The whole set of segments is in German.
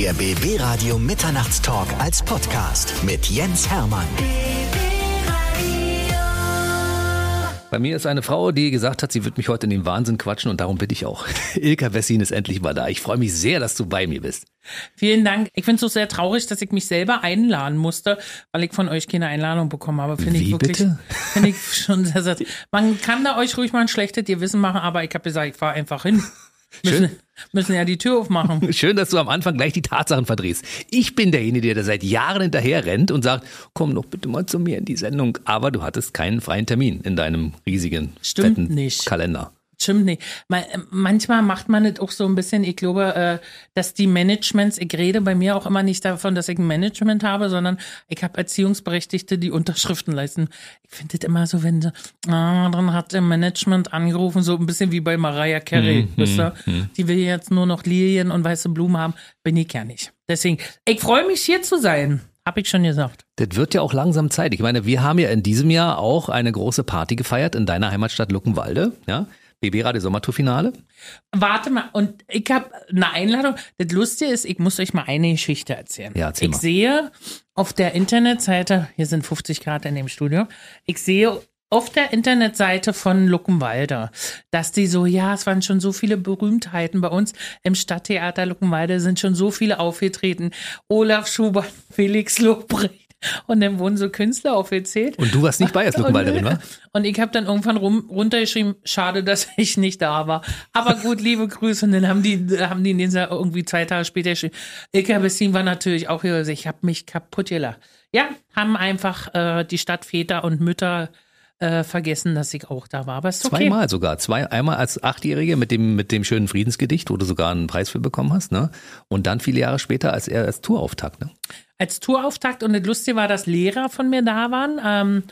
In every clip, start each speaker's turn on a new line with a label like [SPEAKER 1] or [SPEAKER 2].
[SPEAKER 1] Der BB Radio Mitternachtstalk als Podcast mit Jens Hermann.
[SPEAKER 2] Bei mir ist eine Frau, die gesagt hat, sie wird mich heute in den Wahnsinn quatschen und darum bitte ich auch. Ilka Wessin ist endlich mal da. Ich freue mich sehr, dass du bei mir bist.
[SPEAKER 3] Vielen Dank. Ich finde es so sehr traurig, dass ich mich selber einladen musste, weil ich von euch keine Einladung bekommen habe. Finde ich wirklich, finde ich schon sehr, sehr. Man kann da euch ruhig mal ein schlechtes Gewissen machen, aber ich habe gesagt, ich fahre einfach hin. Müssen, müssen ja die Tür aufmachen.
[SPEAKER 2] Schön, dass du am Anfang gleich die Tatsachen verdrehst. Ich bin derjenige, der da seit Jahren hinterher rennt und sagt, komm doch bitte mal zu mir in die Sendung. Aber du hattest keinen freien Termin in deinem riesigen,
[SPEAKER 3] Stimmt
[SPEAKER 2] fetten
[SPEAKER 3] nicht.
[SPEAKER 2] Kalender.
[SPEAKER 3] Stimmt nicht. Manchmal macht man es auch so ein bisschen, ich glaube, äh, dass die Managements, ich rede bei mir auch immer nicht davon, dass ich ein Management habe, sondern ich habe Erziehungsberechtigte, die Unterschriften leisten. Ich finde es immer so, wenn, ah, dann hat der Management angerufen, so ein bisschen wie bei Mariah Carey,
[SPEAKER 2] Hm,
[SPEAKER 3] wisst ihr?
[SPEAKER 2] hm, hm.
[SPEAKER 3] Die will jetzt nur noch Lilien und weiße Blumen haben. Bin ich ja nicht. Deswegen, ich freue mich hier zu sein. Hab ich schon gesagt.
[SPEAKER 2] Das wird ja auch langsam Zeit. Ich meine, wir haben ja in diesem Jahr auch eine große Party gefeiert in deiner Heimatstadt Luckenwalde. Ja, BB Radio Sommertourfinale.
[SPEAKER 3] Warte mal, und ich habe eine Einladung. Das Lustige ist, ich muss euch mal eine Geschichte erzählen.
[SPEAKER 2] Ja, erzähl
[SPEAKER 3] ich
[SPEAKER 2] mal.
[SPEAKER 3] sehe auf der Internetseite, hier sind 50 Grad in dem Studio, ich sehe auf der Internetseite von Luckenwalde, dass die so, ja, es waren schon so viele Berühmtheiten bei uns im Stadttheater Luckenwalde, sind schon so viele aufgetreten. Olaf Schubert, Felix Lobrecht. Und dann wurden so Künstler aufgezählt.
[SPEAKER 2] Und du warst nicht bei als Luckenwalderin, wa?
[SPEAKER 3] Und ich habe dann irgendwann rum, runtergeschrieben, schade, dass ich nicht da war. Aber gut, liebe Grüße. Und dann haben die, haben die in dieser irgendwie zwei Tage später geschrieben. Ilka Bessin war natürlich auch hier. Also ich habe mich kaputt gelacht. Ja, haben einfach äh, die Stadtväter und Mütter äh, vergessen, dass ich auch da war. Aber ist okay.
[SPEAKER 2] Zweimal sogar. Zwei, einmal als Achtjährige mit dem, mit dem schönen Friedensgedicht, wo du sogar einen Preis für bekommen hast, ne? Und dann viele Jahre später als er als Tourauftakt, ne?
[SPEAKER 3] Als Tourauftakt und das Lustige war, dass Lehrer von mir da waren. Ähm,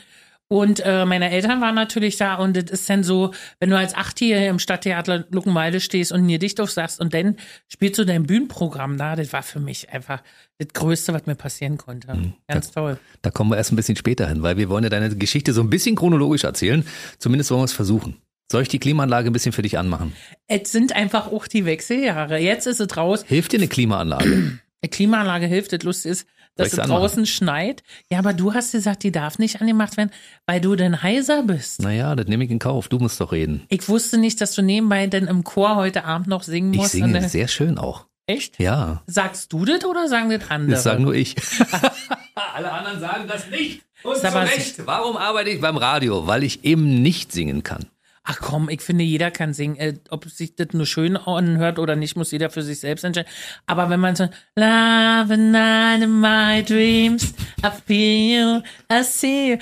[SPEAKER 3] und äh, meine Eltern waren natürlich da und das ist dann so, wenn du als Achtjährige im Stadttheater Luckenwalde stehst und dir Dicht aufsagst und dann spielst du dein Bühnenprogramm da, das war für mich einfach das Größte, was mir passieren konnte. Ganz toll.
[SPEAKER 2] Da kommen wir erst ein bisschen später hin, weil wir wollen ja deine Geschichte so ein bisschen chronologisch erzählen. Zumindest wollen wir es versuchen. Soll ich die Klimaanlage ein bisschen für dich anmachen?
[SPEAKER 3] Es sind einfach auch die Wechseljahre. Jetzt ist es raus.
[SPEAKER 2] Hilft dir eine Klimaanlage?
[SPEAKER 3] Eine Klimaanlage hilft. Das Lustige ist, dass es draußen schneit. Ja, aber du hast gesagt, die darf nicht angemacht werden, weil du denn heiser bist.
[SPEAKER 2] Naja, das nehme ich in Kauf. Du musst doch reden.
[SPEAKER 3] Ich wusste nicht, dass du nebenbei denn im Chor heute Abend noch singen
[SPEAKER 2] Ich
[SPEAKER 3] musst. und
[SPEAKER 2] singe
[SPEAKER 3] dann-
[SPEAKER 2] sehr schön auch.
[SPEAKER 3] Echt?
[SPEAKER 2] Ja,
[SPEAKER 3] Sagst du das oder sagen das andere?
[SPEAKER 2] das sage nur ich. Alle anderen sagen das nicht. Und
[SPEAKER 3] Ist aber-
[SPEAKER 2] zu Recht. Warum arbeite ich beim Radio? Weil ich eben nicht singen kann.
[SPEAKER 3] Ach komm, ich finde, jeder kann singen. Äh, ob sich das nur schön anhört oder nicht, muss jeder für sich selbst entscheiden. Aber wenn man so, Love and night in my dreams, I feel you, I see you.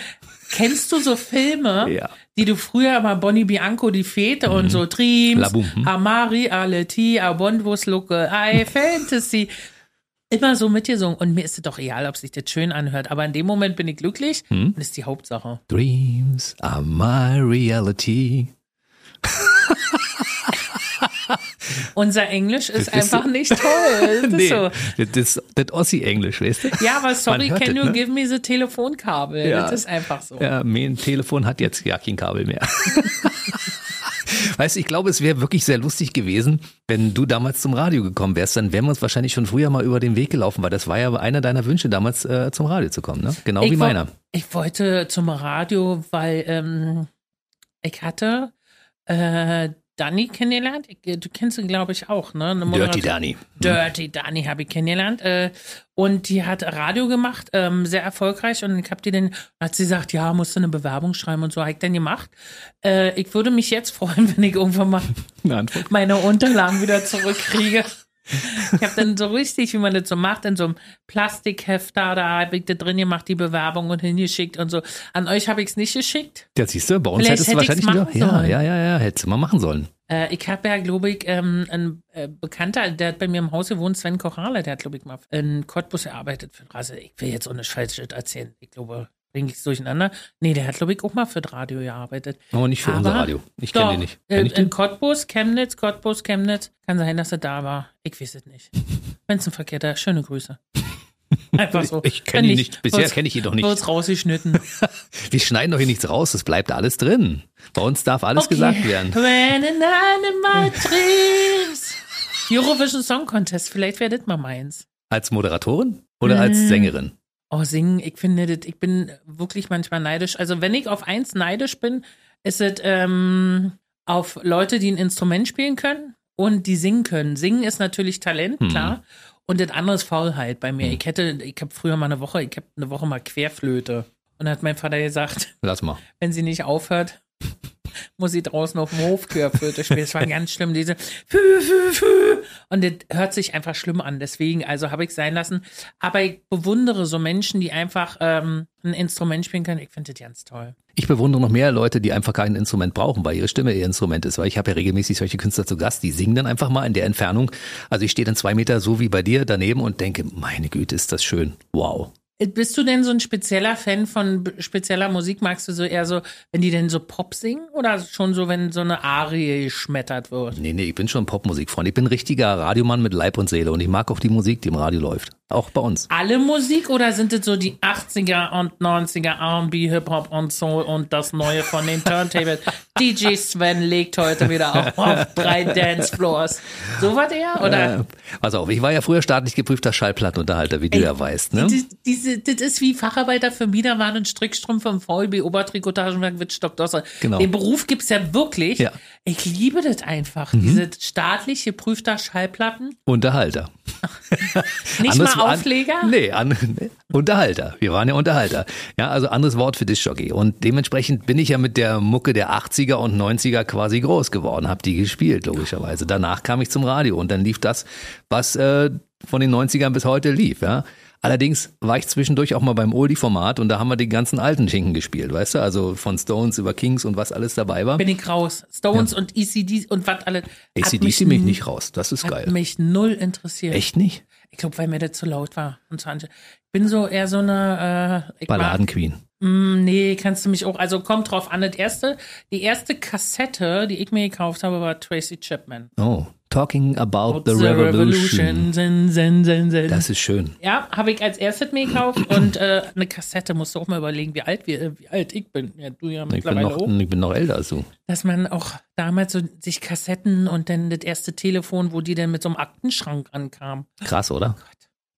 [SPEAKER 3] Kennst du so Filme,
[SPEAKER 2] Ja.
[SPEAKER 3] die du früher mal Bonnie Bianco, die Fete und so Dreams,
[SPEAKER 2] La Boom, hm?
[SPEAKER 3] Amari, Aleti, Abondvos, Lucke, I, Fantasy. Immer so mitgesungen. Und mir ist es doch egal, ob sich das schön anhört. Aber in dem Moment bin ich glücklich.
[SPEAKER 2] Hm?
[SPEAKER 3] Und das ist die Hauptsache.
[SPEAKER 2] Dreams are my reality.
[SPEAKER 3] Unser Englisch ist
[SPEAKER 2] ist
[SPEAKER 3] einfach
[SPEAKER 2] so-
[SPEAKER 3] nicht toll. Das ist
[SPEAKER 2] Nee,
[SPEAKER 3] so.
[SPEAKER 2] das ist das Ossi-Englisch, weißt du?
[SPEAKER 3] Ja, aber sorry, can
[SPEAKER 2] es,
[SPEAKER 3] you
[SPEAKER 2] ne?
[SPEAKER 3] give me the Telefonkabel?
[SPEAKER 2] Ja.
[SPEAKER 3] Das ist einfach so.
[SPEAKER 2] Ja, mein Telefon hat jetzt ja kein Kabel mehr. Weißt du, ich glaube, es wäre wirklich sehr lustig gewesen, wenn du damals zum Radio gekommen wärst. Dann wären wir uns wahrscheinlich schon früher mal über den Weg gelaufen, weil das war ja einer deiner Wünsche, damals äh, zum Radio zu kommen. Ne? Genau wie
[SPEAKER 3] ich, wo-
[SPEAKER 2] meiner.
[SPEAKER 3] ich wollte zum Radio, weil ähm, ich hatte äh, Dani kennengelernt. Du kennst ihn, glaube ich, auch, ne?
[SPEAKER 2] Dirty. Danny.
[SPEAKER 3] Dirty Dani habe ich kennengelernt. Äh, und die hat Radio gemacht, ähm, sehr erfolgreich. Und ich habe die dann, hat sie gesagt, ja, musst du eine Bewerbung schreiben und so. Habe ich dann gemacht. Äh, ich würde mich jetzt freuen, wenn ich irgendwann mal meine Unterlagen wieder zurückkriege. Ich habe dann so richtig, wie man das so macht, in so einem Plastikheft da, da habe ich da drin gemacht, die Bewerbung und hingeschickt und so. An euch habe ich es nicht geschickt.
[SPEAKER 2] Ja, siehst du, bei uns
[SPEAKER 3] Vielleicht
[SPEAKER 2] hättest du
[SPEAKER 3] hätte ich's
[SPEAKER 2] wahrscheinlich
[SPEAKER 3] machen
[SPEAKER 2] ja, ja, ja, ja, hättest du mal machen sollen.
[SPEAKER 3] Äh, ich habe ja, glaube ich, ähm, ein äh, Bekannter, der hat bei mir im Haus gewohnt, Sven Kochale, der hat, glaube ich, mal in Cottbus gearbeitet für Radio. Ich will jetzt nicht falsch erzählen. Ich glaube, bringe ich es durcheinander. Nee, der hat, glaube ich, auch mal für das Radio gearbeitet.
[SPEAKER 2] Aber nicht für
[SPEAKER 3] Aber
[SPEAKER 2] unser Radio. Ich kenne den nicht. Kenn
[SPEAKER 3] in
[SPEAKER 2] den?
[SPEAKER 3] Cottbus, Chemnitz, Cottbus, Chemnitz. Kann sein, dass er da war. Ich weiß es nicht. Wenn es ein Verkehrter, schöne Grüße. Einfach so.
[SPEAKER 2] Ich kenn
[SPEAKER 3] Wenn
[SPEAKER 2] ihn nicht. Bisher
[SPEAKER 3] wird's-
[SPEAKER 2] kenn ich ihn doch nicht.
[SPEAKER 3] Wird's rausgeschnitten.
[SPEAKER 2] Wir schneiden doch hier nichts raus, es bleibt alles drin. Bei uns darf alles gesagt werden.
[SPEAKER 3] When in my dreams. Eurovision Song Contest, vielleicht wäre das mal meins.
[SPEAKER 2] Als Moderatorin oder als
[SPEAKER 3] Mm.
[SPEAKER 2] Sängerin?
[SPEAKER 3] Oh, singen, ich finde das, ich bin wirklich manchmal neidisch. Also wenn ich auf eins neidisch bin, ist es ähm, auf Leute, die ein Instrument spielen können und die singen können. Singen ist natürlich Talent,
[SPEAKER 2] Hm.
[SPEAKER 3] klar. Und das andere ist Faulheit bei mir. Ich hätte, ich habe früher mal eine Woche, ich habe eine Woche mal Querflöte. Und dann hat mein Vater gesagt,
[SPEAKER 2] Lass mal.
[SPEAKER 3] wenn sie nicht aufhört, muss sie draußen auf dem Hof Querflöte spielen. Das war ganz schlimm, diese. Und das hört sich einfach schlimm an. Deswegen, also habe ich sein lassen. Aber ich bewundere so Menschen, die einfach ähm, ein Instrument spielen können. Ich finde das ganz toll.
[SPEAKER 2] Ich bewundere noch mehr Leute, die einfach kein Instrument brauchen, weil ihre Stimme ihr Instrument ist. Weil ich habe ja regelmäßig solche Künstler zu Gast, die singen dann einfach mal in der Entfernung. Also ich stehe dann zwei Meter so wie bei dir daneben und denke, meine Güte, ist das schön. Wow.
[SPEAKER 3] Äh, Bist du denn so ein spezieller Fan von spezieller Musik? Magst du so eher so, wenn die denn so Pop singen oder schon so, wenn so eine Arie geschmettert wird?
[SPEAKER 2] Nee, nee, ich bin schon Popmusikfreund. Ich bin ein richtiger Radiomann mit Leib und Seele und ich mag auch die Musik, die im Radio läuft. Auch bei uns.
[SPEAKER 3] Alle Musik oder sind es so die 80er und 90er R&B, Hip-Hop und Soul und das Neue von den Turntables? DJ Sven legt heute wieder auf, auf drei Dancefloors. So was eher? Oder?
[SPEAKER 2] Äh, pass auf, ich war ja früher staatlich geprüfter Schallplattenunterhalter, wie du ja weißt. Ne?
[SPEAKER 3] Das, diese, das ist wie Facharbeiter für Miederwaren und Strickstrümpfe im VEB Obertrikotagenwerk Wittstock Dosser.
[SPEAKER 2] Genau.
[SPEAKER 3] Den Beruf gibt's ja wirklich.
[SPEAKER 2] Ja.
[SPEAKER 3] Ich liebe das einfach. Diese staatlich geprüfter Schallplatten.
[SPEAKER 2] Unterhalter.
[SPEAKER 3] Nicht
[SPEAKER 2] Anderes-
[SPEAKER 3] mal
[SPEAKER 2] an-
[SPEAKER 3] Aufleger.
[SPEAKER 2] nee, an, nee, Unterhalter. Wir waren ja Unterhalter. Ja, also anderes Wort für Discjockey. Und dementsprechend bin ich ja mit der Mucke der 80er und 90er quasi groß geworden, hab die gespielt, logischerweise. Danach kam ich zum Radio und dann lief das, was äh, von den 90ern bis heute lief, ja. Allerdings war ich zwischendurch auch mal beim Oldie-Format und da haben wir die ganzen alten Schinken gespielt, weißt du? Also von Stones über Kings und was alles dabei war.
[SPEAKER 3] Bin ich raus. Stones und ECD und was alles. Hat
[SPEAKER 2] ACDC mich nicht raus. Das ist
[SPEAKER 3] Hat
[SPEAKER 2] geil.
[SPEAKER 3] mich null interessiert.
[SPEAKER 2] Echt nicht?
[SPEAKER 3] Ich glaube, weil mir das zu laut war. Und zu anstrengend. Ich bin so eher so eine, äh,
[SPEAKER 2] Balladenqueen.
[SPEAKER 3] Mm, nee, kannst du mich auch, also kommt drauf an. Das erste, die erste Kassette, die ich mir gekauft habe, war Tracy Chapman.
[SPEAKER 2] Oh, Talking About the, Revolution.
[SPEAKER 3] Sen, sen, sen, sen.
[SPEAKER 2] Das ist schön.
[SPEAKER 3] ja, habe ich als erstes mir gekauft und äh, eine Kassette musst du auch mal überlegen, wie alt wir, wie alt ich bin. Ja, du ja
[SPEAKER 2] Ich bin,
[SPEAKER 3] mittlerweile
[SPEAKER 2] noch,
[SPEAKER 3] auch.
[SPEAKER 2] ich bin noch älter als du.
[SPEAKER 3] Dass man auch damals so sich Kassetten und dann das erste Telefon, wo die dann mit so einem Aktenschrank ankam.
[SPEAKER 2] Krass, oder?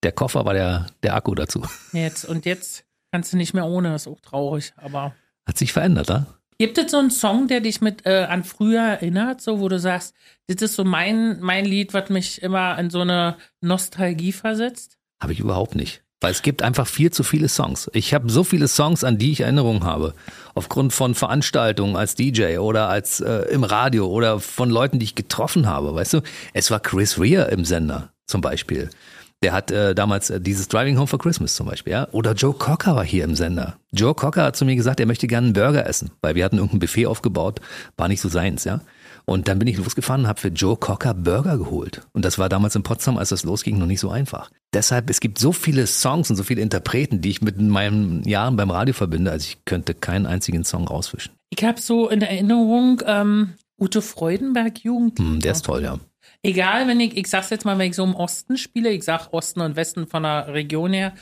[SPEAKER 2] Der Koffer war der, der Akku dazu.
[SPEAKER 3] Jetzt und jetzt kannst du nicht mehr ohne, ist auch traurig. Aber
[SPEAKER 2] Hat sich verändert, da?
[SPEAKER 3] Gibt es so einen Song, der dich mit äh, an früher erinnert, so wo du sagst, das ist so mein mein Lied, was mich immer in so eine Nostalgie versetzt?
[SPEAKER 2] Habe ich überhaupt nicht. Weil es gibt einfach viel zu viele Songs. Ich habe so viele Songs, an die ich Erinnerungen habe. Aufgrund von Veranstaltungen als DJ oder als äh, im Radio oder von Leuten, die ich getroffen habe. Weißt du, es war Chris Rea im Sender zum Beispiel. Der hat äh, damals äh, dieses Driving Home for Christmas zum Beispiel, ja. Oder Joe Cocker war hier im Sender. Joe Cocker hat zu mir gesagt, er möchte gerne einen Burger essen, weil wir hatten irgendein Buffet aufgebaut, war nicht so seins, ja. Und dann bin ich losgefahren und habe für Joe Cocker Burger geholt. Und das war damals in Potsdam, als das losging, noch nicht so einfach. Deshalb, es gibt so viele Songs und so viele Interpreten, die ich mit meinen Jahren beim Radio verbinde, also ich könnte keinen einzigen Song rausfischen.
[SPEAKER 3] Ich habe so in Erinnerung ähm, Ute Freudenberg Jugend.
[SPEAKER 2] Hm, der ist toll, ja.
[SPEAKER 3] Egal, wenn ich, ich sag's jetzt mal, wenn ich so im Osten spiele, ich sag Osten und Westen von der Region her,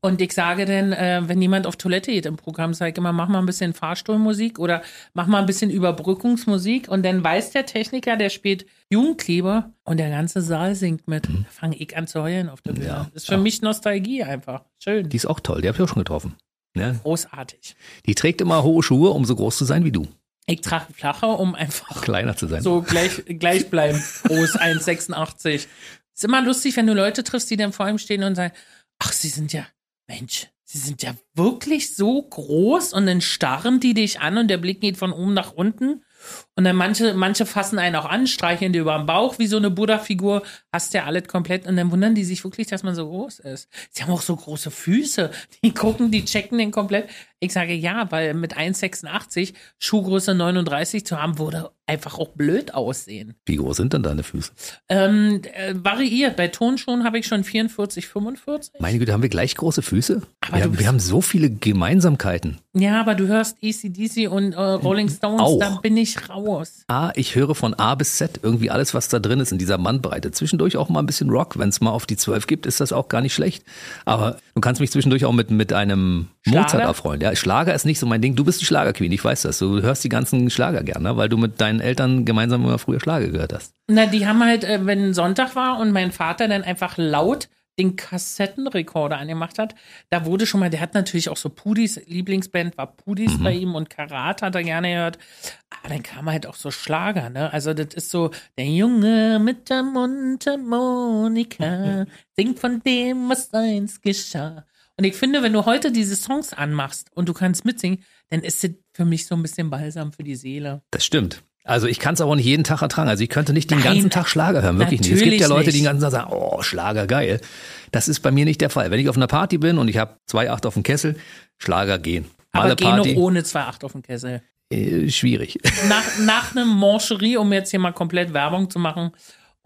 [SPEAKER 3] und ich sage dann, äh, wenn jemand auf Toilette geht im Programm, sage ich immer, mach mal ein bisschen Fahrstuhlmusik oder mach mal ein bisschen Überbrückungsmusik und dann weiß der Techniker, der spielt Jugendkleber und der ganze Saal singt mit. Da fange ich an zu heulen auf der Bühne.
[SPEAKER 2] Mhm. Ja.
[SPEAKER 3] Das ist für mich Nostalgie einfach. Schön.
[SPEAKER 2] Die ist auch toll, die habe ich auch schon getroffen. Ja,
[SPEAKER 3] Großartig.
[SPEAKER 2] die trägt immer hohe Schuhe, um so groß zu sein wie du.
[SPEAKER 3] Ich trage flache, um einfach
[SPEAKER 2] Kleiner zu sein.
[SPEAKER 3] so gleich, gleich bleiben. Groß 1,86. Ist immer lustig, wenn du Leute triffst, die dann vor ihm stehen und sagen, ach, sie sind ja, Mensch, sie sind ja wirklich so groß und dann starren die dich an und der Blick geht von oben nach unten. Und dann manche, manche fassen einen auch an, streicheln dir über den Bauch wie so eine Buddha-Figur, hast ja alles komplett und dann wundern die sich wirklich, dass man so groß ist. Sie haben auch so große Füße. Die gucken, die checken den komplett. Ich sage ja, weil mit 1,86 Schuhgröße 39 zu haben, würde einfach auch blöd aussehen.
[SPEAKER 2] Wie groß sind denn deine Füße?
[SPEAKER 3] Ähm, äh, variiert. Bei Tonschuhen habe ich schon 44, 45.
[SPEAKER 2] Meine Güte, haben wir gleich große Füße?
[SPEAKER 3] Aber
[SPEAKER 2] wir, haben, wir haben so viele Gemeinsamkeiten.
[SPEAKER 3] Ja, aber du hörst ACDC und äh, Rolling Stones,
[SPEAKER 2] Auch.
[SPEAKER 3] da bin ich raus.
[SPEAKER 2] A, ich höre von A bis Z irgendwie alles, was da drin ist in dieser Bandbreite. Zwischendurch auch mal ein bisschen Rock. Wenn es mal auf die 12 gibt, ist das auch gar nicht schlecht. Aber du kannst mich zwischendurch auch mit, mit einem
[SPEAKER 3] Schlager?
[SPEAKER 2] Mozart erfreuen. Ja, Schlager ist nicht so mein Ding. Du bist die Schlagerqueen, ich weiß das. Du hörst die ganzen Schlager gerne, weil du mit deinen Eltern gemeinsam immer früher Schlager gehört hast.
[SPEAKER 3] Na, die haben halt, äh, wenn Sonntag war und mein Vater dann einfach laut den Kassettenrekorder angemacht hat, da wurde schon mal, der hat natürlich auch so Pudis, Lieblingsband war Pudis
[SPEAKER 2] Mhm.
[SPEAKER 3] bei ihm und Karat hat er gerne gehört. Aber dann kam halt auch so Schlager, ne? Also das ist so, der Junge mit der Mundharmonika singt von dem, was einst geschah. Und ich finde, wenn du heute diese Songs anmachst und du kannst mitsingen, dann ist das für mich so ein bisschen Balsam für die Seele.
[SPEAKER 2] Das stimmt. Also ich kann es aber nicht jeden Tag ertragen. Also ich könnte nicht den
[SPEAKER 3] Nein,
[SPEAKER 2] ganzen Tag Schlager hören, wirklich nicht. Es gibt ja Leute, die den
[SPEAKER 3] nicht.
[SPEAKER 2] ganzen Tag sagen, oh, Schlager, geil. Das ist bei mir nicht der Fall. Wenn ich auf einer Party bin und ich habe zwei Acht auf dem Kessel, Schlager gehen. Mal
[SPEAKER 3] Aber geh noch
[SPEAKER 2] Party,
[SPEAKER 3] ohne 2,8 auf den Kessel.
[SPEAKER 2] äh, schwierig.
[SPEAKER 3] Nach, nach einem Mancherie, um jetzt hier mal komplett Werbung zu machen,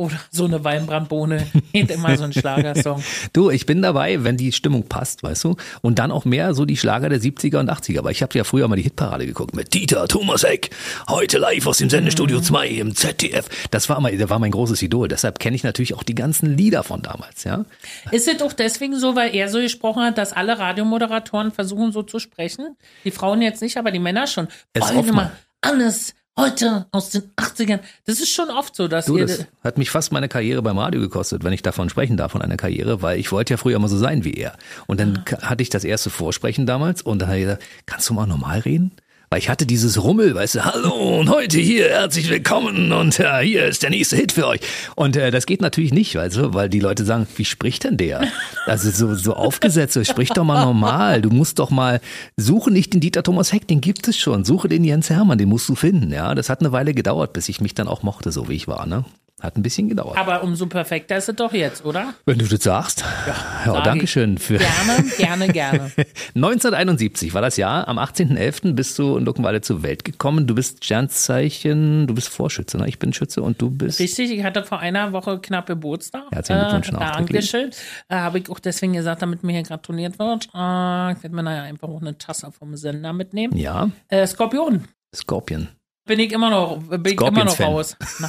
[SPEAKER 3] oder so eine Weinbrandbohne, geht immer so ein Schlagersong.
[SPEAKER 2] Du, ich bin dabei, wenn die Stimmung passt, weißt du? Und dann auch mehr so die Schlager der 70er und 80er. Aber ich habe ja früher mal die Hitparade geguckt mit Dieter Thomas Heck. Heute live aus dem Sendestudio
[SPEAKER 3] Mhm.
[SPEAKER 2] 2 im ZDF. Das war mal, der war mein großes Idol. Deshalb kenne ich natürlich auch die ganzen Lieder von damals, ja?
[SPEAKER 3] Ist es auch deswegen so, weil er so gesprochen hat, dass alle Radiomoderatoren versuchen so zu sprechen? Die Frauen jetzt nicht, aber die Männer schon.
[SPEAKER 2] Es mal
[SPEAKER 3] alles heute aus den 80ern. Das ist schon oft so, dass
[SPEAKER 2] Du,
[SPEAKER 3] ihr.
[SPEAKER 2] das hat mich fast meine Karriere beim Radio gekostet, wenn ich davon sprechen darf, von einer Karriere, weil ich wollte ja früher immer so sein wie er. Und dann
[SPEAKER 3] Ah.
[SPEAKER 2] hatte ich das erste Vorsprechen damals und dann habe ich gesagt, kannst du mal normal reden? Weil ich hatte dieses Rummel, weißt du, hallo und heute hier, herzlich willkommen und äh, hier ist der nächste Hit für euch. Und äh, das geht natürlich nicht, weißt du, weil die Leute sagen, wie spricht denn der? Also so, so aufgesetzt, so, sprich doch mal normal. Du musst doch mal, suche nicht den Dieter Thomas Heck, den gibt es schon. Suche den Jens Hermann, den musst du finden, ja. Das hat eine Weile gedauert, bis ich mich dann auch mochte, so wie ich war, ne? Hat ein bisschen gedauert.
[SPEAKER 3] aber umso perfekter ist es doch jetzt, oder?
[SPEAKER 2] Wenn du das sagst. Ja,
[SPEAKER 3] sag
[SPEAKER 2] danke schön für.
[SPEAKER 3] Gerne, gerne, gerne.
[SPEAKER 2] 1971 war das Jahr. Am 18.11. bist du in Luckenwalde zur Welt gekommen. Du bist Sternzeichen, du bist Vorschütze, ne? Ich bin Schütze und du bist.
[SPEAKER 3] Richtig, ich hatte vor einer Woche knapp Geburtstag.
[SPEAKER 2] Herzlichen Glückwunsch
[SPEAKER 3] äh. Dankeschön. Äh, Habe ich auch deswegen gesagt, damit mir hier gratuliert wird. Äh, ich werde mir nachher einfach auch eine Tasse vom Sender mitnehmen.
[SPEAKER 2] Ja,
[SPEAKER 3] Äh, Skorpion.
[SPEAKER 2] Scorpion.
[SPEAKER 3] Bin ich immer noch, bin ich immer noch raus. Na,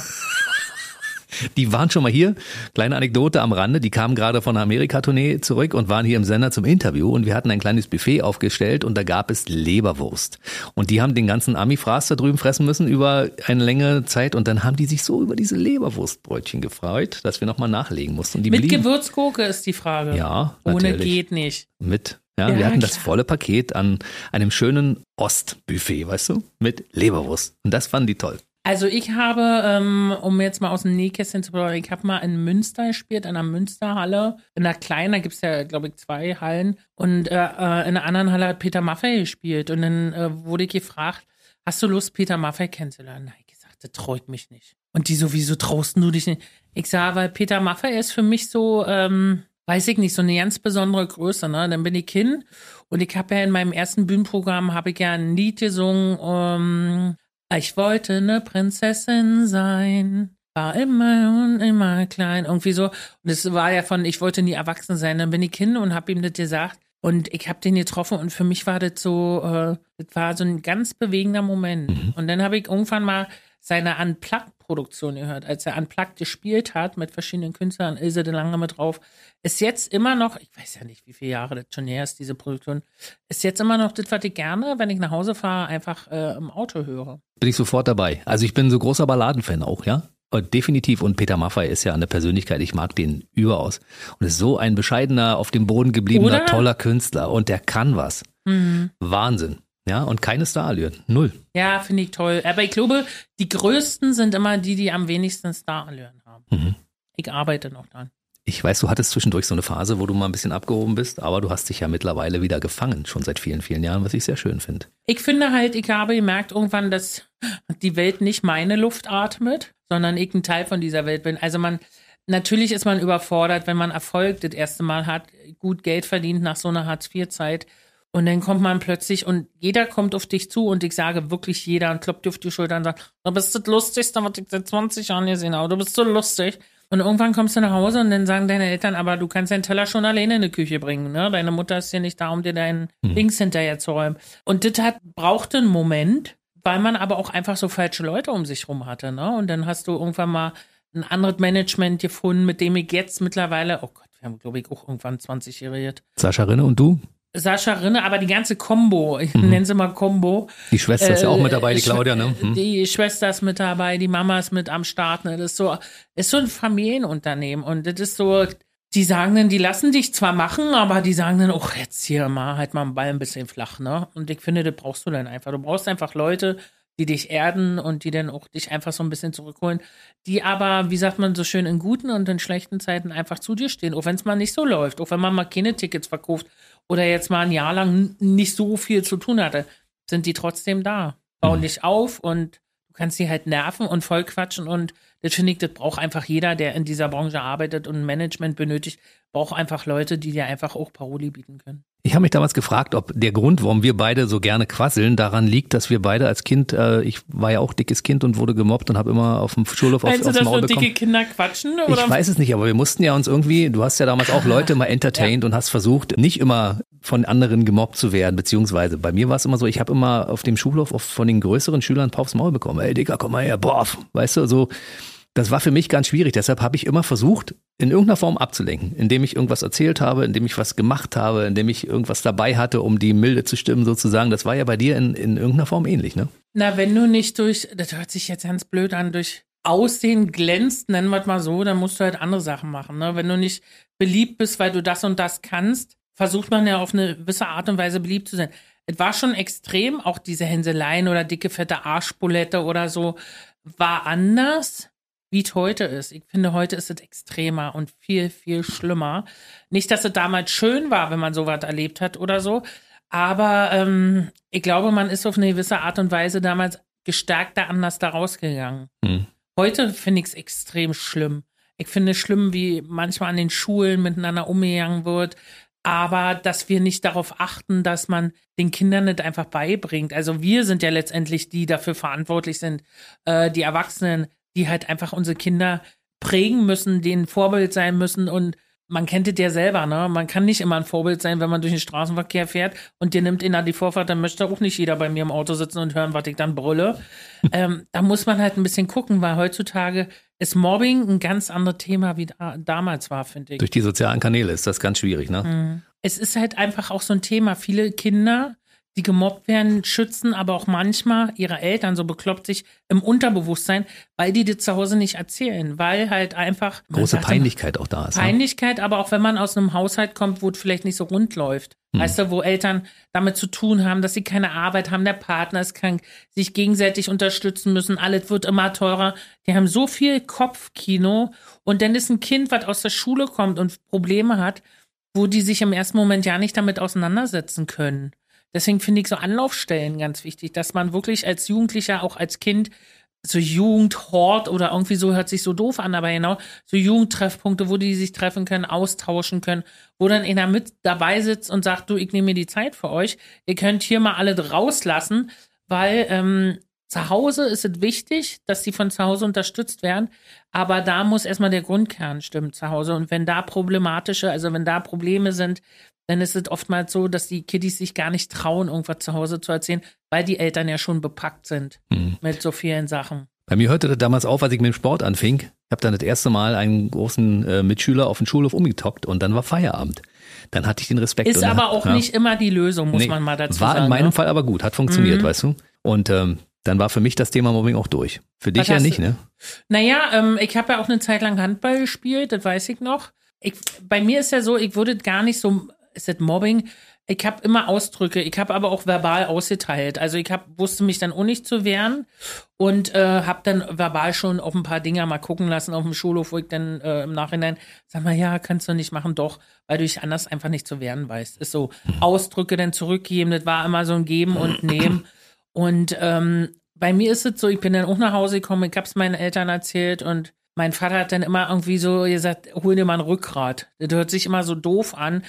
[SPEAKER 2] Die waren schon mal hier. Kleine Anekdote am Rande. Die kamen gerade von einer Amerika-Tournee zurück und waren hier im Sender zum Interview. Und wir hatten ein kleines Buffet aufgestellt und da gab es Leberwurst. Und die haben den ganzen Ami-Fraß da drüben fressen müssen über eine längere Zeit. Und dann haben die sich so über diese Leberwurstbrötchen gefreut, dass wir nochmal nachlegen mussten.
[SPEAKER 3] Mit
[SPEAKER 2] blieben
[SPEAKER 3] Gewürzgurke ist die Frage.
[SPEAKER 2] Ja,
[SPEAKER 3] Ohne
[SPEAKER 2] natürlich.
[SPEAKER 3] geht nicht.
[SPEAKER 2] mit. Ja,
[SPEAKER 3] Ja,
[SPEAKER 2] wir hatten das
[SPEAKER 3] klar.
[SPEAKER 2] volle Paket an einem schönen Ostbuffet, weißt du, mit Leberwurst. Und das fanden die toll.
[SPEAKER 3] Also ich habe, ähm, um jetzt mal aus dem Nähkästchen zu plaudern, ich habe mal in Münster gespielt, in einer Münsterhalle. In einer kleinen, da gibt's ja, glaube ich, zwei Hallen. Und äh, äh, in einer anderen Halle hat Peter Maffay gespielt. Und dann äh, wurde ich gefragt, hast du Lust, Peter Maffay kennenzulernen? Nein, ich gesagt, das traut mich nicht. Und die so, wieso traust du dich nicht? Ich sage, weil Peter Maffay ist für mich so, ähm, weiß ich nicht, so eine ganz besondere Größe. Ne? Dann bin ich hin und ich habe ja in meinem ersten Bühnenprogramm, habe ich ja ein Lied gesungen, ähm, ich wollte eine Prinzessin sein, war immer und immer klein, irgendwie so. Und es war ja von, ich wollte nie erwachsen sein. Dann bin ich hin und habe ihm das gesagt. Und ich habe den getroffen und für mich war das so, äh, das war so ein ganz bewegender Moment. Und dann habe ich irgendwann mal seine Unplugged-Produktion gehört, als er Unplugged gespielt hat mit verschiedenen Künstlern, Ilse de Lange mit drauf. Ist jetzt immer noch, ich weiß ja nicht, wie viele Jahre das schon her ist, diese Produktion, ist jetzt immer noch das, was ich gerne, wenn ich nach Hause fahre, einfach äh, im Auto höre.
[SPEAKER 2] Bin ich sofort dabei. Also ich bin so großer Balladenfan auch, ja? Und definitiv. Und Peter Maffay ist ja eine Persönlichkeit, ich mag den überaus. Und ist so ein bescheidener, auf dem Boden gebliebener,
[SPEAKER 3] Oder?
[SPEAKER 2] toller Künstler. Und der kann was. Wahnsinn. Ja, und keine Starallüren. Null.
[SPEAKER 3] Ja, finde ich toll. Aber ich glaube, die größten sind immer die, die am wenigsten Starallüren haben.
[SPEAKER 2] Mhm.
[SPEAKER 3] Ich arbeite noch dran.
[SPEAKER 2] Ich weiß, du hattest zwischendurch so eine Phase, wo du mal ein bisschen abgehoben bist, aber du hast dich ja mittlerweile wieder gefangen, schon seit vielen, vielen Jahren, was ich sehr schön finde.
[SPEAKER 3] Ich finde halt, ich habe gemerkt irgendwann, dass die Welt nicht meine Luft atmet, sondern ich ein Teil von dieser Welt bin. Also man, natürlich ist man überfordert, wenn man Erfolg das erste Mal hat, gut Geld verdient nach so einer Hartz-IV-Zeit. Und dann kommt man plötzlich und jeder kommt auf dich zu und ich sage wirklich jeder und klopft dir auf die Schulter und sagt, du bist das Lustigste, was ich seit 20 Jahren gesehen habe. Du bist so lustig. Und irgendwann kommst du nach Hause und dann sagen deine Eltern, aber du kannst deinen Teller schon alleine in die Küche bringen. Ne? Deine Mutter ist ja nicht da, um dir deinen Dings hinterher zu räumen. Und das hat, brauchte einen Moment, weil man aber auch einfach so falsche Leute um sich rum hatte. Ne? Und dann hast du irgendwann mal ein anderes Management gefunden, mit dem ich jetzt mittlerweile, oh Gott, wir haben, glaube ich, auch irgendwann 20 Jahre
[SPEAKER 2] Sascha Rinne und du?
[SPEAKER 3] Sascha Rinne, aber die ganze Combo, ich nenne sie mal Combo.
[SPEAKER 2] Die Schwester ist ja auch mit dabei, die
[SPEAKER 3] Äh,
[SPEAKER 2] Claudia, ne? Hm.
[SPEAKER 3] Die Schwester ist mit dabei, die Mama ist mit am Start. Ne? Das ist so, ist so ein Familienunternehmen und das ist so, die sagen dann, die lassen dich zwar machen, aber die sagen dann, oh, jetzt hier mal, halt mal einen Ball ein bisschen flach, ne? Und ich finde, das brauchst du dann einfach. Du brauchst einfach Leute, die dich erden und die dann auch dich einfach so ein bisschen zurückholen, die aber, wie sagt man so schön, in guten und in schlechten Zeiten einfach zu dir stehen, auch wenn es mal nicht so läuft, auch wenn man mal keine Tickets verkauft oder jetzt mal ein Jahr lang nicht so viel zu tun hatte, sind die trotzdem da, bauen mhm. dich auf und du kannst sie halt nerven und vollquatschen und das finde ich, das braucht einfach jeder, der in dieser Branche arbeitet und Management benötigt, braucht einfach Leute, die dir einfach auch Paroli bieten können.
[SPEAKER 2] Ich habe mich damals gefragt, ob der Grund, warum wir beide so gerne quasseln, daran liegt, dass wir beide als Kind, äh, ich war ja auch dickes Kind und wurde gemobbt und habe immer auf dem Schulhof auf,
[SPEAKER 3] Meinst
[SPEAKER 2] aufs
[SPEAKER 3] du,
[SPEAKER 2] Maul
[SPEAKER 3] dass
[SPEAKER 2] bekommen.
[SPEAKER 3] dicke Kinder quatschen?
[SPEAKER 2] Oder? Ich weiß es nicht, aber wir mussten ja uns irgendwie, du hast ja damals auch Leute mal entertained ja. und hast versucht, nicht immer von anderen gemobbt zu werden, beziehungsweise bei mir war es immer so, ich habe immer auf dem Schulhof von den größeren Schülern aufs Maul bekommen. Ey, Dicker, komm mal her, boah, weißt du, so das war für mich ganz schwierig. Deshalb habe ich immer versucht, in irgendeiner Form abzulenken, indem ich irgendwas erzählt habe, indem ich was gemacht habe, indem ich irgendwas dabei hatte, um die Milde zu stimmen, sozusagen. Das war ja bei dir in, in irgendeiner Form ähnlich, ne?
[SPEAKER 3] Na, wenn du nicht durch, das hört sich jetzt ganz blöd an, durch Aussehen glänzt, nennen wir es mal so, dann musst du halt andere Sachen machen. Ne? Wenn du nicht beliebt bist, weil du das und das kannst, versucht man ja auf eine gewisse Art und Weise beliebt zu sein. Es war schon extrem, auch diese Hänseleien oder dicke, fette Arschbulette oder so, war anders wie es heute ist. Ich finde, heute ist es extremer und viel, viel schlimmer. Nicht, dass es damals schön war, wenn man sowas erlebt hat oder so, aber ähm, ich glaube, man ist auf eine gewisse Art und Weise damals gestärkter anders da rausgegangen. Hm. Heute finde ich es extrem schlimm. Ich finde es schlimm, wie manchmal an den Schulen miteinander umgegangen wird, aber dass wir nicht darauf achten, dass man den Kindern nicht einfach beibringt. Also wir sind ja letztendlich die, die dafür verantwortlich sind, äh, die Erwachsenen die halt einfach unsere Kinder prägen müssen, denen Vorbild sein müssen und man kennt es ja selber, ne? Man kann nicht immer ein Vorbild sein, wenn man durch den Straßenverkehr fährt und dir nimmt einer die Vorfahrt, dann möchte auch nicht jeder bei mir im Auto sitzen und hören, was ich dann brülle. ähm, da muss man halt ein bisschen gucken, weil heutzutage ist Mobbing ein ganz anderes Thema, wie da, damals war, finde ich.
[SPEAKER 2] Durch die sozialen Kanäle ist das ganz schwierig, ne? Mhm.
[SPEAKER 3] Es ist halt einfach auch so ein Thema. Viele Kinder die gemobbt werden, schützen aber auch manchmal ihre Eltern, so bekloppt sich im Unterbewusstsein, weil die dir zu Hause nicht erzählen, weil halt einfach.
[SPEAKER 2] Große Peinlichkeit auch da ist.
[SPEAKER 3] Ne? Peinlichkeit, ja? aber auch wenn man aus einem Haushalt kommt, wo es vielleicht nicht so rund läuft. Hm. Weißt du, wo Eltern damit zu tun haben, dass sie keine Arbeit haben, der Partner ist krank, sich gegenseitig unterstützen müssen, alles wird immer teurer. Die haben so viel Kopfkino und dann ist ein Kind, was aus der Schule kommt und Probleme hat, wo die sich im ersten Moment ja nicht damit auseinandersetzen können. Deswegen finde ich so Anlaufstellen ganz wichtig, dass man wirklich als Jugendlicher, auch als Kind, so Jugendhort oder irgendwie so hört sich so doof an, aber genau, so Jugendtreffpunkte, wo die sich treffen können, austauschen können, wo dann einer mit dabei sitzt und sagt, du, ich nehme mir die Zeit für euch, ihr könnt hier mal alle rauslassen, weil ähm, zu Hause ist es wichtig, dass die von zu Hause unterstützt werden, aber da muss erstmal der Grundkern stimmen zu Hause. Und wenn da problematische, also wenn da Probleme sind, dann ist es oftmals so, dass die Kiddies sich gar nicht trauen, irgendwas zu Hause zu erzählen, weil die Eltern ja schon bepackt sind mhm. mit so vielen Sachen.
[SPEAKER 2] Bei mir hörte das damals auf, als ich mit dem Sport anfing. Ich habe dann das erste Mal einen großen äh, Mitschüler auf den Schulhof umgetockt und dann war Feierabend. Dann hatte ich den Respekt.
[SPEAKER 3] Ist aber auch ja. nicht immer die Lösung, muss nee, man mal dazu
[SPEAKER 2] war
[SPEAKER 3] sagen.
[SPEAKER 2] War in meinem ne? Fall aber gut, hat funktioniert, mhm. weißt du. Und ähm, dann war für mich das Thema Mobbing auch durch. Für dich ja nicht, ne?
[SPEAKER 3] Naja, ähm, ich habe ja auch eine Zeit lang Handball gespielt, das weiß ich noch. Ich, bei mir ist ja so, ich würde gar nicht so ist das Mobbing? Ich habe immer Ausdrücke, ich habe aber auch verbal ausgeteilt. Also ich hab, wusste mich dann auch nicht zu wehren und äh, habe dann verbal schon auf ein paar Dinge mal gucken lassen auf dem Schulhof, wo ich dann äh, im Nachhinein sag mal, ja, kannst du nicht machen, doch, weil du dich anders einfach nicht zu wehren weißt. Ist so Ausdrücke dann zurückgeben, das war immer so ein Geben und Nehmen. Und ähm, bei mir ist es so, ich bin dann auch nach Hause gekommen, ich hab's meinen Eltern erzählt und mein Vater hat dann immer irgendwie so gesagt, hol dir mal ein Rückgrat. Das hört sich immer so doof an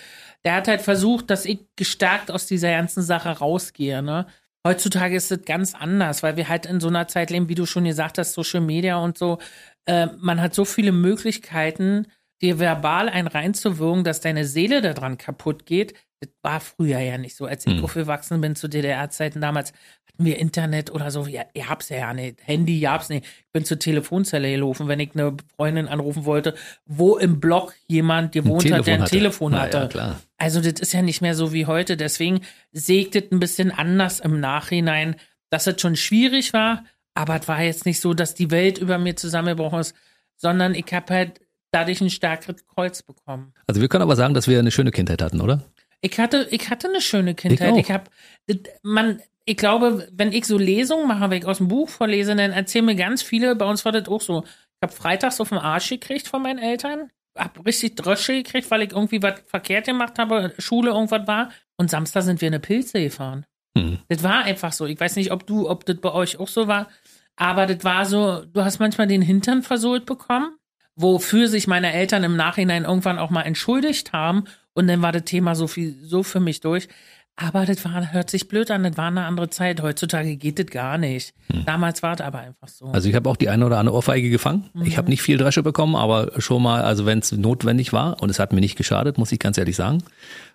[SPEAKER 3] der hat halt versucht, dass ich gestärkt aus dieser ganzen Sache rausgehe, ne? Heutzutage ist es ganz anders, weil wir halt in so einer Zeit leben, wie du schon gesagt hast, Social Media und so. Äh, man hat so viele Möglichkeiten, dir verbal einen reinzuwirken, dass deine Seele daran kaputt geht. Das war früher ja nicht so. Als ich mhm. aufgewachsen bin zu DDR-Zeiten damals, hatten wir Internet oder so. Ja, ihr habt's ja nicht. Handy gab's nicht. Ich bin zur Telefonzelle gelaufen, wenn ich eine Freundin anrufen wollte, wo im Block jemand gewohnt hat, der ein hatte. Telefon hatte. Ja, klar. Also das ist ja nicht mehr so wie heute. Deswegen sägt es ein bisschen anders im Nachhinein, dass es schon schwierig war, aber es war jetzt nicht so, dass die Welt über mir zusammengebrochen ist, sondern ich habe halt dadurch ein stärkeres Kreuz bekommen.
[SPEAKER 2] Also wir können aber sagen, dass wir eine schöne Kindheit hatten, oder?
[SPEAKER 3] Ich hatte, ich hatte eine schöne Kindheit.
[SPEAKER 2] auch.
[SPEAKER 3] Ich, habe, man, ich glaube, wenn ich so Lesungen mache, wenn ich aus dem Buch vorlese, dann erzählen mir ganz viele, bei uns war das auch so. Ich habe freitags auf den Arsch gekriegt von meinen Eltern, hab richtig Drösche gekriegt, weil ich irgendwie was verkehrt gemacht habe, Schule irgendwas war. Und Samstag sind wir in eine Pilze gefahren.
[SPEAKER 2] Hm.
[SPEAKER 3] Das war einfach so. Ich weiß nicht, ob du, ob das bei euch auch so war, aber das war so, du hast manchmal den Hintern versohlt bekommen, wofür sich meine Eltern im Nachhinein irgendwann auch mal entschuldigt haben. Und dann war das Thema so viel, so für mich durch. Aber das war, hört sich blöd an, das war eine andere Zeit. Heutzutage geht das gar nicht. Damals war es aber einfach so.
[SPEAKER 2] Also ich habe auch die eine oder andere Ohrfeige gefangen. Ich habe nicht viel Dresche bekommen, aber schon mal, also wenn es notwendig war und es hat mir nicht geschadet, muss ich ganz ehrlich sagen.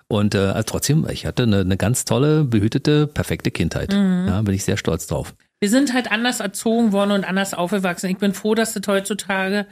[SPEAKER 2] Und äh, also trotzdem, ich hatte eine, eine ganz tolle, behütete, perfekte Kindheit. Ja, bin ich sehr stolz drauf.
[SPEAKER 3] wir sind halt anders erzogen worden und anders aufgewachsen. Ich bin froh, dass das heutzutage,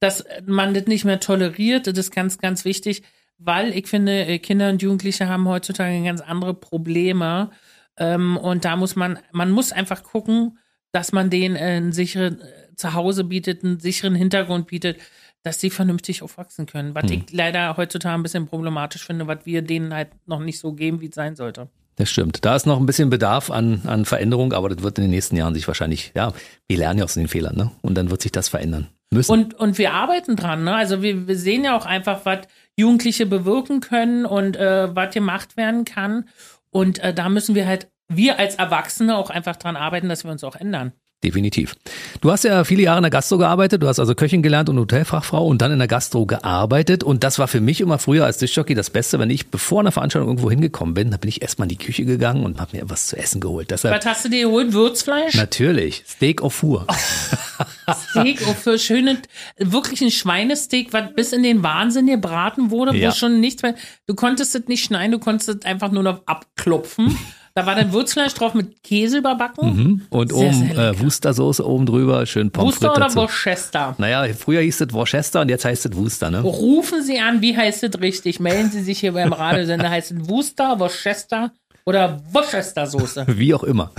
[SPEAKER 3] dass man das nicht mehr toleriert. Das ist ganz, ganz wichtig, weil ich finde, äh, Kinder und Jugendliche haben heutzutage ganz andere Probleme. Ähm, und da muss man, man muss einfach gucken, dass man denen äh, ein sicheres Zuhause bietet, einen sicheren Hintergrund bietet, dass sie vernünftig aufwachsen können. Was ich leider heutzutage ein bisschen problematisch finde, was wir denen halt noch nicht so geben, wie es sein sollte.
[SPEAKER 2] Das stimmt. Da ist noch ein bisschen Bedarf an, an Veränderung, aber das wird in den nächsten Jahren sich wahrscheinlich, ja, wir lernen ja aus den Fehlern, ne? Und dann wird sich das verändern müssen.
[SPEAKER 3] Und, und wir arbeiten dran, ne? Also wir, wir sehen ja auch einfach, was Jugendliche bewirken können und äh, was gemacht werden kann. Und äh, da müssen wir halt, wir als Erwachsene auch einfach dran arbeiten, dass wir uns auch ändern.
[SPEAKER 2] Definitiv. Du hast ja viele Jahre in der Gastro gearbeitet, du hast also Köchin gelernt und Hotelfachfrau und dann in der Gastro gearbeitet und das war für mich immer früher als Dischjockey das Beste, wenn ich bevor eine Veranstaltung irgendwo hingekommen bin, da bin ich erstmal in die Küche gegangen und habe mir was zu essen geholt. Deshalb
[SPEAKER 3] Was hast du dir geholt? Würzfleisch?
[SPEAKER 2] natürlich Steak au four.
[SPEAKER 3] Steak oh, für schöne, wirklich ein Schweinesteak, was bis in den Wahnsinn gebraten wurde,
[SPEAKER 2] Ja.
[SPEAKER 3] wo schon nichts mehr, du konntest es nicht schneiden, du konntest es einfach nur noch abklopfen. Da war dann Würzfleisch drauf mit Käse überbacken.
[SPEAKER 2] Und
[SPEAKER 3] Sehr,
[SPEAKER 2] oben
[SPEAKER 3] sehr
[SPEAKER 2] äh, Wustersoße oben drüber, schön Pommes frites
[SPEAKER 3] oder
[SPEAKER 2] dazu.
[SPEAKER 3] Worcester?
[SPEAKER 2] Naja, früher hieß es Worcester und jetzt heißt es Wuster, ne?
[SPEAKER 3] Rufen Sie an, wie heißt es richtig? Melden Sie sich hier beim Radiosender. Heißt es Worcester, Worcester oder Worcester-Soße?
[SPEAKER 2] Wie auch immer.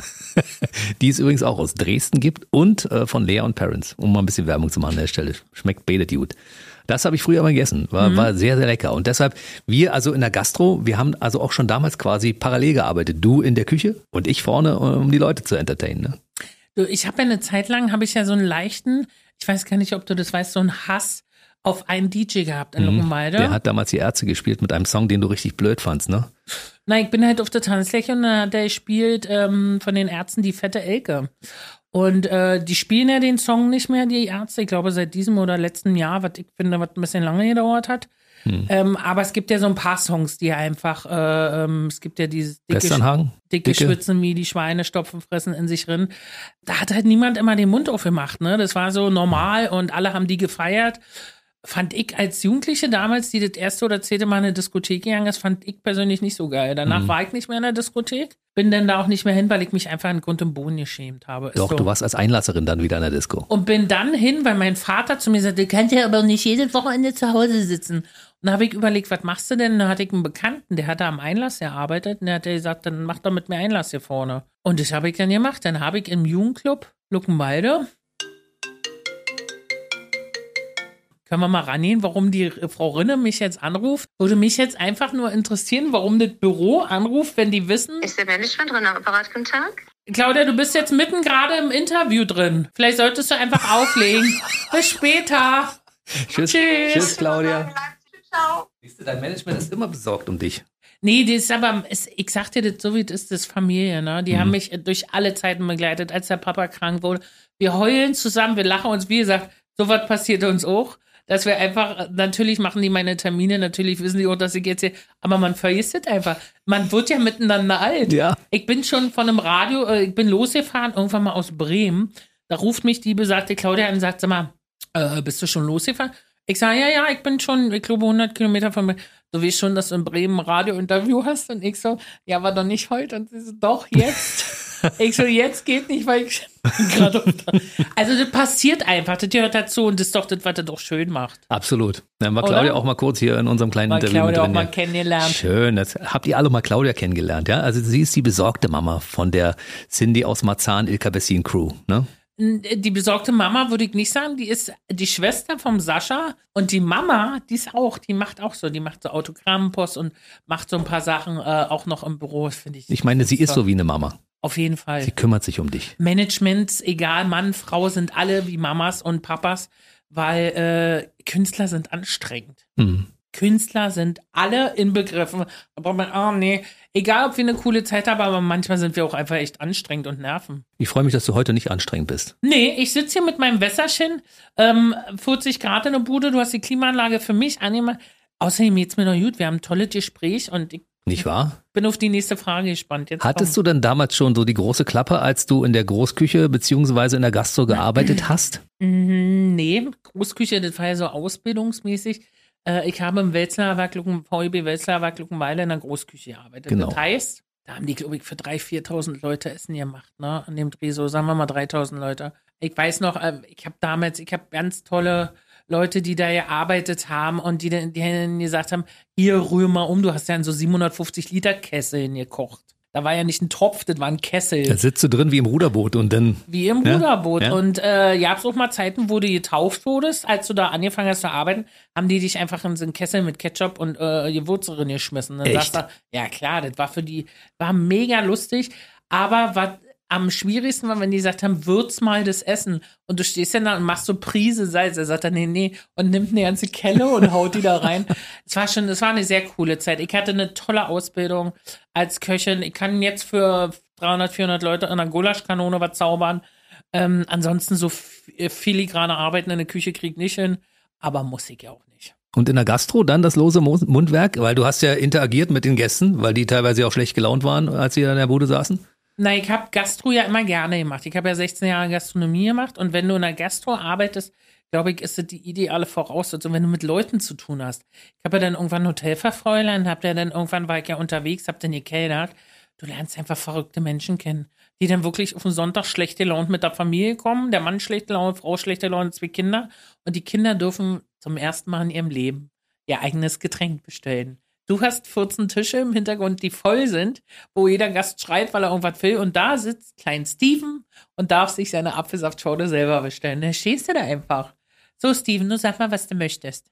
[SPEAKER 2] Die es übrigens auch aus Dresden gibt und äh, von Lea und Parents, um mal ein bisschen Werbung zu machen an der Stelle. Schmeckt beide gut. Das habe ich früher immer gegessen. War, war sehr, sehr lecker. Und deshalb, wir also in der Gastro, wir haben also auch schon damals quasi parallel gearbeitet. Du in der Küche und ich vorne, um die Leute zu entertainen. Ne?
[SPEAKER 3] Du, ich habe ja eine Zeit lang, habe ich ja so einen leichten, ich weiß gar nicht, ob du das weißt, so einen Hass auf einen DJ gehabt in Luckenwalde.
[SPEAKER 2] Der hat damals die Ärzte gespielt mit einem Song, den du richtig blöd fandst, ne?
[SPEAKER 3] Nein, ich bin halt auf der Tanzfläche und da hat der gespielt ähm, von den Ärzten die fette Elke. Und äh, die spielen ja den Song nicht mehr, die Ärzte. Ich glaube, seit diesem oder letzten Jahr, was ich finde, was ein bisschen lange gedauert hat. Ähm, aber es gibt ja so ein paar Songs, die einfach, äh, ähm, es gibt ja dieses dicke, dicke,
[SPEAKER 2] Dicke?
[SPEAKER 3] Schwitzen wie die Schweine, Stopfen, fressen in sich drin. Da hat halt niemand immer den Mund aufgemacht, ne? Das war so normal und alle haben die gefeiert. Fand ich als Jugendliche damals, die das erste oder zweite Mal in eine Diskothek gegangen ist, fand ich persönlich nicht so geil. Danach
[SPEAKER 2] Mhm.
[SPEAKER 3] war ich nicht mehr in der Diskothek. Bin dann da auch nicht mehr hin, weil ich mich einfach in Grund und Boden geschämt habe. Ist
[SPEAKER 2] Doch,
[SPEAKER 3] so.
[SPEAKER 2] du warst als Einlasserin dann wieder in der Disco.
[SPEAKER 3] Und bin dann hin, weil mein Vater zu mir sagte, du kannst ja aber nicht jedes Wochenende zu Hause sitzen. Und da habe ich überlegt, was machst du denn? Und dann hatte ich einen Bekannten, der hat da am Einlass gearbeitet. Und der hat gesagt, dann mach doch mit mir Einlass hier vorne. Und das habe ich dann gemacht. Dann habe ich im Jugendclub Luckenwalde können wir mal rangehen, warum die Frau Rinne mich jetzt anruft? Würde mich jetzt einfach nur interessieren, warum das Büro anruft, wenn die wissen.
[SPEAKER 4] Ist der Management drin am Apparat? Guten Tag.
[SPEAKER 3] Claudia, du bist jetzt mitten gerade im Interview drin. Vielleicht solltest du einfach auflegen. Bis später.
[SPEAKER 2] Tschüss.
[SPEAKER 3] Tschüss.
[SPEAKER 2] Tschüss, Claudia.
[SPEAKER 4] Ciao.
[SPEAKER 2] Siehst du, dein Management ist immer besorgt um dich.
[SPEAKER 3] Nee, das ist aber, ich sag dir das so, wie das ist, das Familie, ne? Die haben mich durch alle Zeiten begleitet, als der Papa krank wurde. Wir heulen zusammen, wir lachen uns, wie gesagt, sowas passiert uns auch. Dass wir einfach, natürlich machen die meine Termine, natürlich wissen die auch, dass ich jetzt hier, aber man vergisst es einfach. Man wird ja miteinander alt.
[SPEAKER 2] Ja.
[SPEAKER 3] Ich bin schon von einem Radio, äh, ich bin losgefahren, irgendwann mal aus Bremen. Da ruft mich die besagte Claudia an und sagt, sag mal, äh, bist du schon losgefahren? Ich sage, ja, ja, ich bin schon, ich glaube, 100 Kilometer von mir. Du weißt schon, dass du in Bremen ein Radio-Interview hast? Und ich so, ja, war doch nicht heute. Und sie so, doch, jetzt. ich so, jetzt geht nicht, weil ich gerade Also, das passiert einfach. Das gehört dazu. Und das ist doch das, was das doch schön macht.
[SPEAKER 2] Absolut. Dann war
[SPEAKER 3] Oder?
[SPEAKER 2] Claudia auch mal kurz hier in unserem kleinen
[SPEAKER 3] Mal
[SPEAKER 2] Interview
[SPEAKER 3] Claudia auch
[SPEAKER 2] mit
[SPEAKER 3] mal
[SPEAKER 2] drin. ja.
[SPEAKER 3] kennengelernt.
[SPEAKER 2] Schön, das habt ihr alle mal Claudia kennengelernt, ja? Also sie ist die besorgte Mama von der Cindy aus Marzahn, Ilka Bessin Crew, ne?
[SPEAKER 3] Die besorgte Mama würde ich nicht sagen, die ist die Schwester vom Sascha und die Mama, die ist auch, die macht auch so, die macht so Autogrammpost und macht so ein paar Sachen äh, auch noch im Büro, finde ich.
[SPEAKER 2] Ich meine, sie ist so wie eine Mama.
[SPEAKER 3] Auf jeden Fall.
[SPEAKER 2] Sie kümmert sich um dich.
[SPEAKER 3] Management, egal, Mann, Frau sind alle wie Mamas und Papas, weil äh, Künstler sind anstrengend.
[SPEAKER 2] Mhm.
[SPEAKER 3] Künstler sind alle inbegriffen. Da braucht man, oh nee, egal ob wir eine coole Zeit haben, aber manchmal sind wir auch einfach echt anstrengend und nerven.
[SPEAKER 2] Ich freue mich, dass du heute nicht anstrengend bist.
[SPEAKER 3] Nee, ich sitze hier mit meinem Wässerchen, ähm, 40 Grad in der Bude, du hast die Klimaanlage für mich angenommen. Außerdem geht's mir noch gut, wir haben ein tolles Gespräch und ich
[SPEAKER 2] Nicht wahr?
[SPEAKER 3] bin auf die nächste Frage gespannt. Jetzt
[SPEAKER 2] Hattest du denn damals schon so die große Klappe, als du in der Großküche beziehungsweise in der Gastro gearbeitet hast?
[SPEAKER 3] Mhm, nee, Großküche, das war ja so ausbildungsmäßig. Äh, ich habe im Welzler VEB Welzler Werk Luckenweiler in der Großküche gearbeitet.
[SPEAKER 2] Genau.
[SPEAKER 3] Das heißt, da haben die, glaube ich, für 3.000, 4.000 Leute Essen gemacht, ne? An dem Dreh, so sagen wir mal 3.000 Leute. Ich weiß noch, äh, ich habe damals, ich habe ganz tolle Leute, die da gearbeitet haben und die, dann gesagt haben, hier rühr mal um, du hast ja in so 750 Liter Kesseln gekocht. Da war ja nicht ein Topf, das war ein Kessel.
[SPEAKER 2] Da sitzt du drin wie im Ruderboot und dann.
[SPEAKER 3] Wie im
[SPEAKER 2] Ja,
[SPEAKER 3] Ruderboot.
[SPEAKER 2] ja.
[SPEAKER 3] Und äh, gab es auch mal Zeiten, wo du getauft wurdest, als du da angefangen hast zu arbeiten, haben die dich einfach in so einen Kessel mit Ketchup und äh, Gewürze drin geschmissen. Dann
[SPEAKER 2] Echt?
[SPEAKER 3] sagst du, ja klar, das war für die, war mega lustig. Aber was am schwierigsten war, wenn die gesagt haben, würz mal das Essen. Und du stehst dann da und machst so Prise Salz. Er sagt dann, nee, nee, und nimmt eine ganze Kelle und haut die da rein. Es war schon, es war eine sehr coole Zeit. Ich hatte eine tolle Ausbildung als Köchin. Ich kann jetzt für 300, 400 Leute in einer Gulaschkanone was zaubern. Ähm, ansonsten so f- filigrane Arbeiten in der Küche krieg ich nicht hin, aber muss ich ja auch nicht.
[SPEAKER 2] Und in der Gastro dann das lose Mundwerk, weil du hast ja interagiert mit den Gästen, weil die teilweise auch schlecht gelaunt waren, als sie da in der Bude saßen.
[SPEAKER 3] Na, ich habe Gastro ja immer gerne gemacht. Ich habe ja 16 Jahre Gastronomie gemacht und wenn du in der Gastro arbeitest, glaube ich, ist das die ideale Voraussetzung, wenn du mit Leuten zu tun hast. Ich habe ja dann irgendwann Hotelverfräulein, habe ja dann irgendwann war ich ja unterwegs, habe dann gekellnert. Du lernst einfach verrückte Menschen kennen, die dann wirklich auf den Sonntag schlecht gelaunt mit der Familie kommen, der Mann schlecht gelaunt, Frau schlecht gelaunt, zwei Kinder und die Kinder dürfen zum ersten Mal in ihrem Leben ihr eigenes Getränk bestellen. Du hast 14 Tische im Hintergrund, die voll sind, wo jeder Gast schreit, weil er irgendwas will. Und da sitzt Klein Steven und darf sich seine Apfelsaftschorle selber bestellen. Da stehst du da einfach. So, Steven, du sag mal, was du möchtest.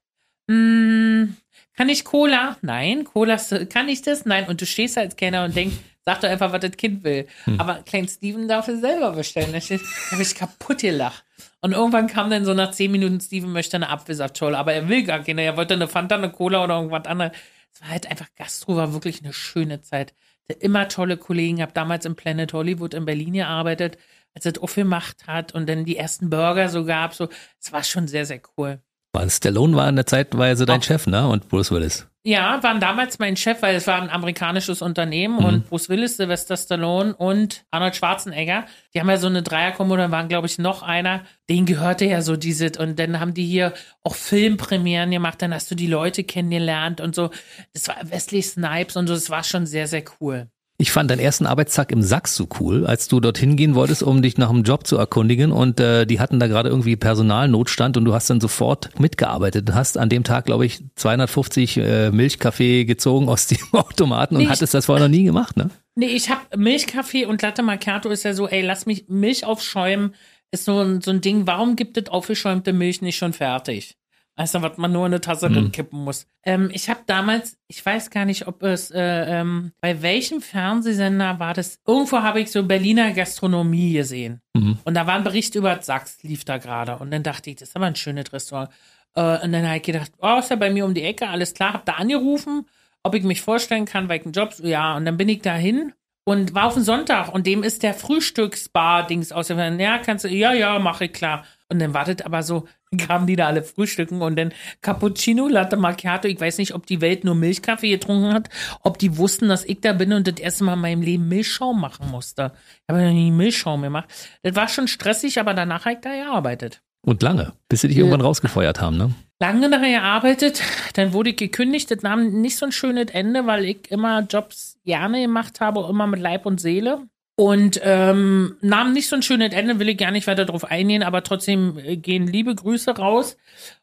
[SPEAKER 3] Mm, kann ich Cola? Nein. Cola, kann ich das? Nein. Und du stehst da als Kenner und denkst, sag doch einfach, was das Kind will. Aber Klein Steven darf es selber bestellen. Da steht- da habe ich kaputt gelacht. Und irgendwann kam dann so nach 10 Minuten, Steven möchte eine Apfelsaftschorle, aber er will gar keine. Er wollte eine Fanta, eine Cola oder irgendwas anderes. Es war halt einfach, Gastro war wirklich eine schöne Zeit. Hatte Immer tolle Kollegen, habe damals im Planet Hollywood in Berlin gearbeitet, als es aufgemacht hat und dann die ersten Burger so gab. So, es war schon sehr, sehr cool.
[SPEAKER 2] Weil Stallone war in der Zeitweise dein
[SPEAKER 3] Auch.
[SPEAKER 2] Chef, ne? Und Bruce Willis.
[SPEAKER 3] Ja, waren damals mein Chef, weil es war ein amerikanisches Unternehmen
[SPEAKER 2] Mhm.
[SPEAKER 3] und Bruce Willis, Sylvester Stallone und Arnold Schwarzenegger, die haben ja so eine Dreierkombo, da waren glaube ich noch einer, denen gehörte ja so dieses und dann haben die hier auch Filmpremieren gemacht, dann hast du die Leute kennengelernt und so. Das war Wesley Snipes und so, das war schon sehr, sehr cool.
[SPEAKER 2] Ich fand deinen ersten Arbeitstag im Sachs so cool, als du dorthin gehen wolltest, um dich nach einem Job zu erkundigen und äh, die hatten da gerade irgendwie Personalnotstand und du hast dann sofort mitgearbeitet. Du hast an dem Tag, glaube ich, 250 äh, Milchkaffee gezogen aus dem Automaten und
[SPEAKER 3] Nee, ich-
[SPEAKER 2] hattest das vorher noch nie gemacht, ne?
[SPEAKER 3] Nee, ich hab Milchkaffee und Latte Macchiato ist ja so, ey, lass mich Milch aufschäumen, ist so ein, so ein Ding, warum gibt es aufgeschäumte Milch nicht schon fertig? Du, was man nur in eine Tasse
[SPEAKER 2] Mhm.
[SPEAKER 3] drin kippen muss. Ähm, ich habe damals, ich weiß gar nicht, ob es, äh, ähm, bei welchem Fernsehsender war das? Irgendwo habe ich so Berliner Gastronomie gesehen.
[SPEAKER 2] Mhm.
[SPEAKER 3] Und da war ein Bericht über Sachs, lief da gerade. Und dann dachte ich, das ist aber ein schönes Restaurant. Äh, und dann habe ich gedacht, oh, ist ja bei mir um die Ecke, alles klar, hab da angerufen, ob ich mich vorstellen kann, weil ich einen Job, ja, und dann bin ich da hin und war auf den Sonntag und dem ist der Frühstücksbar-Dings ausgefallen. Ja, kannst du, ja, ja, mache ich klar. Und dann wartet aber so, kamen die da alle frühstücken und dann Cappuccino, Latte Macchiato. Ich weiß nicht, ob die Welt nur Milchkaffee getrunken hat, ob die wussten, dass ich da bin und das erste Mal in meinem Leben Milchschaum machen musste. Ich habe ja nie Milchschaum gemacht. Das war schon stressig, aber danach habe ich da gearbeitet.
[SPEAKER 2] Und lange, bis sie dich
[SPEAKER 3] Ja.
[SPEAKER 2] irgendwann rausgefeuert haben, ne?
[SPEAKER 3] Lange nachher gearbeitet, dann wurde ich gekündigt. Das nahm nicht so ein schönes Ende, weil ich immer Jobs gerne gemacht habe, immer mit Leib und Seele. Und ähm, nahm nicht so ein schönes Ende, will ich gar nicht weiter drauf eingehen, aber trotzdem äh, gehen liebe Grüße raus.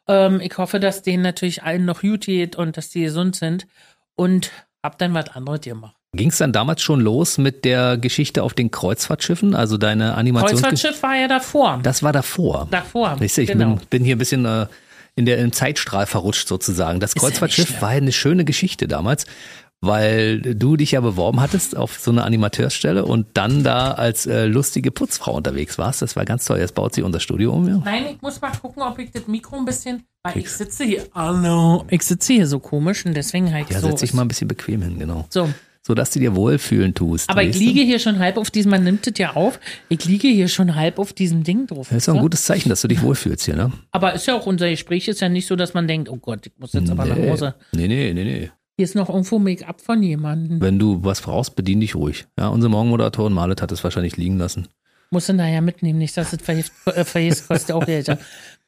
[SPEAKER 3] Ähm, ich hoffe, dass denen natürlich allen noch gut geht und dass die gesund sind. Und hab dann was anderes gemacht.
[SPEAKER 2] Ging es dann damals schon los mit der Geschichte auf den Kreuzfahrtschiffen, also deine Animation?
[SPEAKER 3] Kreuzfahrtschiff war ja davor.
[SPEAKER 2] Das war davor.
[SPEAKER 3] Davor.
[SPEAKER 2] Siehst du, ich
[SPEAKER 3] genau.
[SPEAKER 2] bin, bin hier ein bisschen äh, in der im Zeitstrahl verrutscht sozusagen. Das
[SPEAKER 3] ja nicht
[SPEAKER 2] Kreuzfahrtschiff
[SPEAKER 3] schlimm.
[SPEAKER 2] war eine schöne Geschichte damals, weil du dich ja beworben hattest auf so eine Animateursstelle und dann da als äh, lustige Putzfrau unterwegs warst. Das war ganz toll. Jetzt baut sie unser Studio um. Ja.
[SPEAKER 3] Nein, ich muss mal gucken, ob ich das Mikro ein bisschen, weil ich sitze hier, hallo, ich sitze hier so komisch und deswegen halt
[SPEAKER 2] Ja,
[SPEAKER 3] so.
[SPEAKER 2] setz dich mal ein bisschen bequem hin, genau.
[SPEAKER 3] so.
[SPEAKER 2] So dass du dir wohlfühlen tust.
[SPEAKER 3] Aber ich
[SPEAKER 2] weißt du?
[SPEAKER 3] liege hier schon halb auf diesem, man nimmt es ja auf, ich liege hier schon halb auf diesem Ding drauf.
[SPEAKER 2] Das ist doch ein gutes Zeichen, dass du dich wohlfühlst hier, ne?
[SPEAKER 3] Aber ist ja auch unser Gespräch ist ja nicht so, dass man denkt, oh Gott, ich muss jetzt aber nach Hause.
[SPEAKER 2] Nee, nee, nee, nee.
[SPEAKER 3] Hier ist noch irgendwo Make-up von jemandem.
[SPEAKER 2] Wenn du was brauchst, bedien dich ruhig. Ja, unsere Morgenmoderatorin Malet hat es wahrscheinlich liegen lassen.
[SPEAKER 3] Muss du nachher mitnehmen, nicht, dass es verhilft, äh, verhilft kostet auch Geld.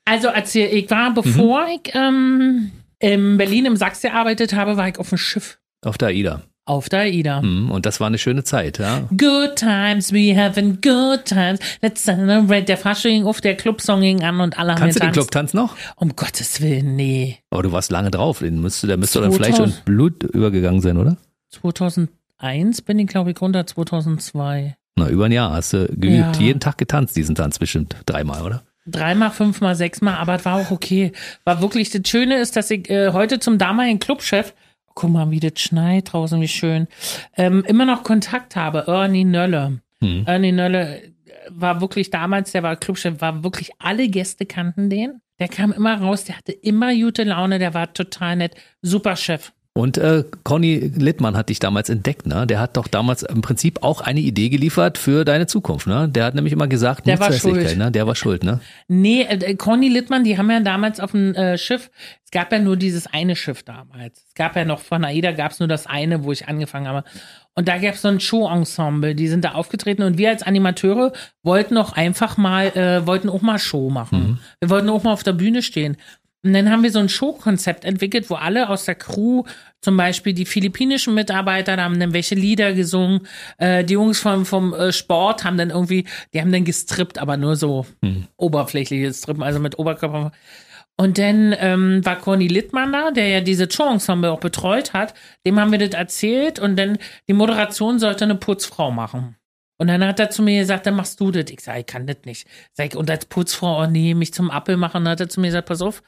[SPEAKER 3] Also erzähl, ich war, bevor
[SPEAKER 2] Mhm.
[SPEAKER 3] ich ähm, in Berlin im Sachs gearbeitet habe, war ich auf dem Schiff.
[SPEAKER 2] Auf der AIDA.
[SPEAKER 3] Auf der AIDA.
[SPEAKER 2] Mhm, Und das war eine schöne Zeit, ja.
[SPEAKER 3] Good times, we having good times. Let's celebrate. Der Fasching ging auf, der Clubsong ging an und alle haben
[SPEAKER 2] Kannst du den. Clubtanz noch?
[SPEAKER 3] Um Gottes Willen, nee.
[SPEAKER 2] Aber du warst lange drauf. Den müsste, der müsste dann Fleisch
[SPEAKER 3] 2000.
[SPEAKER 2] und Blut übergegangen sein, oder?
[SPEAKER 3] 2001 bin ich, glaube ich, runter, 2002.
[SPEAKER 2] Na, über ein Jahr hast du geübt.
[SPEAKER 3] Ja.
[SPEAKER 2] Jeden Tag getanzt, diesen Tanz bestimmt. Dreimal, oder?
[SPEAKER 3] Dreimal, fünfmal, sechsmal, aber es war auch okay. War wirklich, das Schöne ist, dass ich äh, heute zum damaligen Clubchef, guck mal, wie das schneit draußen, wie schön, ähm, immer noch Kontakt habe. Ernie Nölle.
[SPEAKER 2] Hm.
[SPEAKER 3] Ernie Nölle äh, war wirklich damals, der war Clubchef, war wirklich, alle Gäste kannten den. Der kam immer raus, der hatte immer gute Laune, der war total nett. Super Chef.
[SPEAKER 2] Und äh, Conny Littmann hat dich damals entdeckt, ne? Der hat doch damals im Prinzip auch eine Idee geliefert für deine Zukunft, ne? Der hat nämlich immer gesagt,
[SPEAKER 3] Der war schuld.
[SPEAKER 2] ne? Der war schuld, ne?
[SPEAKER 3] Nee, äh, Conny Littmann, die haben ja damals auf dem äh, Schiff, es gab ja nur dieses eine Schiff damals. Es gab ja noch von AIDA gab es nur das eine, wo ich angefangen habe. Und da gab es so ein Show-Ensemble, die sind da aufgetreten und wir als Animateure wollten auch einfach mal, äh, wollten auch mal Show machen. Wir wollten auch mal auf der Bühne stehen. Und dann haben wir so ein Showkonzept entwickelt, wo alle aus der Crew, zum Beispiel die philippinischen Mitarbeiter, da haben dann welche Lieder gesungen, äh, die Jungs vom, vom äh, Sport haben dann irgendwie, die haben dann gestrippt, aber nur so oberflächliches Strippen, also mit Oberkörper. Und dann ähm, war Conny Littmann da, der ja diese Show-Ensemble auch betreut hat. Dem haben wir das erzählt und dann die Moderation sollte eine Putzfrau machen. Und dann hat er zu mir gesagt, dann machst du das. Ich sage, ich kann das nicht. Sag ich, und als Putzfrau, oh nee, mich zum Appel machen. Dann hat er zu mir gesagt, pass auf,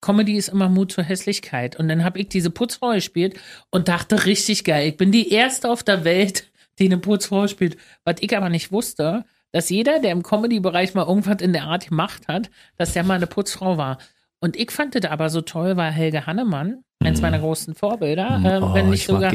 [SPEAKER 3] Comedy ist immer Mut zur Hässlichkeit. Und dann habe ich diese Putzfrau gespielt und dachte, richtig geil. Ich bin die erste auf der Welt, die eine Putzfrau spielt. Was ich aber nicht wusste, dass jeder, der im Comedy-Bereich mal irgendwas in der Art gemacht hat, dass der mal eine Putzfrau war. Und ich fand das aber so toll, weil Helge Hannemann, eins meiner großen Vorbilder, äh,
[SPEAKER 2] oh,
[SPEAKER 3] wenn nicht sogar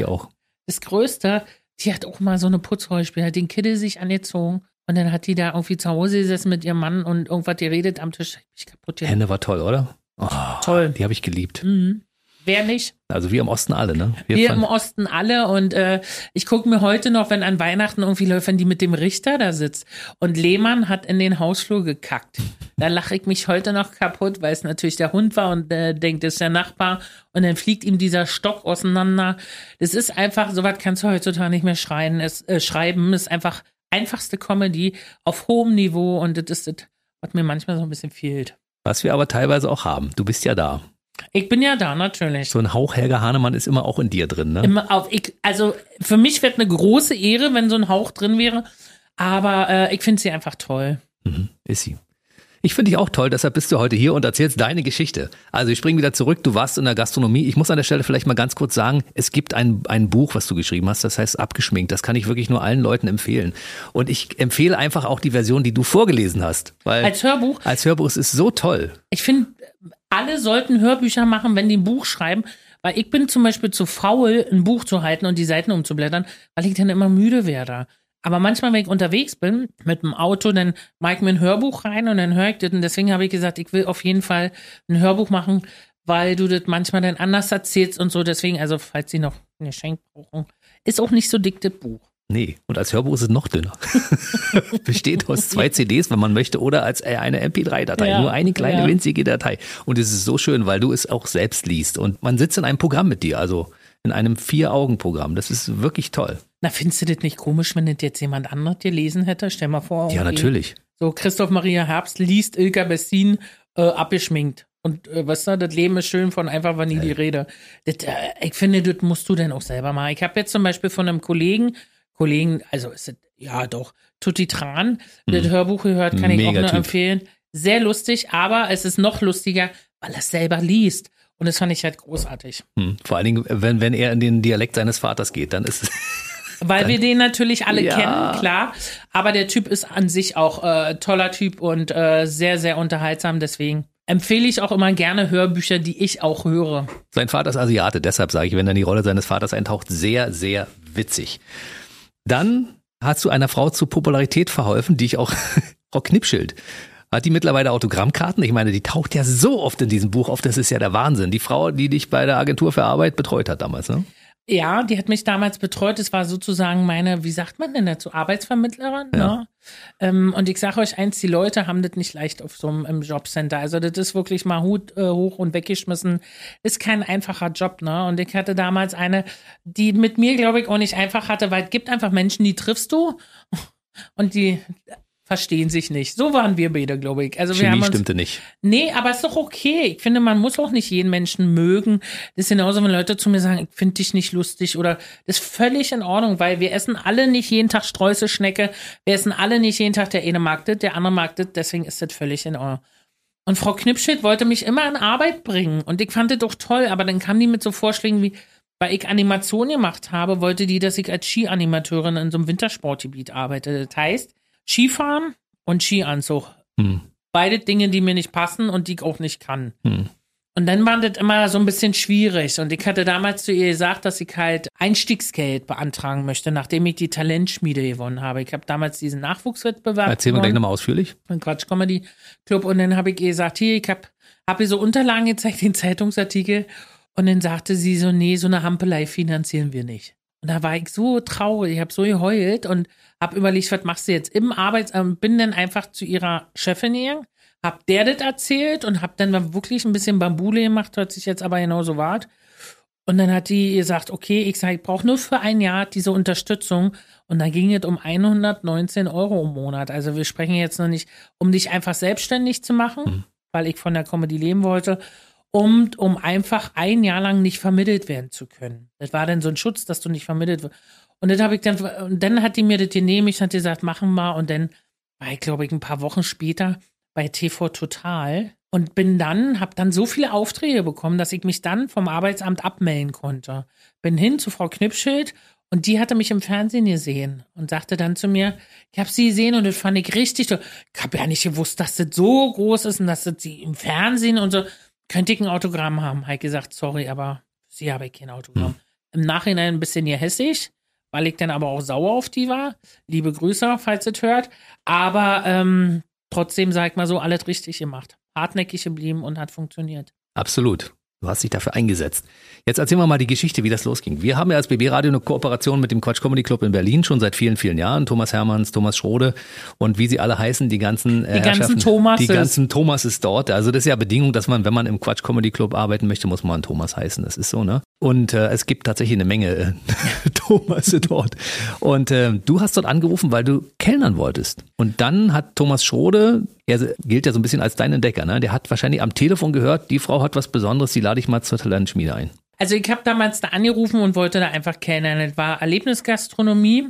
[SPEAKER 3] das Größte, die hat auch mal so eine Putzfrau gespielt, hat den Kiddel sich angezogen und dann hat die da irgendwie zu Hause gesessen mit ihrem Mann und irgendwas geredet am Tisch. Hab Ich kaputt gemacht.
[SPEAKER 2] Henne war toll, oder? Oh,
[SPEAKER 3] Toll.
[SPEAKER 2] Die habe ich geliebt.
[SPEAKER 3] Mhm. Wer nicht?
[SPEAKER 2] Also wir im Osten alle, ne?
[SPEAKER 3] Wir im
[SPEAKER 2] fanden-
[SPEAKER 3] Osten alle und äh, ich gucke mir heute noch, wenn an Weihnachten irgendwie läuft, wenn die mit dem Richter da sitzt und Lehmann hat in den Hausflur gekackt. Da lache ich mich heute noch kaputt, weil es natürlich der Hund war und äh, denkt, das ist der Nachbar und dann fliegt ihm dieser Stock auseinander. Das ist einfach, sowas kannst du heutzutage nicht mehr schreien, es, äh, schreiben. ist einfach einfachste Comedy auf hohem Niveau und das ist das, was mir manchmal so ein bisschen fehlt.
[SPEAKER 2] Was wir aber teilweise auch haben. Du bist ja da.
[SPEAKER 3] Ich bin ja da, natürlich.
[SPEAKER 2] So ein Hauch Helga Hahnemann ist immer auch in dir drin, ne?
[SPEAKER 3] Immer auf, ich, also für mich wäre eine große Ehre, wenn so ein Hauch drin wäre. Aber äh, ich finde sie einfach toll.
[SPEAKER 2] Mhm, ist sie. Ich finde dich auch toll, deshalb bist du heute hier und erzählst deine Geschichte. Also ich springe wieder zurück, du warst in der Gastronomie. Ich muss an der Stelle vielleicht mal ganz kurz sagen, es gibt ein, ein Buch, was du geschrieben hast, das heißt Abgeschminkt. Das kann ich wirklich nur allen Leuten empfehlen. Und ich empfehle einfach auch die Version, die du vorgelesen hast. Weil
[SPEAKER 3] Als Hörbuch.
[SPEAKER 2] als Hörbuch es ist so toll.
[SPEAKER 3] Ich finde, alle sollten Hörbücher machen, wenn die ein Buch schreiben. Weil ich bin zum Beispiel zu faul, ein Buch zu halten und die Seiten umzublättern, weil ich dann immer müde werde. Aber manchmal, wenn ich unterwegs bin mit dem Auto, dann mache ich mir ein Hörbuch rein und dann höre ich das. Und deswegen habe ich gesagt, ich will auf jeden Fall ein Hörbuch machen, weil du das manchmal dann anders erzählst und so. Deswegen, also falls Sie noch ein Geschenk brauchen, ist auch nicht so dick das Buch.
[SPEAKER 2] Nee, und als Hörbuch ist es noch dünner. Besteht aus zwei CDs, wenn man möchte, oder als äh, eine MP3-Datei.
[SPEAKER 3] Ja,
[SPEAKER 2] Nur eine kleine
[SPEAKER 3] ja.
[SPEAKER 2] winzige Datei. Und es ist so schön, weil du es auch selbst liest. Und man sitzt in einem Programm mit dir, also in einem Vier-Augen-Programm. Das ist wirklich toll.
[SPEAKER 3] Na, findest du das nicht komisch, wenn das jetzt jemand anderes gelesen hätte? Stell mal vor.
[SPEAKER 2] Ja,
[SPEAKER 3] irgendwie
[SPEAKER 2] natürlich.
[SPEAKER 3] So, Christoph Maria Herbst liest Ilka Bessin äh, abgeschminkt. Und äh, weißt du, das Leben ist schön von einfach war nie die Rede. Das, äh, ich finde, das musst du denn auch selber machen. Ich habe jetzt zum Beispiel von einem Kollegen, Kollegen, also ist ja doch, Tutti Tran, das Hörbuch gehört, kann ich auch
[SPEAKER 2] Mega
[SPEAKER 3] nur
[SPEAKER 2] Typ.
[SPEAKER 3] empfehlen. Sehr lustig, aber es ist noch lustiger, weil er es selber liest. Und das fand ich halt großartig.
[SPEAKER 2] Hm. Vor allen Dingen, wenn, wenn er in den Dialekt seines Vaters geht, dann ist es.
[SPEAKER 3] Weil wir den natürlich alle
[SPEAKER 2] Ja.
[SPEAKER 3] kennen, klar. Aber der Typ ist an sich auch äh, toller Typ und äh, sehr, sehr unterhaltsam. Deswegen empfehle ich auch immer gerne Hörbücher, die ich auch höre.
[SPEAKER 2] Sein Vater ist Asiate, deshalb sage ich, wenn er in die Rolle seines Vaters eintaucht, sehr, sehr witzig. Dann hast du einer Frau zu Popularität verholfen, die ich auch, Frau Knipschild. Hat die mittlerweile Autogrammkarten? Ich meine, die taucht ja so oft in diesem Buch auf, das ist ja der Wahnsinn. Die Frau, die dich bei der Agentur für Arbeit betreut hat damals, ne?
[SPEAKER 3] Ja, die hat mich damals betreut. Es war sozusagen meine, wie sagt man denn dazu, Arbeitsvermittlerin.
[SPEAKER 2] Ja.
[SPEAKER 3] Ne? Ähm, und ich sage euch eins, die Leute haben das nicht leicht auf so einem im Jobcenter. Also das ist wirklich mal Hut äh, hoch und weggeschmissen. Ist kein einfacher Job, ne? Und ich hatte damals eine, die mit mir, glaube ich, auch nicht einfach hatte, weil es gibt einfach Menschen, die triffst du und die verstehen sich nicht. So waren wir beide, glaube ich. Also wir haben
[SPEAKER 2] Chemie
[SPEAKER 3] uns
[SPEAKER 2] stimmte nicht.
[SPEAKER 3] Nee, aber ist doch okay. Ich finde, man muss auch nicht jeden Menschen mögen. Das ist genauso, wenn Leute zu mir sagen, ich finde dich nicht lustig oder das ist völlig in Ordnung, weil wir essen alle nicht jeden Tag Streuselschnecke. Wir essen alle nicht jeden Tag, der eine mag das, der andere mag das, deswegen ist das völlig in Ordnung. Und Frau Knipschild wollte mich immer in Arbeit bringen und ich fand das doch toll, aber dann kam die mit so Vorschlägen wie, weil ich Animation gemacht habe, wollte die, dass ich als Skianimateurin in so einem Wintersportgebiet arbeite. Das heißt, Skifahren und Skianzug
[SPEAKER 2] Hm.
[SPEAKER 3] beide Dinge, die mir nicht passen und die ich auch nicht kann.
[SPEAKER 2] Hm.
[SPEAKER 3] Und dann war das immer so ein bisschen schwierig. Und ich hatte damals zu ihr gesagt, dass ich halt Einstiegsgeld beantragen möchte, nachdem ich die Talentschmiede gewonnen habe. Ich habe damals diesen Nachwuchswettbewerb
[SPEAKER 2] Erzähl mir gleich nochmal ausführlich.
[SPEAKER 3] im Quatsch Comedy Club. Und dann habe ich ihr gesagt, hier, ich habe hab ihr so Unterlagen gezeigt, den Zeitungsartikel. Und dann sagte sie so, nee, so eine Hampelei finanzieren wir nicht. Und da war ich so traurig, ich habe so geheult und habe überlegt, was machst du jetzt im Arbeitsamt? Bin dann einfach zu ihrer Chefin gegangen, hab der das erzählt und hab dann wirklich ein bisschen Bambule gemacht, hört sich jetzt aber genauso wahr. Und dann hat die gesagt, okay, ich sage, ich brauche nur für ein Jahr diese Unterstützung. Und da ging es um 119 Euro im Monat. Also wir sprechen jetzt noch nicht, um dich einfach selbstständig zu machen, weil ich von der Comedy leben wollte, und um einfach ein Jahr lang nicht vermittelt werden zu können. Das war dann so ein Schutz, dass du nicht vermittelt wirst. Und das habe ich dann, und dann hat die mir das genehmigt, hat gesagt, machen wir. Und dann war ich, glaube ich, ein paar Wochen später bei TV Total und bin dann, habe dann so viele Aufträge bekommen, dass ich mich dann vom Arbeitsamt abmelden konnte. Bin hin zu Frau Knipschild und die hatte mich im Fernsehen gesehen und sagte dann zu mir, ich habe sie gesehen und das fand ich richtig. Ich habe ja nicht gewusst, dass das so groß ist und dass das sie im Fernsehen und so. Könnte ich ein Autogramm haben? Habe ich gesagt, sorry, aber sie habe ich kein Autogramm. Im Nachhinein ein bisschen gehässig, weil ich dann aber auch sauer auf die war. Liebe Grüße, falls ihr es hört. Aber ähm, trotzdem, sag ich mal so, alles richtig gemacht. Hartnäckig geblieben und hat funktioniert.
[SPEAKER 2] Absolut. Du hast dich dafür eingesetzt. Jetzt erzählen wir mal die Geschichte, wie das losging. Wir haben ja als BB Radio eine Kooperation mit dem Quatsch Comedy Club in Berlin schon seit vielen, vielen Jahren. Thomas Hermanns, Thomas Schrode und wie sie alle heißen, die ganzen äh,
[SPEAKER 3] Die ganzen. Thomases.
[SPEAKER 2] Die ganzen Thomas ist dort. Also das ist ja Bedingung, dass man, wenn man im Quatsch Comedy Club arbeiten möchte, muss man Thomas heißen. Das ist so, ne? Und äh, es gibt tatsächlich eine Menge äh, Thomasse dort. Und äh, du hast dort angerufen, weil du kellnern wolltest. Und dann hat Thomas Schrode, er gilt ja so ein bisschen als dein Entdecker, ne? Der hat wahrscheinlich am Telefon gehört, die Frau hat was Besonderes, die lade ich mal zur Talentschmiede ein.
[SPEAKER 3] Also ich habe damals da angerufen und wollte da einfach kellnern. Das war Erlebnisgastronomie.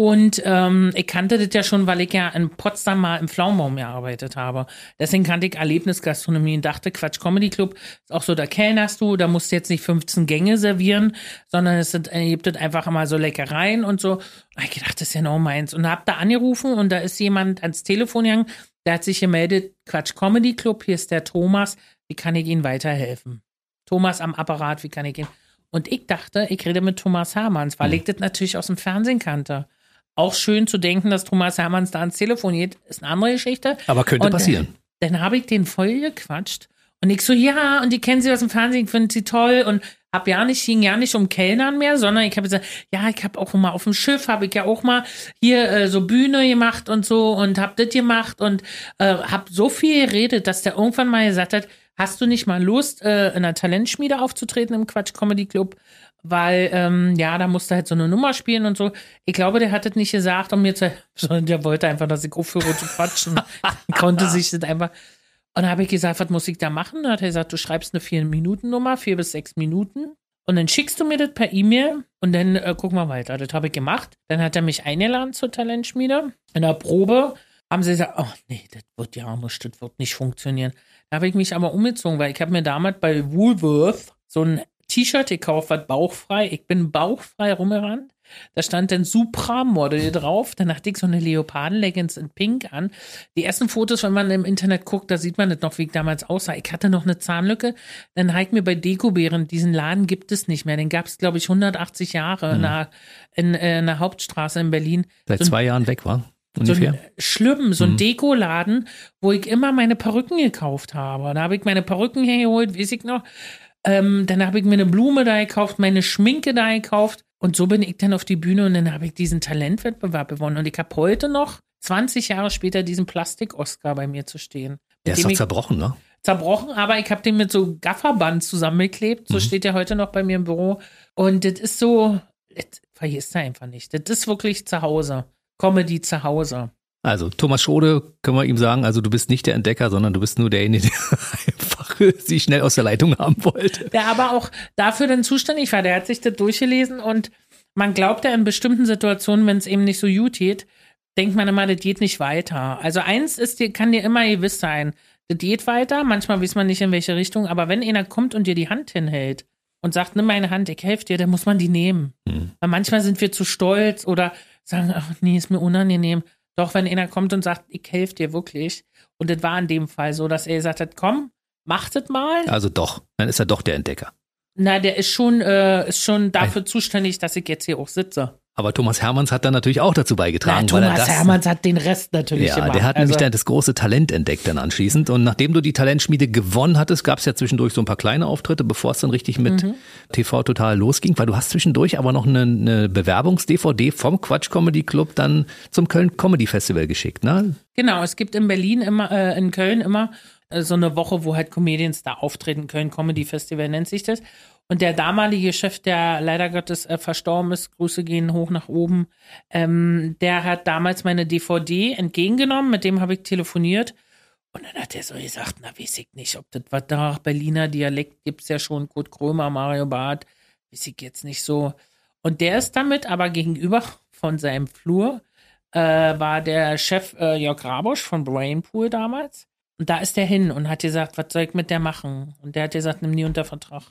[SPEAKER 3] Und ähm, ich kannte das ja schon, weil ich ja in Potsdam mal im Pflaumenbaum gearbeitet habe. Deswegen kannte ich Erlebnisgastronomie und dachte, Quatsch Comedy Club ist auch so, da kellnerst du, da musst du jetzt nicht 15 Gänge servieren, sondern es sind, äh, gibt es einfach immer so Leckereien und so. Und ich gedacht, das ist ja noch meins. Und hab da angerufen und da ist jemand ans Telefon gegangen, der hat sich gemeldet, Quatsch Comedy Club, hier ist der Thomas, wie kann ich Ihnen weiterhelfen? Thomas am Apparat, wie kann ich ihn? Und ich dachte, ich rede mit Thomas Hermanns, weil ich das natürlich aus dem Fernsehen kannte. Auch schön zu denken, dass Thomas Hermanns da ans Telefon geht, ist eine andere Geschichte.
[SPEAKER 2] Aber könnte
[SPEAKER 3] Und,
[SPEAKER 2] passieren.
[SPEAKER 3] äh, Dann habe ich den voll gequatscht und ich so, ja, und die kennen sie aus dem Fernsehen, ich finde sie toll und hab ja nicht, ging ja nicht um Kellnern mehr, sondern ich habe gesagt, ja, ich habe auch mal auf dem Schiff, habe ich ja auch mal hier äh, so Bühne gemacht und so und hab das gemacht und äh, hab so viel geredet, dass der irgendwann mal gesagt hat, hast du nicht mal Lust, äh, in einer Talentschmiede aufzutreten im Quatsch Comedy Club? Weil, ähm, ja, da musste halt so eine Nummer spielen und so. Ich glaube, der hat das nicht gesagt, um mir zu, sondern der wollte einfach, dass ich aufhöre zu quatschen. konnte sich das einfach. Und dann habe ich gesagt, was muss ich da machen? Dann hat er gesagt, du schreibst eine 4-Minuten-Nummer, 4 bis 6 Minuten. Und dann schickst du mir das per E-Mail und dann äh, gucken wir weiter. Das habe ich gemacht. Dann hat er mich eingeladen zur Talentschmiede. In der Probe haben sie gesagt, oh nee, das wird ja nicht, das wird nicht funktionieren. Da habe ich mich aber umgezogen, weil ich habe mir damals bei Woolworth so ein T-Shirt gekauft, was bauchfrei. Ich bin bauchfrei rumgerannt. Da stand dann Supra-Model drauf. Dann hatte ich so eine Leoparden-Leggings in Pink an. Die ersten Fotos, wenn man im Internet guckt, da sieht man das noch, wie ich damals aussah. Ich hatte noch eine Zahnlücke. Dann habe ich mir bei Dekobären, diesen Laden gibt es nicht mehr. Den gab es, glaube ich, 180 Jahre in, äh, in der Hauptstraße in Berlin.
[SPEAKER 2] Seit
[SPEAKER 3] So
[SPEAKER 2] zwei Jahren weg war.
[SPEAKER 3] so
[SPEAKER 2] Ungefähr.
[SPEAKER 3] ein Schlimm, so ein Dekoladen, wo ich immer meine Perücken gekauft habe. Da habe ich meine Perücken hergeholt, weiß ich noch. Ähm, dann habe ich mir eine Blume da gekauft, meine Schminke da gekauft. Und so bin ich dann auf die Bühne und dann habe ich diesen Talentwettbewerb gewonnen. Und ich habe heute noch, 20 Jahre später, diesen Plastik-Oscar bei mir zu stehen.
[SPEAKER 2] Der ist doch zerbrochen, ne?
[SPEAKER 3] zerbrochen, aber ich habe den mit so Gafferband zusammengeklebt. So steht der heute noch bei mir im Büro. Und das ist so, das vergisst er einfach nicht. Das ist wirklich zu Hause. Comedy zu Hause.
[SPEAKER 2] Also Thomas Schode, können wir ihm sagen, also du bist nicht der Entdecker, sondern du bist nur derjenige, der einfach sie schnell aus der Leitung haben wollte.
[SPEAKER 3] Der aber auch dafür dann zuständig war. Der hat sich das durchgelesen und man glaubt ja in bestimmten Situationen, wenn es eben nicht so gut geht, denkt man immer, das geht nicht weiter. Also eins ist dir, kann dir immer gewiss sein, das geht weiter. Manchmal weiß man nicht in welche Richtung, aber wenn einer kommt und dir die Hand hinhält und sagt, nimm meine Hand, ich helfe dir, dann muss man die nehmen. Weil manchmal sind wir zu stolz oder sagen, ach nee, ist mir unangenehm. Doch wenn einer kommt und sagt, ich helfe dir wirklich. Und das war in dem Fall so, dass er gesagt hat, komm, mach das mal.
[SPEAKER 2] Also doch, dann ist er doch der Entdecker.
[SPEAKER 3] Na, der ist schon, äh, ist schon dafür zuständig, dass ich jetzt hier auch sitze.
[SPEAKER 2] Aber Thomas Hermanns hat dann natürlich auch dazu
[SPEAKER 3] Na,
[SPEAKER 2] beigetragen, er
[SPEAKER 3] Thomas
[SPEAKER 2] das,
[SPEAKER 3] Hermanns hat den Rest natürlich
[SPEAKER 2] ja,
[SPEAKER 3] gemacht.
[SPEAKER 2] der hat
[SPEAKER 3] also,
[SPEAKER 2] nämlich dann das große Talent entdeckt dann anschließend. Und nachdem du die Talentschmiede gewonnen hattest, gab es ja zwischendurch so ein paar kleine Auftritte, bevor es dann richtig mit
[SPEAKER 3] Mhm.
[SPEAKER 2] TV total losging, weil du hast zwischendurch aber noch eine, eine Bewerbungs-DVD vom Quatsch Comedy Club dann zum Köln Comedy Festival geschickt, ne?
[SPEAKER 3] Genau, es gibt in Berlin immer, äh, in Köln immer so eine Woche, wo halt Comedians da auftreten. Köln Comedy Festival nennt sich das. Und der damalige Chef, der leider Gottes äh, verstorben ist, Grüße gehen hoch nach oben, ähm, der hat damals meine DVD entgegengenommen, mit dem habe ich telefoniert. Und dann hat er so gesagt, na, weiß ich nicht, ob das was da, Berliner Dialekt gibt's ja schon, Kurt Krömer, Mario Barth, weiß ich jetzt nicht so. Und der ist damit aber gegenüber von seinem Flur, äh, war der Chef äh, Jörg Rabusch von Brainpool damals. Und da ist der hin und hat gesagt, was soll ich mit der machen? Und der hat gesagt, nimm die unter Vertrag.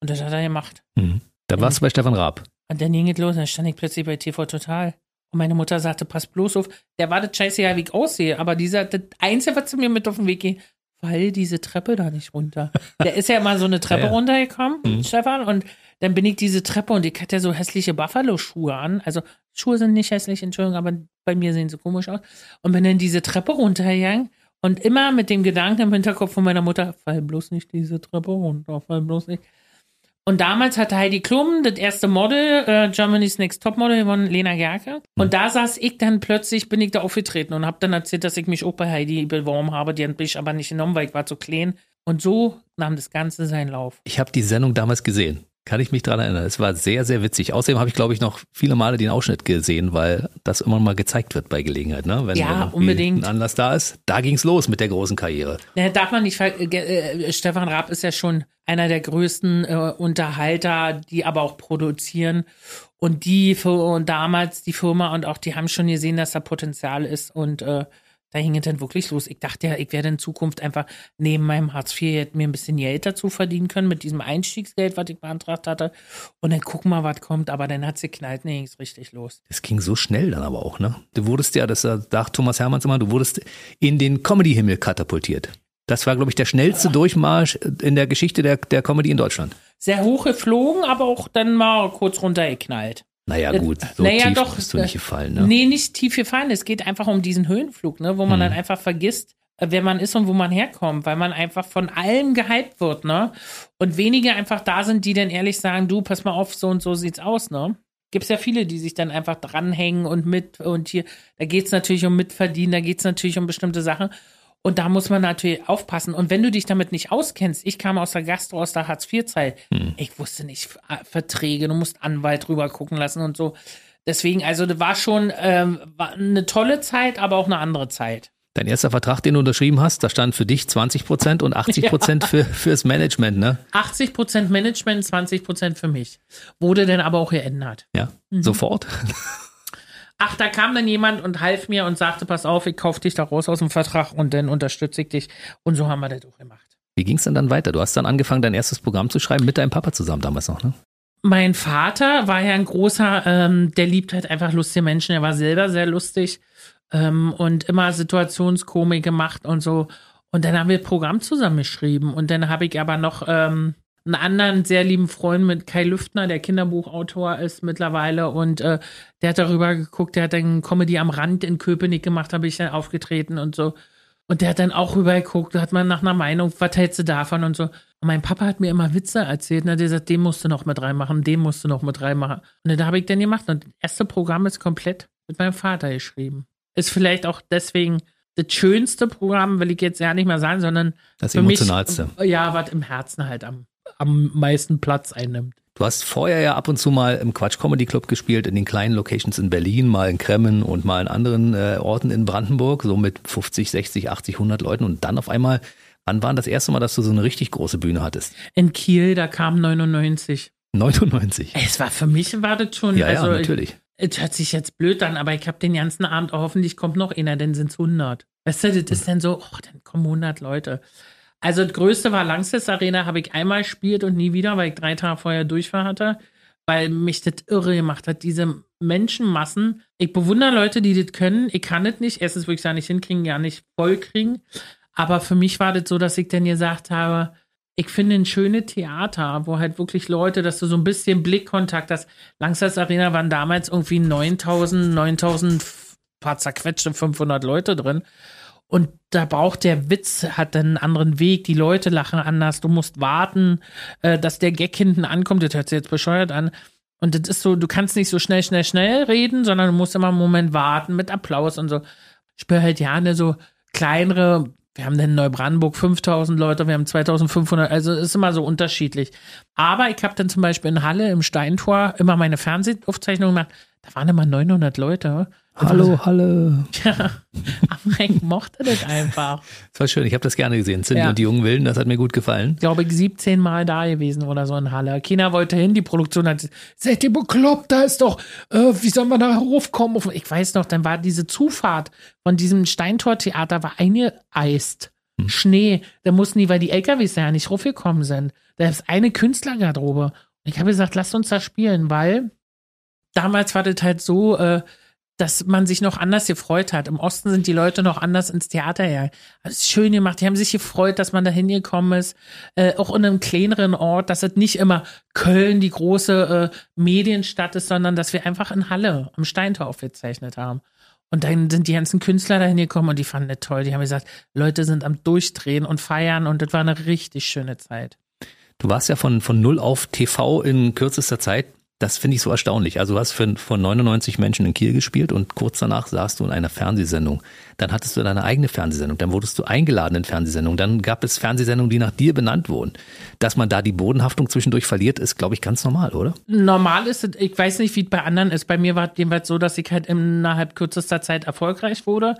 [SPEAKER 3] Und das hat er gemacht.
[SPEAKER 2] Mhm. Da warst du bei Stefan Raab.
[SPEAKER 3] Und dann ging es los, dann stand ich plötzlich bei TV Total. Und meine Mutter sagte, pass bloß auf, der war das scheißegal, wie ich aussehe, aber dieser, das Einzige, was zu mir mit auf den Weg ging, fall diese Treppe da nicht runter. Der ist ja mal so eine Treppe
[SPEAKER 2] Ja, ja.
[SPEAKER 3] runtergekommen, Stefan, und dann bin ich diese Treppe und ich hatte ja so hässliche Buffalo-Schuhe an. Also Schuhe sind nicht hässlich, Entschuldigung, aber bei mir sehen sie komisch aus. Und bin dann diese Treppe runtergegangen und immer mit dem Gedanken im Hinterkopf von meiner Mutter, fall bloß nicht diese Treppe runter, fall bloß nicht. Und damals hatte Heidi Klum das erste Model, äh, Germany's Next Top Model gewonnen, Lena Gerke. Und da saß ich dann plötzlich, bin ich da aufgetreten und habe dann erzählt, dass ich mich auch bei Heidi beworben habe. Die hat mich aber nicht genommen, weil ich war zu klein. Und so nahm das Ganze seinen Lauf.
[SPEAKER 2] Ich habe die Sendung damals gesehen. Kann ich mich dran erinnern. Es war sehr, sehr witzig. Außerdem habe ich, glaube ich, noch viele Male den Ausschnitt gesehen, weil das immer mal gezeigt wird bei Gelegenheit. Ne? Wenn
[SPEAKER 3] Ja,
[SPEAKER 2] wenn
[SPEAKER 3] unbedingt.
[SPEAKER 2] ein Anlass da ist. Da ging's los mit der großen Karriere.
[SPEAKER 3] Ja, darf man nicht, ver- äh, äh, Stefan Raab ist ja schon einer der größten äh, Unterhalter, die aber auch produzieren. Und die und damals die Firma und auch die haben schon gesehen, dass da Potenzial ist und äh, da ging es dann wirklich los. Ich dachte ja, ich werde in Zukunft einfach neben meinem Hartz IV mir ein bisschen Geld dazu verdienen können mit diesem Einstiegsgeld, was ich beantragt hatte. Und dann gucken wir, was kommt. Aber dann hat sie geknallt, nee, ging's richtig los.
[SPEAKER 2] Das ging so schnell dann aber auch, ne? Du wurdest ja, das sagt Thomas Hermanns immer, du wurdest in den Comedy-Himmel katapultiert. Das war, glaube ich, der schnellste Durchmarsch in der Geschichte der, der Comedy in Deutschland.
[SPEAKER 3] Sehr hoch geflogen, aber auch dann mal kurz runtergeknallt.
[SPEAKER 2] Naja,
[SPEAKER 3] Äh,
[SPEAKER 2] gut, so
[SPEAKER 3] naja,
[SPEAKER 2] tief
[SPEAKER 3] doch,
[SPEAKER 2] bist du
[SPEAKER 3] äh,
[SPEAKER 2] nicht gefallen, ne?
[SPEAKER 3] Nee, nicht tief gefallen. Es geht einfach um diesen Höhenflug, ne, wo man
[SPEAKER 2] Mhm.
[SPEAKER 3] dann einfach vergisst, äh, wer man ist und wo man herkommt, weil man einfach von allem gehypt wird, ne? Und wenige einfach da sind, die dann ehrlich sagen, du, pass mal auf, so und so sieht's aus, ne? Gibt's ja viele, die sich dann einfach dranhängen und mit und hier, da geht's natürlich um Mitverdienen, da geht's natürlich um bestimmte Sachen. Und da muss man natürlich aufpassen. Und wenn du dich damit nicht auskennst, ich kam aus der Gastro, aus der Hartz-IV-Zeit,
[SPEAKER 2] Hm.
[SPEAKER 3] ich wusste nicht, äh, Verträge, du musst Anwalt drüber gucken lassen und so. Deswegen, also das war schon ähm, war eine tolle Zeit, aber auch eine andere Zeit.
[SPEAKER 2] Dein erster Vertrag, den du unterschrieben hast, da stand für dich 20 Prozent und 80 Prozent für, fürs Management, ne?
[SPEAKER 3] 80 Prozent Management, 20 Prozent für mich. Wurde dann aber auch geändert.
[SPEAKER 2] Ja,
[SPEAKER 3] Mhm.
[SPEAKER 2] sofort.
[SPEAKER 3] Ach, da kam dann jemand und half mir und sagte, pass auf, ich kauf dich da raus aus dem Vertrag und dann unterstütze ich dich. Und so haben wir das auch gemacht.
[SPEAKER 2] Wie ging es denn dann weiter? Du hast dann angefangen, dein erstes Programm zu schreiben mit deinem Papa zusammen damals noch, ne?
[SPEAKER 3] Mein Vater war ja ein großer, ähm, der liebt halt einfach lustige Menschen. Er war selber sehr lustig ähm, und immer Situationskomik gemacht und so. Und dann haben wir Programm zusammengeschrieben. Und dann habe ich aber noch ähm, einen anderen sehr lieben Freund mit Kai Lüftner, der Kinderbuchautor ist mittlerweile. Und äh, der hat darüber geguckt, der hat dann Comedy am Rand in Köpenick gemacht, habe ich dann aufgetreten und so. Und der hat dann auch rübergeguckt, da hat man nach einer Meinung, was hältst du davon und so. Und mein Papa hat mir immer Witze erzählt und hat gesagt, den musst du noch mit reinmachen, den musst du noch mit reinmachen. Und dann habe ich dann gemacht. Und das erste Programm ist komplett mit meinem Vater geschrieben. Ist vielleicht auch deswegen das schönste Programm, will ich jetzt ja nicht mehr sagen, sondern
[SPEAKER 2] Das
[SPEAKER 3] für mich,
[SPEAKER 2] emotionalste.
[SPEAKER 3] ja, was im Herzen halt am, am meisten Platz einnimmt.
[SPEAKER 2] Du hast vorher ja ab und zu mal im Quatsch Comedy Club gespielt, in den kleinen Locations in Berlin, mal in Kremmen und mal in anderen äh, Orten in Brandenburg, so mit 50, 60, 80, 100 Leuten und dann auf einmal, wann war das erste Mal, dass du so eine richtig große Bühne hattest?
[SPEAKER 3] In Kiel, da kam 99.
[SPEAKER 2] 99.
[SPEAKER 3] Es war für mich war das schon,
[SPEAKER 2] Ja, ja,
[SPEAKER 3] also
[SPEAKER 2] natürlich.
[SPEAKER 3] Es hört sich jetzt blöd an, aber ich habe den ganzen Abend, oh, hoffentlich kommt noch einer, dann sind es 100. Weißt du, das ist dann so, oh, dann kommen 100 Leute. Also das Größte war Langsess Arena, habe ich einmal gespielt und nie wieder, weil ich drei Tage vorher Durchfall hatte, weil mich das irre gemacht hat, diese Menschenmassen. Ich bewundere Leute, die das können. Ich kann das nicht. Erstens würde ich ja nicht hinkriegen, ja nicht voll kriegen. Aber für mich war das so, dass ich dann gesagt habe, ich finde ein schönes Theater, wo halt wirklich Leute, dass du so ein bisschen Blickkontakt hast. Langsess Arena waren damals irgendwie 9000, 9000, paar zerquetschte 500 Leute drin. Und da braucht der Witz, hat einen anderen Weg, die Leute lachen anders, du musst warten, äh, dass der Gag hinten ankommt, das hört sich jetzt bescheuert an. Und das ist so, du kannst nicht so schnell, schnell, schnell reden, sondern du musst immer einen Moment warten mit Applaus und so. Ich spüre halt gerne so kleinere, wir haben in Neubrandenburg 5000 Leute, wir haben 2500, also es ist immer so unterschiedlich. Aber ich habe dann zum Beispiel in Halle im Steintor immer meine Fernsehaufzeichnung gemacht, da waren immer 900 Leute.
[SPEAKER 2] Hallo, Halle.
[SPEAKER 3] Ja, ich mochte das einfach.
[SPEAKER 2] Das war schön, ich habe das gerne gesehen. Cindy
[SPEAKER 3] Ja.
[SPEAKER 2] und die jungen Wilden, das hat mir gut gefallen.
[SPEAKER 3] Glaube ich, 17 Mal da gewesen oder so in Halle. Keiner wollte hin, die Produktion hat seid ihr bekloppt, da ist doch, äh, wie sollen wir da hochkommen? Ich weiß noch, dann war diese Zufahrt von diesem Steintor-Theater war eingeeist. Schnee, da mussten die, weil die LKWs da ja nicht raufgekommen sind. Da ist eine Künstlergarderobe. Und ich habe gesagt, lasst uns da spielen, weil damals war das halt so, äh, dass man sich noch anders gefreut hat. Im Osten sind die Leute noch anders ins Theater her. Ist schön gemacht. Die haben sich gefreut, dass man da hingekommen ist. Äh, auch in einem kleineren Ort, dass es nicht immer Köln die große äh, Medienstadt ist, sondern dass wir einfach in Halle am Steintor aufgezeichnet haben. Und dann sind die ganzen Künstler da hingekommen und die fanden das toll. Die haben gesagt, Leute sind am Durchdrehen und feiern und das war eine richtig schöne Zeit.
[SPEAKER 2] Du warst ja von, von null auf TV in kürzester Zeit. Das finde ich so erstaunlich. Also du hast für, von 99 Menschen in Kiel gespielt und kurz danach saßt du in einer Fernsehsendung. Dann hattest du deine eigene Fernsehsendung. Dann wurdest du eingeladen in Fernsehsendungen. Dann gab es Fernsehsendungen, die nach dir benannt wurden. Dass man da die Bodenhaftung zwischendurch verliert, ist, glaube ich, ganz normal, oder?
[SPEAKER 3] Normal ist es, ich weiß nicht, wie es bei anderen ist. Bei mir war es jedenfalls so, dass ich halt innerhalb kürzester Zeit erfolgreich wurde,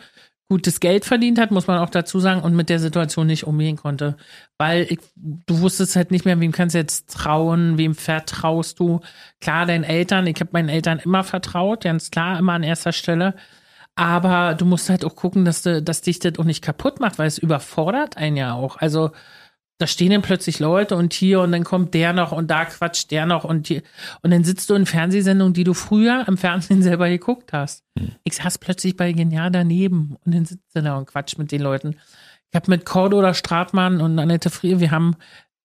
[SPEAKER 3] gutes Geld verdient hat, muss man auch dazu sagen, und mit der Situation nicht umgehen konnte. Weil ich, du wusstest halt nicht mehr, wem kannst du jetzt trauen, wem vertraust du. Klar, deinen Eltern, ich habe meinen Eltern immer vertraut, ganz klar, immer an erster Stelle. Aber du musst halt auch gucken, dass, du, dass dich das auch nicht kaputt macht, weil es überfordert einen ja auch. Also da stehen dann plötzlich Leute und hier und dann kommt der noch und da quatscht der noch und hier. Und dann sitzt du in Fernsehsendungen, die du früher im Fernsehen selber geguckt hast. Ich saß plötzlich bei Genial daneben und dann sitzt du da und quatscht mit den Leuten. Ich habe mit oder Stratmann und Annette Frier, wir haben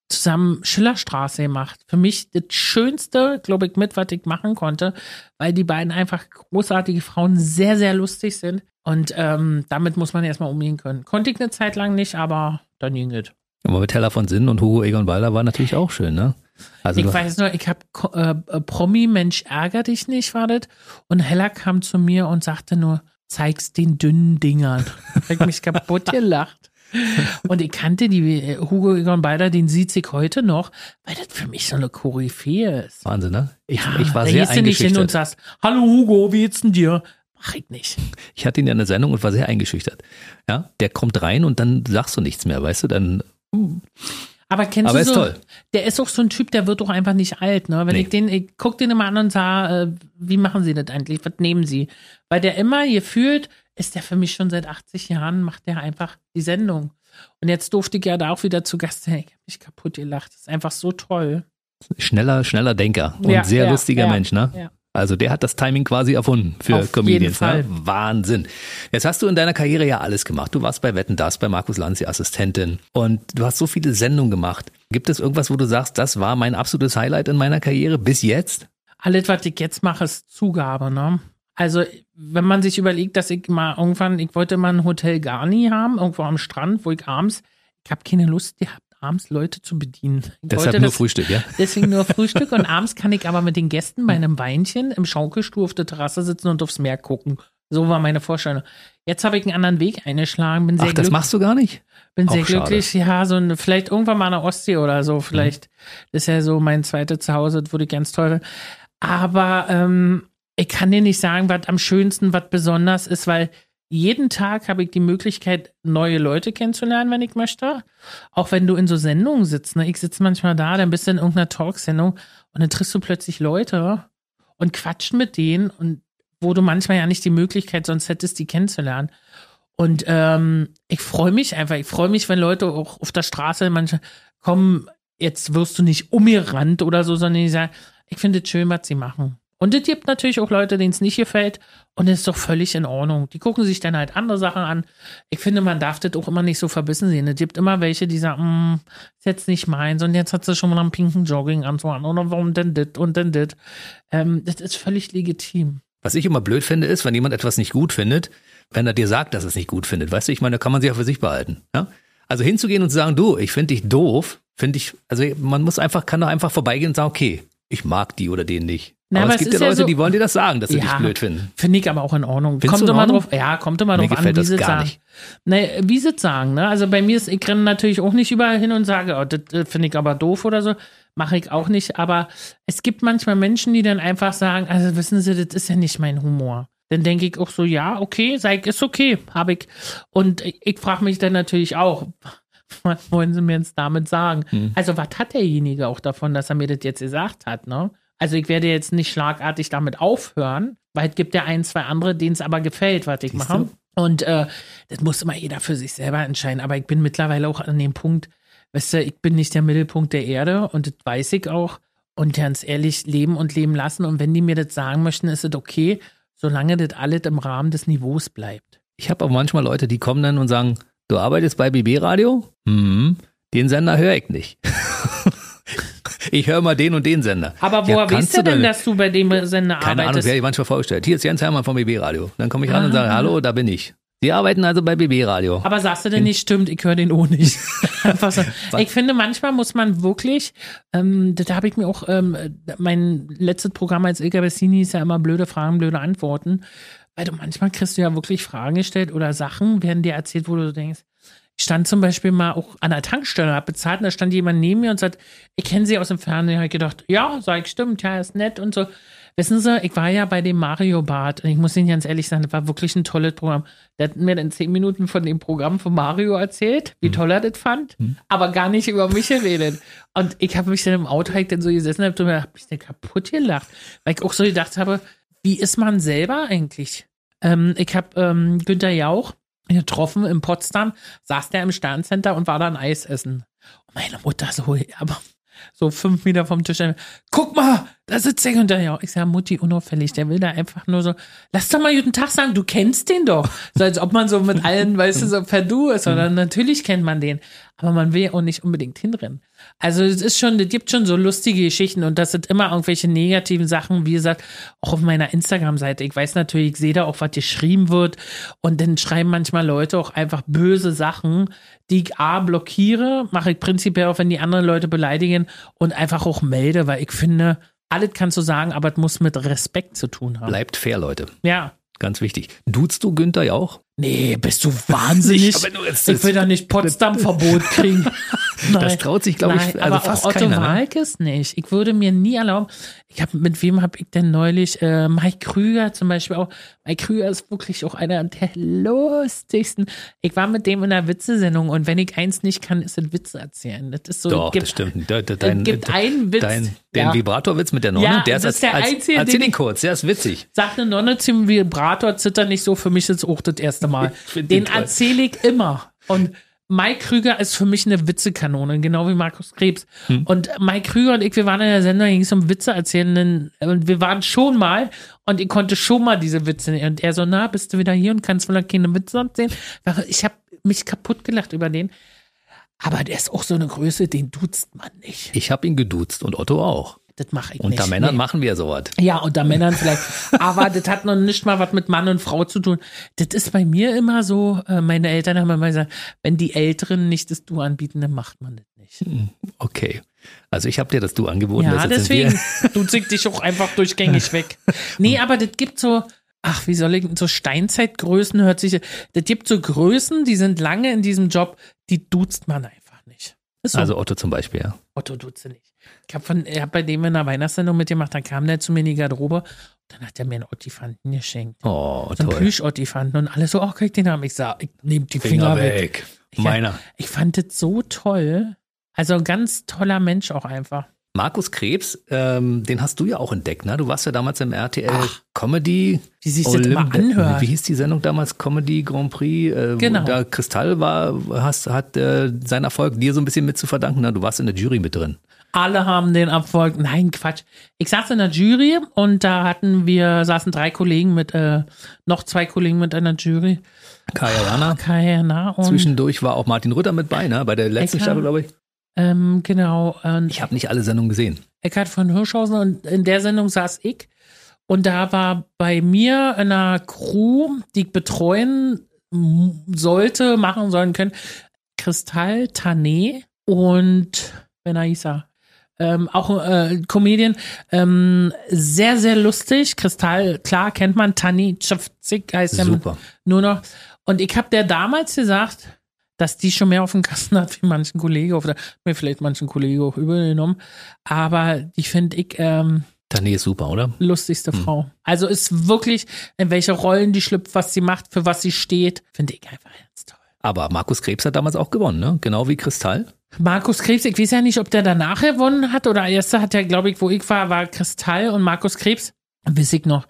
[SPEAKER 3] zusammen Schillerstraße gemacht. Für mich das Schönste, glaube ich, mit, was ich machen konnte, weil die beiden einfach großartige Frauen sehr, sehr lustig sind. Und ähm, damit muss man erstmal umgehen können. Konnte ich eine Zeit lang nicht, aber dann ging es.
[SPEAKER 2] Aber mit Teller von Sinn und Hugo Egon Balder war natürlich auch schön, ne? Also
[SPEAKER 3] ich weiß nur, ich habe äh, äh, Promi, Mensch, ärger dich nicht, war das. Und Hella kam zu mir und sagte nur, zeig's den dünnen Dingern. Ich mich kaputt gelacht. Und ich kannte die äh, Hugo Egon Balder, den sieht sich heute noch, weil das für mich so eine Koryphäe ist.
[SPEAKER 2] Wahnsinn, ne? Ich,
[SPEAKER 3] Ja,
[SPEAKER 2] ich war
[SPEAKER 3] da
[SPEAKER 2] sehr
[SPEAKER 3] du nicht hin und
[SPEAKER 2] eingeschüchtert.
[SPEAKER 3] sagst, hallo Hugo, wie geht's denn dir? Mach ich nicht.
[SPEAKER 2] Ich hatte ihn ja in der Sendung und war sehr eingeschüchtert. Ja, der kommt rein und dann sagst du nichts mehr, weißt du? Dann
[SPEAKER 3] Aber kennst
[SPEAKER 2] Aber
[SPEAKER 3] du
[SPEAKER 2] ist
[SPEAKER 3] so,
[SPEAKER 2] toll.
[SPEAKER 3] der ist auch so ein Typ, der wird doch einfach nicht alt, ne? Wenn
[SPEAKER 2] Nee.
[SPEAKER 3] ich den, ich guck den immer an und sage, äh, wie machen sie das eigentlich? Was nehmen sie? Weil der immer gefühlt, ist der für mich schon seit 80 Jahren, macht der einfach die Sendung. Und jetzt durfte ich ja da auch wieder zu Gast sein. Ich habe mich kaputt gelacht. Das ist einfach so toll.
[SPEAKER 2] schneller, schneller Denker und
[SPEAKER 3] Ja,
[SPEAKER 2] sehr
[SPEAKER 3] ja,
[SPEAKER 2] lustiger
[SPEAKER 3] ja,
[SPEAKER 2] Mensch, ne?
[SPEAKER 3] ja.
[SPEAKER 2] Also der hat das Timing quasi erfunden für
[SPEAKER 3] Auf
[SPEAKER 2] Comedians.
[SPEAKER 3] jeden
[SPEAKER 2] Ne? Wahnsinn. Jetzt hast du in deiner Karriere ja alles gemacht. Du warst bei Wetten Das, bei Markus Lanz, die Assistentin. Und du hast so viele Sendungen gemacht. Gibt es irgendwas, wo du sagst, das war mein absolutes Highlight in meiner Karriere bis jetzt?
[SPEAKER 3] Alles, was ich jetzt mache, ist Zugabe, ne? Also, wenn man sich überlegt, dass ich mal irgendwann, ich wollte mal ein Hotel Garni haben, irgendwo am Strand, wo ich abends, ich habe keine Lust gehabt, abends Leute zu bedienen. Ich
[SPEAKER 2] Deshalb nur
[SPEAKER 3] das-
[SPEAKER 2] Frühstück, ja?
[SPEAKER 3] Deswegen nur Frühstück und abends kann ich aber mit den Gästen bei einem Weinchen im Schaukelstuhl auf der Terrasse sitzen und aufs Meer gucken. So war meine Vorstellung. Jetzt habe ich einen anderen Weg eingeschlagen, bin sehr,
[SPEAKER 2] Ach, das machst du gar nicht?
[SPEAKER 3] bin sehr
[SPEAKER 2] auch schade.
[SPEAKER 3] glücklich. Ja, so eine, vielleicht irgendwann mal an der Ostsee oder so. Vielleicht das ist ja so mein zweites Zuhause, das würde ich ganz toll. Aber ähm, ich kann dir nicht sagen, was am schönsten, was besonders ist, weil jeden Tag habe ich die Möglichkeit, neue Leute kennenzulernen, wenn ich möchte. Auch wenn du in so Sendungen sitzt. Ne? Ich sitze manchmal da, dann bist du in irgendeiner Talksendung und dann triffst du plötzlich Leute und quatscht mit denen und wo du manchmal ja nicht die Möglichkeit sonst hättest, die kennenzulernen. Und ähm, ich freue mich einfach. Ich freue mich, wenn Leute auch auf der Straße manche kommen, jetzt wirst du nicht umgerannt oder so, sondern die sagen, ich finde es schön, was sie machen. Und es gibt natürlich auch Leute, denen es nicht gefällt und das ist doch völlig in Ordnung. Die gucken sich dann halt andere Sachen an. Ich finde, man darf das auch immer nicht so verbissen sehen. Es gibt immer welche, die sagen, "Mm, ist jetzt nicht meins und jetzt hat sie schon mal einen pinken Jogginganzug an oder warum denn das und denn das. Ähm, das ist völlig legitim.
[SPEAKER 2] Was ich immer blöd finde, ist, wenn jemand etwas nicht gut findet, wenn er dir sagt, dass er es nicht gut findet. Weißt du, ich meine, da kann man sich auch für sich behalten. Ja? Also hinzugehen und zu sagen, du, ich finde dich doof, finde ich, also man muss einfach, kann doch einfach vorbeigehen und sagen, okay, ich mag die oder den nicht.
[SPEAKER 3] Na,
[SPEAKER 2] aber
[SPEAKER 3] aber
[SPEAKER 2] es gibt ja Leute,
[SPEAKER 3] so-
[SPEAKER 2] die wollen dir das sagen, dass sie dich
[SPEAKER 3] Ja.
[SPEAKER 2] blöd finden.
[SPEAKER 3] Finde ich aber auch in Ordnung.
[SPEAKER 2] Findest
[SPEAKER 3] kommt immer
[SPEAKER 2] Ordnung?
[SPEAKER 3] drauf, ja, kommt immer
[SPEAKER 2] Mir
[SPEAKER 3] drauf an, wie sie sagen.
[SPEAKER 2] nicht.
[SPEAKER 3] Nee, wie sie sagen, ne? Also bei mir ist, ich renne natürlich auch nicht überall hin und sage, oh, das äh, finde ich aber doof oder so. Mache ich auch nicht. Aber es gibt manchmal Menschen, die dann einfach sagen, also wissen Sie, das ist ja nicht mein Humor. Dann denke ich auch so, ja, okay, sag ich, ist okay, habe ich. Und ich, ich frage mich dann natürlich auch, was wollen Sie mir jetzt damit sagen?
[SPEAKER 2] Hm.
[SPEAKER 3] Also, was hat derjenige auch davon, dass er mir das jetzt gesagt hat, ne? Also, ich werde jetzt nicht schlagartig damit aufhören, weil es gibt ja ein, zwei andere, denen es aber gefällt, was ich
[SPEAKER 2] Siehst
[SPEAKER 3] mache.
[SPEAKER 2] du?
[SPEAKER 3] Und äh, das muss immer jeder für sich selber entscheiden. Aber ich bin mittlerweile auch an dem Punkt, weißt du, ich bin nicht der Mittelpunkt der Erde und das weiß ich auch. Und ganz ehrlich, leben und leben lassen. Und wenn die mir das sagen möchten, ist es okay, solange das alles im Rahmen des Niveaus bleibt.
[SPEAKER 2] Ich habe auch manchmal Leute, die kommen dann und sagen, du arbeitest bei BB Radio? Hm, den Sender höre ich nicht. ich höre mal den und den Sender.
[SPEAKER 3] Aber
[SPEAKER 2] Ja,
[SPEAKER 3] woher
[SPEAKER 2] kannst
[SPEAKER 3] weißt du denn,
[SPEAKER 2] denn-
[SPEAKER 3] dass du bei dem Sender
[SPEAKER 2] Keine Ahnung,
[SPEAKER 3] arbeitest?
[SPEAKER 2] wer ich manchmal vorgestellt. Hier ist Jens Hermann vom BB Radio. Dann komme ich an und
[SPEAKER 3] Ah.
[SPEAKER 2] sage, hallo, da bin ich. Sie arbeiten also bei BB Radio.
[SPEAKER 3] Aber sagst du denn nicht, stimmt, ich höre den auch nicht. So. Ich finde, manchmal muss man wirklich, ähm, da habe ich mir auch, ähm, mein letztes Programm als Ilka Bessini ist ja immer blöde Fragen, blöde Antworten. Weil du manchmal kriegst du ja wirklich Fragen gestellt oder Sachen werden dir erzählt, wo du denkst, ich stand zum Beispiel mal auch an der Tankstelle, hab bezahlt und da stand jemand neben mir und sagt, ich kenne sie aus dem Fernsehen. Hab ich gedacht, ja, sag ich, stimmt, ja, ist nett und so. Wissen Sie, ich war ja bei dem Mario Bart und ich muss Ihnen ganz ehrlich sagen, das war wirklich ein tolles Programm. Der hat mir dann zehn Minuten von dem Programm von Mario erzählt, wie toll er das fand, aber gar nicht über mich geredet. Und ich habe mich dann im Auto halt dann so gesessen und habe mich dann kaputt gelacht, weil ich auch so gedacht habe, wie ist man selber eigentlich? Ähm, ich habe ähm, Günther Jauch getroffen in Potsdam, saß der im Sterncenter und war dann Eis essen. Und meine Mutter so, aber so fünf Meter vom Tisch. Guck mal, da sitzt Günther Jauch. Ich sage, Mutti, unauffällig. Der will da einfach nur so, lass doch mal guten Tag sagen, du kennst den doch. So als ob man so mit allen, weißt du, so per Du ist. Oder natürlich kennt man den. Aber man will ja auch nicht unbedingt hinrennen. Also es ist schon, es gibt schon so lustige Geschichten und das sind immer irgendwelche negativen Sachen, wie gesagt, auch auf meiner Instagram-Seite. Ich weiß natürlich, ich sehe da auch, was geschrieben wird und dann schreiben manchmal Leute auch einfach böse Sachen, die ich A blockiere, mache ich prinzipiell auch, wenn die anderen Leute beleidigen und einfach auch melde, weil ich finde, alles kannst du sagen, aber es muss mit Respekt zu tun haben.
[SPEAKER 2] Bleibt fair, Leute.
[SPEAKER 3] Ja.
[SPEAKER 2] Ganz wichtig. Duzt du Günther Jauch?
[SPEAKER 3] Nee, bist du wahnsinnig?
[SPEAKER 2] nur jetzt-
[SPEAKER 3] ich will da nicht Potsdam-Verbot kriegen.
[SPEAKER 2] Das traut sich, glaube ich,
[SPEAKER 3] Nein,
[SPEAKER 2] also
[SPEAKER 3] aber
[SPEAKER 2] fast
[SPEAKER 3] auch Otto
[SPEAKER 2] keiner. Ne?
[SPEAKER 3] Walkes nicht. Ich würde mir nie erlauben. Ich habe mit wem habe ich denn neulich äh, Mike Krüger zum Beispiel auch. Mike Krüger ist wirklich auch einer der lustigsten. Ich war mit dem in einer Witzesendung und wenn ich eins nicht kann, ist es Witze erzählen. Das ist so.
[SPEAKER 2] Doch,
[SPEAKER 3] es gibt,
[SPEAKER 2] das stimmt. De, de,
[SPEAKER 3] es
[SPEAKER 2] dein,
[SPEAKER 3] gibt
[SPEAKER 2] de-
[SPEAKER 3] einen Witz.
[SPEAKER 2] Dein, den
[SPEAKER 3] ja.
[SPEAKER 2] Vibratorwitz mit der Nonne,
[SPEAKER 3] Ja,
[SPEAKER 2] der ist,
[SPEAKER 3] das
[SPEAKER 2] als,
[SPEAKER 3] ist der
[SPEAKER 2] als,
[SPEAKER 3] einzige,
[SPEAKER 2] erzähl
[SPEAKER 3] den
[SPEAKER 2] ihn
[SPEAKER 3] ich-
[SPEAKER 2] kurz, der ist witzig.
[SPEAKER 3] Sagt eine Nonne zum Vibrator, zittert nicht so, für mich ist es auch das erste Mal.
[SPEAKER 2] find
[SPEAKER 3] Den erzähle ich immer. Und Mike Krüger ist für mich eine Witzekanone, genau wie Markus Krebs.
[SPEAKER 2] Hm.
[SPEAKER 3] Und Mike Krüger und ich, wir waren in der Sendung, da ging es um Witze erzählen. Und wir waren schon mal und ich konnte schon mal diese Witze. Und er so, na, bist du wieder hier und kannst wohl keine Witze erzählen? Ich habe mich kaputt gelacht über den. Aber der ist auch so eine Größe, den duzt man nicht.
[SPEAKER 2] Ich habe ihn geduzt und Otto auch.
[SPEAKER 3] Das mache ich nicht.
[SPEAKER 2] Unter Männern
[SPEAKER 3] Nee.
[SPEAKER 2] machen wir sowas.
[SPEAKER 3] Ja, unter Männern vielleicht. Aber das hat noch nicht mal was mit Mann und Frau zu tun. Das ist bei mir immer so, äh, meine Eltern haben immer gesagt, wenn die Älteren nicht das Du anbieten, dann macht man das nicht.
[SPEAKER 2] Okay. Also ich habe dir das Du angeboten.
[SPEAKER 3] Ja, deswegen. Du ziehst dich auch einfach durchgängig weg. Nee, aber das gibt so, ach, wie soll ich, so Steinzeitgrößen hört sich, das gibt so Größen, die sind lange in diesem Job, die duzt man einfach nicht. So.
[SPEAKER 2] Also Otto zum Beispiel, ja.
[SPEAKER 3] Otto duzt nicht. Ich habe hab bei dem in einer Weihnachtssendung mitgemacht, dann kam der zu mir in die Garderobe, dann hat er mir einen Ottifanten geschenkt.
[SPEAKER 2] Oh,
[SPEAKER 3] So einen
[SPEAKER 2] toll.
[SPEAKER 3] Plüsch-Ottifanten und alle so, oh, krieg den haben. Ich sag, ich nehme die Finger, weg. Ich,
[SPEAKER 2] Meiner.
[SPEAKER 3] ich fand das so toll. Also ein ganz toller Mensch auch einfach.
[SPEAKER 2] Markus Krebs, ähm, den hast du ja auch entdeckt, ne? Du warst ja damals im RTL Comedy.
[SPEAKER 3] Wie sich das immer anhört.
[SPEAKER 2] Wie hieß die Sendung damals? Comedy Grand Prix. Äh,
[SPEAKER 3] Genau.
[SPEAKER 2] Da Kristall war, hast, hat äh, seinen Erfolg dir so ein bisschen mit zu verdanken. Ne? Du warst in der Jury mit drin.
[SPEAKER 3] Alle haben den Erfolg. Nein, Quatsch. Ich saß in der Jury und da hatten wir, saßen drei Kollegen mit, äh, noch zwei Kollegen mit in der Jury.
[SPEAKER 2] Kaya Jana.
[SPEAKER 3] Keiner. Und,
[SPEAKER 2] Zwischendurch war auch Martin Rütter mit bei, ne? Bei der letzten
[SPEAKER 3] Eckart.
[SPEAKER 2] Staffel, glaube ich.
[SPEAKER 3] ähm, genau.
[SPEAKER 2] Ich habe nicht alle Sendungen gesehen.
[SPEAKER 3] Eckhard von Hirschhausen und in der Sendung saß ich. Und da war bei mir in einer Crew, die ich betreuen sollte, machen sollen können, Kristall Tané und Benaisa. Ähm, auch äh, Comedian, ähm, sehr, sehr lustig. Kristall, klar, kennt man. Tani Czafzik heißt er
[SPEAKER 2] Super.
[SPEAKER 3] nur noch. Und ich habe der damals gesagt, dass die schon mehr auf dem Kasten hat wie manchen Kollegen, oder mir vielleicht manchen Kollegen auch übergenommen. Aber die finde ich ähm,
[SPEAKER 2] Tané ist super, oder?
[SPEAKER 3] lustigste Frau. Also ist wirklich, in welche Rollen die schlüpft, was sie macht, für was sie steht, finde ich einfach.
[SPEAKER 2] Aber Markus Krebs hat damals auch gewonnen, ne? Genau wie Kristall.
[SPEAKER 3] Markus Krebs, ich weiß ja nicht, ob der danach gewonnen hat oder erster hat ja, glaube ich, wo ich war, war Kristall und Markus Krebs, weiß ich noch.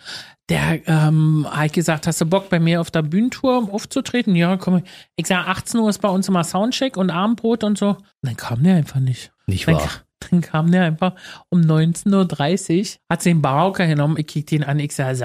[SPEAKER 3] Der ähm, hat gesagt, hast du Bock bei mir auf der Bühnentour aufzutreten? Ja, komm. Ich sag, 18 Uhr ist bei uns immer Soundcheck und Abendbrot und so. Und dann kam der einfach nicht.
[SPEAKER 2] Nicht
[SPEAKER 3] Dann,
[SPEAKER 2] wahr?
[SPEAKER 3] ka- dann kam der einfach um 19.30 Uhr, hat den Barauker genommen, ich kick den an, ich sag,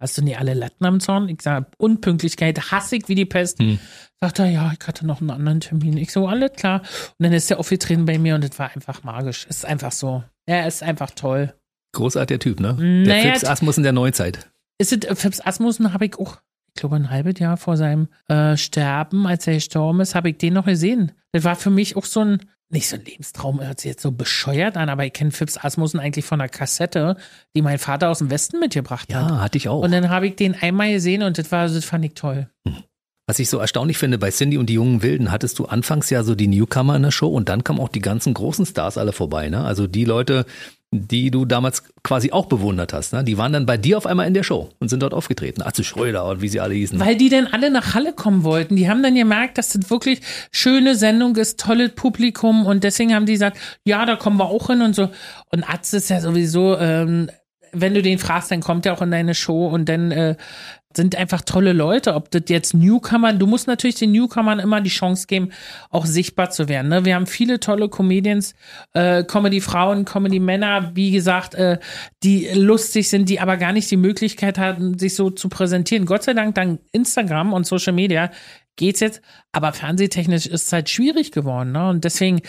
[SPEAKER 3] hast du nie alle Latten am Zaun? Ich sag, Unpünktlichkeit, hassig wie die Pest.
[SPEAKER 2] Hm.
[SPEAKER 3] Sagt er, ja, ich hatte noch einen anderen Termin. Ich so, alles klar. Und dann ist der aufgetreten bei mir und das war einfach magisch. Ist einfach so. Er ist einfach toll.
[SPEAKER 2] Großartiger Typ, ne? Der
[SPEAKER 3] Naja,
[SPEAKER 2] Fips Asmus in der Neuzeit.
[SPEAKER 3] Ist es, äh, Phipps Asmussen habe ich auch, ich glaube, ein halbes Jahr vor seinem äh, Sterben, als er gestorben ist, habe ich den noch gesehen. Das war für mich auch so ein, nicht so ein Lebenstraum, hört sich jetzt so bescheuert an, aber ich kenne Phipps Asmussen eigentlich von einer Kassette, die mein Vater aus dem Westen mitgebracht hat.
[SPEAKER 2] Ja, hatte ich auch.
[SPEAKER 3] Und dann habe ich den einmal gesehen und das war, das fand ich toll.
[SPEAKER 2] Was ich so erstaunlich finde, bei Cindy und die jungen Wilden hattest du anfangs ja so die Newcomer in der Show und dann kamen auch die ganzen großen Stars alle vorbei, ne? Also die Leute, die du damals quasi auch bewundert hast, ne? Die waren dann bei dir auf einmal in der Show und sind dort aufgetreten. Atze Schröder und wie sie alle hießen.
[SPEAKER 3] Weil die dann alle nach Halle kommen wollten. Die haben dann gemerkt, dass das wirklich schöne Sendung ist, tolles Publikum und deswegen haben die gesagt, ja, da kommen wir auch hin und so. Und Atze ist ja sowieso, ähm, wenn du den fragst, dann kommt er auch in deine Show und dann äh, sind einfach tolle Leute. Ob das jetzt Newcomer, du musst natürlich den Newcomern immer die Chance geben, auch sichtbar zu werden. Ne? Wir haben viele tolle Comedians, äh, Comedy-Frauen, Comedy-Männer, wie gesagt, äh, die lustig sind, die aber gar nicht die Möglichkeit hatten, sich so zu präsentieren. Gott sei Dank, dank Instagram und Social Media geht's jetzt, aber fernsehtechnisch ist es halt schwierig geworden. Ne? Und deswegen,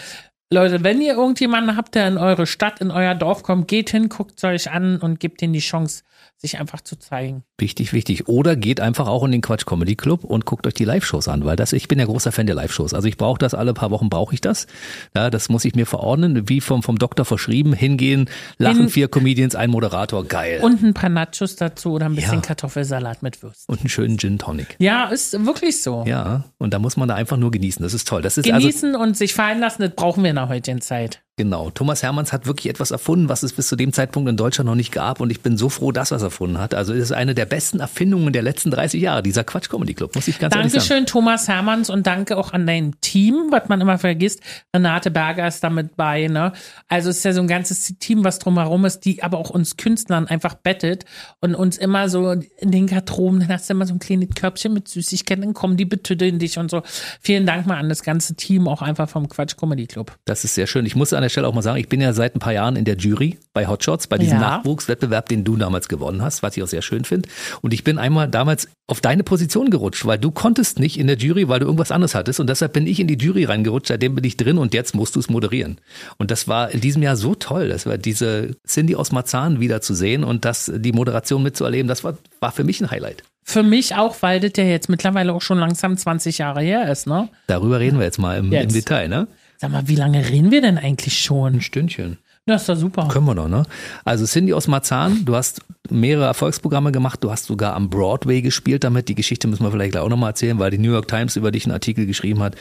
[SPEAKER 3] Leute, wenn ihr irgendjemanden habt, der in eure Stadt, in euer Dorf kommt, geht hin, guckt euch an und gebt ihnen die Chance, sich einfach zu zeigen.
[SPEAKER 2] Wichtig, wichtig. Oder geht einfach auch in den Quatsch Comedy Club und guckt euch die Live-Shows an, weil das, ich bin ja großer Fan der Live-Shows. Also ich brauche das alle paar Wochen, brauche ich das. Ja, das muss ich mir verordnen, wie vom, vom Doktor verschrieben, hingehen, lachen,
[SPEAKER 3] In-
[SPEAKER 2] vier Comedians, ein Moderator, geil.
[SPEAKER 3] Und ein paar Nachos dazu oder ein bisschen
[SPEAKER 2] Ja.
[SPEAKER 3] Kartoffelsalat mit Würsten.
[SPEAKER 2] und einen schönen Gin Tonic.
[SPEAKER 3] Ja, ist wirklich so.
[SPEAKER 2] Ja, und da muss man da einfach nur genießen. Das ist toll. Das ist also
[SPEAKER 3] Genießen und sich fallen lassen, das brauchen wir in der heutigen Zeit.
[SPEAKER 2] Genau. Thomas Hermanns hat wirklich etwas erfunden, was es bis zu dem Zeitpunkt in Deutschland noch nicht gab. Und ich bin so froh, dass er es erfunden hat. Also es ist eine der besten Erfindungen der letzten 30 Jahre, dieser Quatsch Comedy Club, muss ich ganz ehrlich sagen.
[SPEAKER 3] Dankeschön, Thomas Hermanns, und danke auch an dein Team, was man immer vergisst. Renate Berger ist damit bei, ne? Also es ist ja so ein ganzes Team, was drumherum ist, die aber auch uns Künstlern einfach bettet und uns immer so in den Kartronen, dann hast du immer so ein kleines Körbchen mit Süßigkeiten, dann kommen die betüddeln dich und so. Vielen Dank mal an das ganze Team, auch einfach vom Quatsch Comedy Club.
[SPEAKER 2] Das ist sehr schön. Ich muss an der Stelle auch mal sagen, ich bin ja seit ein paar Jahren in der Jury bei Hotshots, bei diesem
[SPEAKER 3] Ja.
[SPEAKER 2] Nachwuchswettbewerb, den du damals gewonnen hast, was ich auch sehr schön finde. Und ich bin einmal damals auf deine Position gerutscht, weil du konntest nicht in der Jury, weil du irgendwas anderes hattest. Und deshalb bin ich in die Jury reingerutscht, seitdem bin ich drin und jetzt musst du es moderieren. Und das war in diesem Jahr so toll. Das war diese Cindy aus Marzahn wieder zu sehen und das, die Moderation mitzuerleben, das war, war für mich ein Highlight.
[SPEAKER 3] Für mich auch, weil das ja jetzt mittlerweile auch schon langsam 20 Jahre her ist, ne?
[SPEAKER 2] Darüber reden wir jetzt mal im, im. Detail, ne?
[SPEAKER 3] Sag mal, wie lange reden wir denn eigentlich schon?
[SPEAKER 2] Ein Stündchen.
[SPEAKER 3] Das ist doch super.
[SPEAKER 2] Können wir doch, ne? Also Cindy aus Marzahn, du hast mehrere Erfolgsprogramme gemacht, du hast sogar am Broadway gespielt damit. Die Geschichte müssen wir vielleicht gleich auch nochmal erzählen, weil die New York Times über dich einen Artikel geschrieben hat.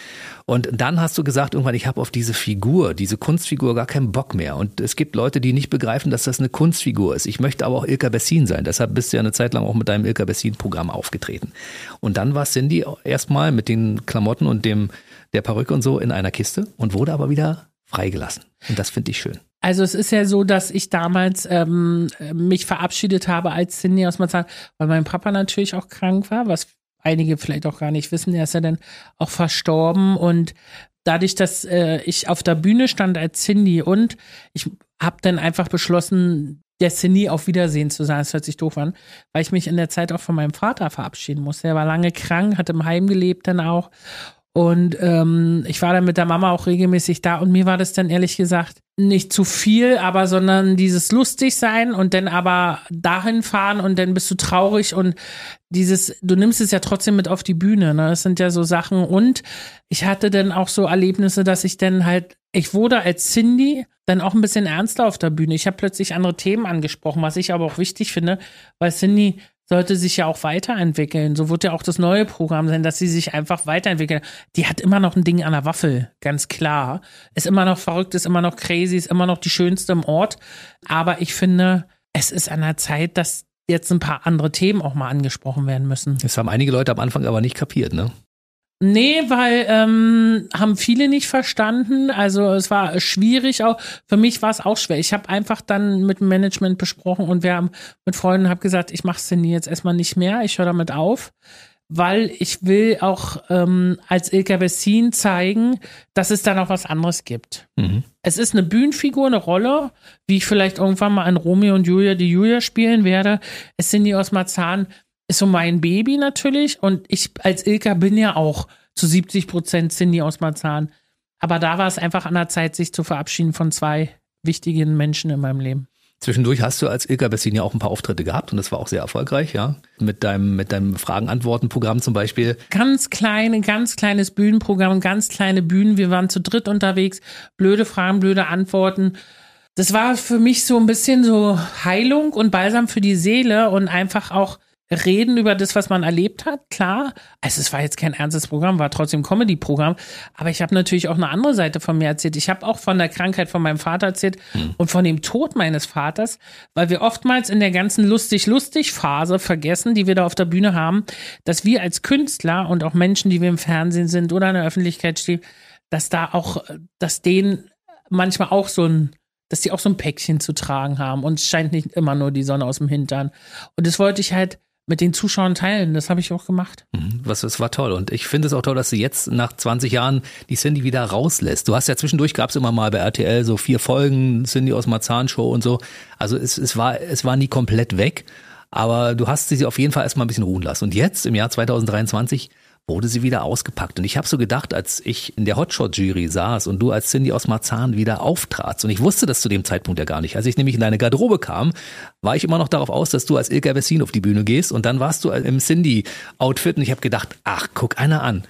[SPEAKER 2] Und dann hast du gesagt, irgendwann, ich habe auf diese Figur, diese Kunstfigur gar keinen Bock mehr. Und es gibt Leute, die nicht begreifen, dass das eine Kunstfigur ist. Ich möchte aber auch Ilka Bessin sein. Deshalb bist du ja eine Zeit lang auch mit deinem Ilka Bessin-Programm aufgetreten. Und dann war Cindy erstmal mit den Klamotten und dem der Perücke und so in einer Kiste und wurde aber wieder freigelassen. Und das finde ich schön.
[SPEAKER 3] Also es ist ja so, dass ich damals ähm, mich verabschiedet habe als Cindy aus Marzahn, weil mein Papa natürlich auch krank war, was einige vielleicht auch gar nicht wissen. Er ist ja dann auch verstorben und dadurch, dass äh, ich auf der Bühne stand als Cindy und ich habe dann einfach beschlossen, der Cindy auf Wiedersehen zu sagen. Das hört sich doof an, weil ich mich in der Zeit auch von meinem Vater verabschieden musste. Er war lange krank, hat im Heim gelebt dann auch. Und ähm, ich war dann mit der Mama auch regelmäßig da und mir war das dann ehrlich gesagt nicht zu viel, aber sondern dieses lustig sein und dann aber dahin fahren und dann bist du traurig und dieses, du nimmst es ja trotzdem mit auf die Bühne, ne? Das sind ja so Sachen und ich hatte dann auch so Erlebnisse, dass ich dann halt, ich wurde als Cindy dann auch ein bisschen ernster auf der Bühne. Ich habe plötzlich andere Themen angesprochen, was ich aber auch wichtig finde, weil Cindy sollte sich ja auch weiterentwickeln. So wird ja auch das neue Programm sein, dass sie sich einfach weiterentwickeln. Die hat immer noch ein Ding an der Waffel, ganz klar. Ist immer noch verrückt, ist immer noch crazy, ist immer noch die schönste im Ort. Aber ich finde, es ist an der Zeit, dass jetzt ein paar andere Themen auch mal angesprochen werden müssen.
[SPEAKER 2] Das haben einige Leute am Anfang aber nicht kapiert, ne?
[SPEAKER 3] Nee, weil ähm, haben viele nicht verstanden. Also es war schwierig auch. Für mich war es auch schwer. Ich habe einfach dann mit dem Management besprochen und wir haben mit Freunden habe gesagt, ich mache Cindy jetzt erstmal nicht mehr. Ich höre damit auf, weil ich will auch ähm, als Ilka Bessin zeigen, dass es da noch was anderes gibt.
[SPEAKER 2] Mhm.
[SPEAKER 3] Es ist eine Bühnenfigur, eine Rolle, wie ich vielleicht irgendwann mal in Romeo und Julia die Julia spielen werde. Es sind die aus Marzahn ist so mein Baby natürlich und ich als Ilka bin ja auch zu 70 Prozent Cindy aus Marzahn. Aber da war es einfach an der Zeit, sich zu verabschieden von zwei wichtigen Menschen in meinem Leben.
[SPEAKER 2] Zwischendurch hast du als Ilka Bessin ja auch ein paar Auftritte gehabt und das war auch sehr erfolgreich, ja. Mit deinem, mit deinem Fragen-Antworten-Programm zum Beispiel.
[SPEAKER 3] Ganz kleine, ganz kleines Bühnenprogramm, ganz kleine Bühnen. Wir waren zu dritt unterwegs. Blöde Fragen, blöde Antworten. Das war für mich so ein bisschen so Heilung und Balsam für die Seele und einfach auch reden über das, was man erlebt hat, klar. Also es war jetzt kein ernstes Programm, war trotzdem Comedy-Programm, aber ich habe natürlich auch eine andere Seite von mir erzählt. Ich habe auch von der Krankheit von meinem Vater erzählt und von dem Tod meines Vaters, weil wir oftmals in der ganzen lustig-lustig-Phase vergessen, die wir da auf der Bühne haben, dass wir als Künstler und auch Menschen, die wir im Fernsehen sind oder in der Öffentlichkeit stehen, dass da auch, dass denen manchmal auch so ein dass die auch so ein Päckchen zu tragen haben und es scheint nicht immer nur die Sonne aus dem Hintern. Und das wollte ich halt mit den Zuschauern teilen. Das habe ich auch gemacht.
[SPEAKER 2] Mhm. Was, das war toll. Und ich finde es auch toll, dass du jetzt nach 20 Jahren die Cindy wieder rauslässt. Du hast ja zwischendurch, gab es immer mal bei RTL so vier Folgen Cindy aus Marzahn Show und so. Also es, es, war, es war nie komplett weg. Aber du hast sie auf jeden Fall erstmal ein bisschen ruhen lassen. Und jetzt, im Jahr 2023, wurde sie wieder ausgepackt. Und ich habe so gedacht, als ich in der Hotshot-Jury saß und du als Cindy aus Marzahn wieder auftratst, und ich wusste das zu dem Zeitpunkt ja gar nicht. Als ich nämlich in deine Garderobe kam, war ich immer noch darauf aus, dass du als Ilka Bessin auf die Bühne gehst und dann warst du im Cindy-Outfit und ich habe gedacht, ach, guck einer an.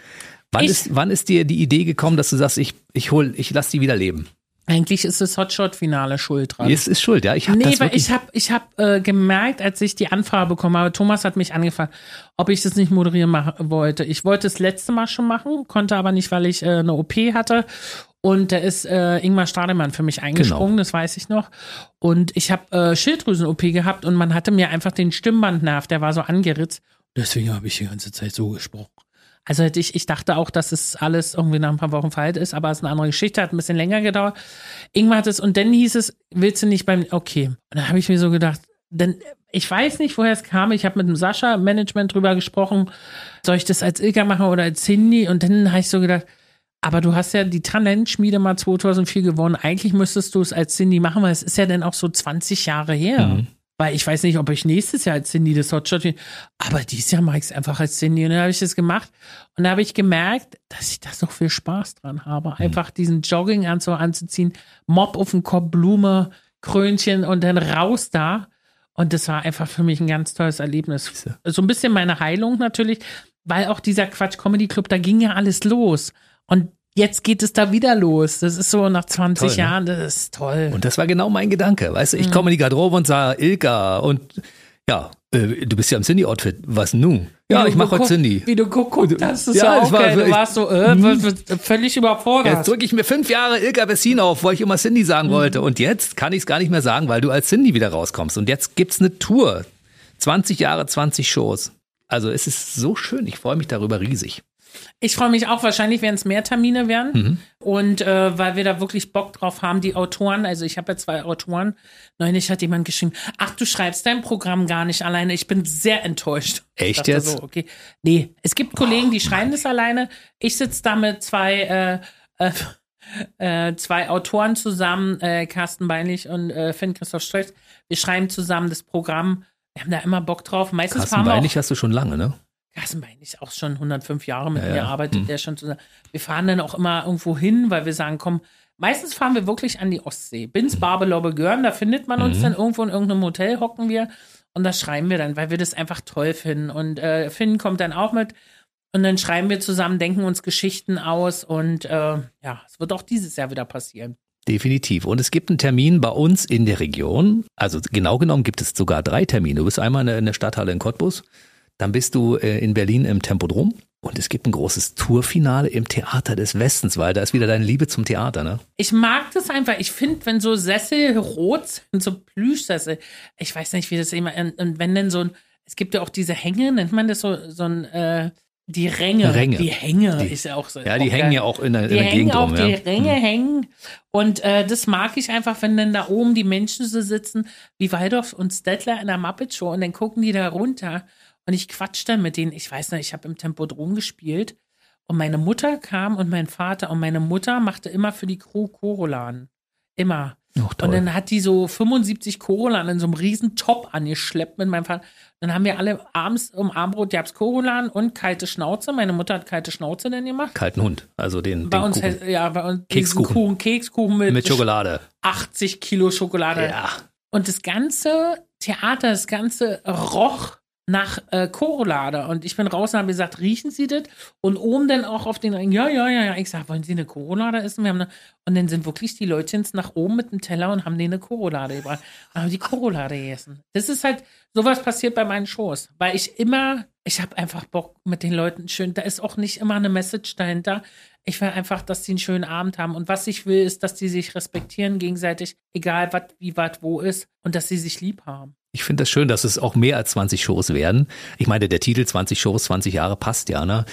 [SPEAKER 2] Wann
[SPEAKER 3] Ich-
[SPEAKER 2] ist, wann ist dir die Idee gekommen, dass du sagst, ich, ich hol, ich lass die wieder leben?
[SPEAKER 3] Eigentlich ist das Hotshot-Finale schuld dran.
[SPEAKER 2] Es ist schuld, ja. Ich habe
[SPEAKER 3] Nee,
[SPEAKER 2] das
[SPEAKER 3] weil ich habe ich hab, äh, gemerkt, als ich die Anfrage bekommen habe, Thomas hat mich angefragt, ob ich das nicht moderieren mach, wollte. Ich wollte es letzte Mal schon machen, konnte aber nicht, weil ich äh, eine OP hatte. Und da ist äh, Ingmar Stademann für mich eingesprungen,
[SPEAKER 2] Genau.
[SPEAKER 3] das weiß ich noch. Und ich habe äh, Schilddrüsen-OP gehabt und man hatte mir einfach den Stimmbandnerv, der war so angeritzt. Deswegen habe ich die ganze Zeit so gesprochen. Also ich, ich dachte auch, dass es alles irgendwie nach ein paar Wochen verheilt ist, aber es ist eine andere Geschichte, hat ein bisschen länger gedauert. Ingmar hat es, und dann hieß es, willst du nicht beim, okay. Und dann habe ich mir so gedacht, denn ich weiß nicht, woher es kam. Ich habe mit dem Sascha im Management drüber gesprochen, soll ich das als Ilka machen oder als Cindy? Und dann habe ich so gedacht, aber du hast ja die Talentschmiede mal 2004 gewonnen. Eigentlich müsstest du es als Cindy machen, weil es ist ja dann auch so 20 Jahre her. Weil ich weiß nicht, ob ich nächstes Jahr als Cindy das Hotshot, aber dieses Jahr mache ich es einfach als Cindy. Und dann habe ich das gemacht. Und da habe ich gemerkt, dass ich da so viel Spaß dran habe. Einfach diesen Jogginganzug anzuziehen, Mob auf den Kopf, Blume, Krönchen und dann raus da. Und das war einfach für mich ein ganz tolles Erlebnis. So ein bisschen meine Heilung natürlich, weil auch dieser Quatsch Comedy Club, da ging ja alles los. Und jetzt geht es da wieder los. Das ist so nach 20
[SPEAKER 2] Toll, ne?
[SPEAKER 3] Jahren, das ist toll.
[SPEAKER 2] Und das war genau mein Gedanke. Weißt du, ich komme in die Garderobe und sah Ilka und ja, äh, du bist ja im Cindy-Outfit. Was nun? Ja,
[SPEAKER 3] Wie
[SPEAKER 2] ich mache heute Cindy.
[SPEAKER 3] Wie du geguckt hast, ist
[SPEAKER 2] Ja,
[SPEAKER 3] ja,
[SPEAKER 2] es
[SPEAKER 3] auch
[SPEAKER 2] war
[SPEAKER 3] geil. Du warst so äh, w- völlig überfordert.
[SPEAKER 2] Jetzt drücke ich mir fünf Jahre Ilka Bessin auf, weil ich immer Cindy sagen wollte. Und jetzt kann ich es gar nicht mehr sagen, weil du als Cindy wieder rauskommst. Und jetzt gibt's eine Tour. 20 Jahre, 20 Shows. Also es ist so schön. Ich freue mich darüber riesig.
[SPEAKER 3] Ich freue mich auch, wahrscheinlich werden es mehr Termine werden.
[SPEAKER 2] Mhm.
[SPEAKER 3] Und äh, weil wir da wirklich Bock drauf haben, die Autoren, also ich habe ja zwei Autoren, neulich hat jemand geschrieben, ach, du schreibst dein Programm gar nicht alleine. Ich bin sehr enttäuscht.
[SPEAKER 2] Echt jetzt?
[SPEAKER 3] So, okay. Nee, es gibt Kollegen, die schreiben das alleine. Ich sitze da mit zwei, äh, äh, äh, zwei Autoren zusammen, äh, Carsten Beinlich und äh, Finn Christoph Stress. Wir schreiben zusammen das Programm. Wir haben da immer Bock drauf. Meistens
[SPEAKER 2] Carsten
[SPEAKER 3] fahren wir
[SPEAKER 2] Beinig hast du schon lange, ne?
[SPEAKER 3] Carsten Bein ist auch schon 105 Jahre mit
[SPEAKER 2] Ja,
[SPEAKER 3] mir,
[SPEAKER 2] ja.
[SPEAKER 3] arbeitet
[SPEAKER 2] Hm.
[SPEAKER 3] der schon zusammen. Wir fahren dann auch immer irgendwo hin, weil wir sagen, komm, meistens fahren wir wirklich an die Ostsee.
[SPEAKER 2] Hm.
[SPEAKER 3] Bins, Barbelobbe, Görn, da findet man uns dann irgendwo in irgendeinem Hotel, hocken wir und da schreiben wir dann, weil wir das einfach toll finden. Und äh, Finn kommt dann auch mit und dann schreiben wir zusammen, denken uns Geschichten aus und äh, ja, es wird auch dieses Jahr wieder passieren.
[SPEAKER 2] Definitiv. Und es gibt einen Termin bei uns in der Region. Also genau genommen gibt es sogar drei Termine. Du bist einmal in der Stadthalle in Cottbus, dann bist du äh, in Berlin im Tempodrom und es gibt ein großes Tourfinale im Theater des Westens, weil da ist wieder deine Liebe zum Theater, ne?
[SPEAKER 3] Ich mag das einfach. Ich finde, wenn so Sessel rot sind, so Plüschsessel, ich weiß nicht, wie das immer, und, wenn denn so ein, es gibt ja auch diese Hänge, nennt man das so, so ein, äh, die Ränge.
[SPEAKER 2] Ränge.
[SPEAKER 3] Die Hänge
[SPEAKER 2] Die-
[SPEAKER 3] ist ja auch so.
[SPEAKER 2] Ja, die hängen ja auch in der,
[SPEAKER 3] Die
[SPEAKER 2] in der Gegend
[SPEAKER 3] auch,
[SPEAKER 2] rum,
[SPEAKER 3] die
[SPEAKER 2] ja.
[SPEAKER 3] Ränge
[SPEAKER 2] Hm.
[SPEAKER 3] hängen. Und äh, das mag ich einfach, wenn dann da oben die Menschen so sitzen, wie Waldorf und Stettler in der Muppet Show und dann gucken die da runter und ich quatsch dann mit denen. Ich weiß noch, ich habe im Tempodrom gespielt und meine Mutter kam und mein Vater und meine Mutter machte immer für die Crew Chorolan. Immer.
[SPEAKER 2] Toll.
[SPEAKER 3] Und dann hat die so 75 Corolan in so einem riesen Top angeschleppt mit meinem Vater. Dann haben wir alle abends um Abendbrot gab's Corolan und kalte Schnauze. Meine Mutter hat kalte Schnauze dann gemacht.
[SPEAKER 2] Kalten Hund, also den,
[SPEAKER 3] Bei
[SPEAKER 2] den
[SPEAKER 3] uns,
[SPEAKER 2] Kuchen.
[SPEAKER 3] heißt- ja, bei uns
[SPEAKER 2] Kekskuchen.
[SPEAKER 3] Kuchen, Kekskuchen mit,
[SPEAKER 2] mit Schokolade.
[SPEAKER 3] 80 Kilo Schokolade.
[SPEAKER 2] Ja.
[SPEAKER 3] Und das ganze Theater, das ganze roch nach äh, Korolade. Und ich bin raus und habe gesagt, riechen Sie das? Und oben dann auch auf den Ring, ja, ja, ja, ja. Ich sage, wollen Sie eine Korolade essen? Wir haben eine, und dann sind wirklich die Leutchens nach oben mit dem Teller und haben denen eine Korolade gebracht. Dann haben die Korolade gegessen. Das ist halt, sowas passiert bei meinen Shows. Weil ich immer, ich habe einfach Bock mit den Leuten schön, da ist auch nicht immer eine Message dahinter. Ich will einfach, dass sie einen schönen Abend haben. Und was ich will, ist, dass die sich respektieren gegenseitig, egal was, wie, was, wo ist. Und dass sie sich lieb haben.
[SPEAKER 2] Ich finde das schön, dass es auch mehr als 20 Shows werden. Ich meine, der Titel 20 Shows, 20 Jahre passt ja, ne?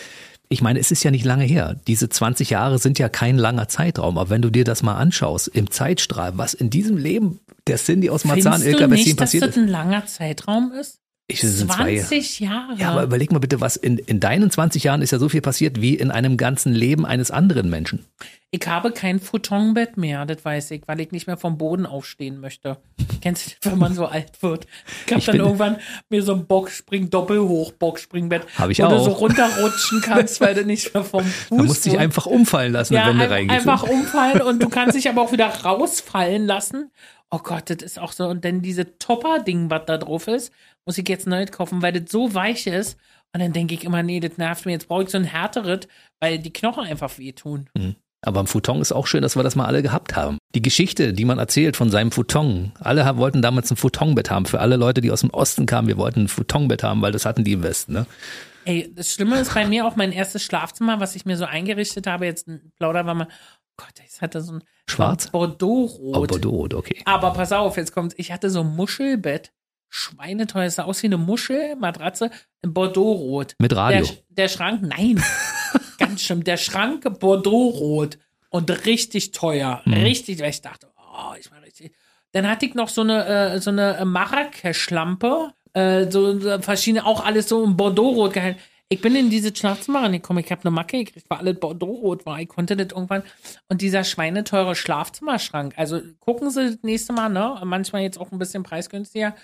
[SPEAKER 2] Ich meine, es ist ja nicht lange her. Diese 20 Jahre sind ja kein langer Zeitraum. Aber wenn du dir das mal anschaust, im Zeitstrahl, was in diesem Leben der Cindy aus Marzahn,
[SPEAKER 3] Findest
[SPEAKER 2] Ilka
[SPEAKER 3] du
[SPEAKER 2] Bessin
[SPEAKER 3] nicht, dass
[SPEAKER 2] passiert
[SPEAKER 3] das ein langer Zeitraum ist?
[SPEAKER 2] Ich, das sind zwei.
[SPEAKER 3] 20 Jahre.
[SPEAKER 2] Ja, aber überleg mal bitte, was in, in deinen 20 Jahren ist ja so viel passiert wie in einem ganzen Leben eines anderen Menschen.
[SPEAKER 3] Ich habe kein Futonbett mehr, das weiß ich, weil ich nicht mehr vom Boden aufstehen möchte. Kennst du, das, wenn man so alt wird? Ich habe
[SPEAKER 2] Ich
[SPEAKER 3] dann irgendwann mir so ein Boxspring, Doppelhoch Boxspringbett,
[SPEAKER 2] Hab ich
[SPEAKER 3] wo du
[SPEAKER 2] auch.
[SPEAKER 3] so runterrutschen kannst, weil du nicht mehr vom Fuß
[SPEAKER 2] Man muss dich einfach umfallen lassen,
[SPEAKER 3] ja,
[SPEAKER 2] wenn du
[SPEAKER 3] ein,
[SPEAKER 2] reingehst.
[SPEAKER 3] einfach umfallen und du kannst dich aber auch wieder rausfallen lassen. Oh Gott, das ist auch so. Und dann diese Topper-Ding, was da drauf ist, muss ich jetzt neu kaufen, weil das so weich ist. Und dann denke ich immer, nee, das nervt mir. Jetzt brauche ich so ein härteres, weil die Knochen einfach wehtun.
[SPEAKER 2] Aber am Futon ist auch schön, dass wir das mal alle gehabt haben. Die Geschichte, die man erzählt von seinem Futon. Alle wollten damals ein Futonbett haben. Für alle Leute, die aus dem Osten kamen, wir wollten ein Futonbett haben, weil das hatten die im Westen. Ne?
[SPEAKER 3] Ey, das Schlimme ist bei mir auch mein erstes Schlafzimmer, was ich mir so eingerichtet habe. Jetzt ein Plauder war mal, oh Gott, ich hatte so ein
[SPEAKER 2] Schwarz? Oh,
[SPEAKER 3] Bordeaux-Rot.
[SPEAKER 2] Bordeaux, okay.
[SPEAKER 3] Aber pass auf, jetzt kommt, ich hatte so ein Muschelbett. Schweineteuer, es sah aus wie eine Muschel, Matratze, in Bordeaux-Rot.
[SPEAKER 2] Mit Radio.
[SPEAKER 3] Der, der Schrank, nein. Ganz schlimm. Der Schrank Bordeaux-Rot und richtig teuer.
[SPEAKER 2] Mhm.
[SPEAKER 3] Richtig, weil ich dachte, oh, ich war richtig. Dann hatte ich noch so eine, äh, so eine Marrakesch-Lampe, äh, so, so verschiedene, auch alles so in Bordeaux-Rot gehalten. Ich bin in diese Schlafzimmer reingekommen, ich habe eine Macke gekriegt, weil alles Bordeaux-Rot war. Ich konnte das irgendwann. Und dieser schweineteure Schlafzimmerschrank, also gucken Sie das nächste Mal, ne? Manchmal jetzt auch ein bisschen preisgünstiger.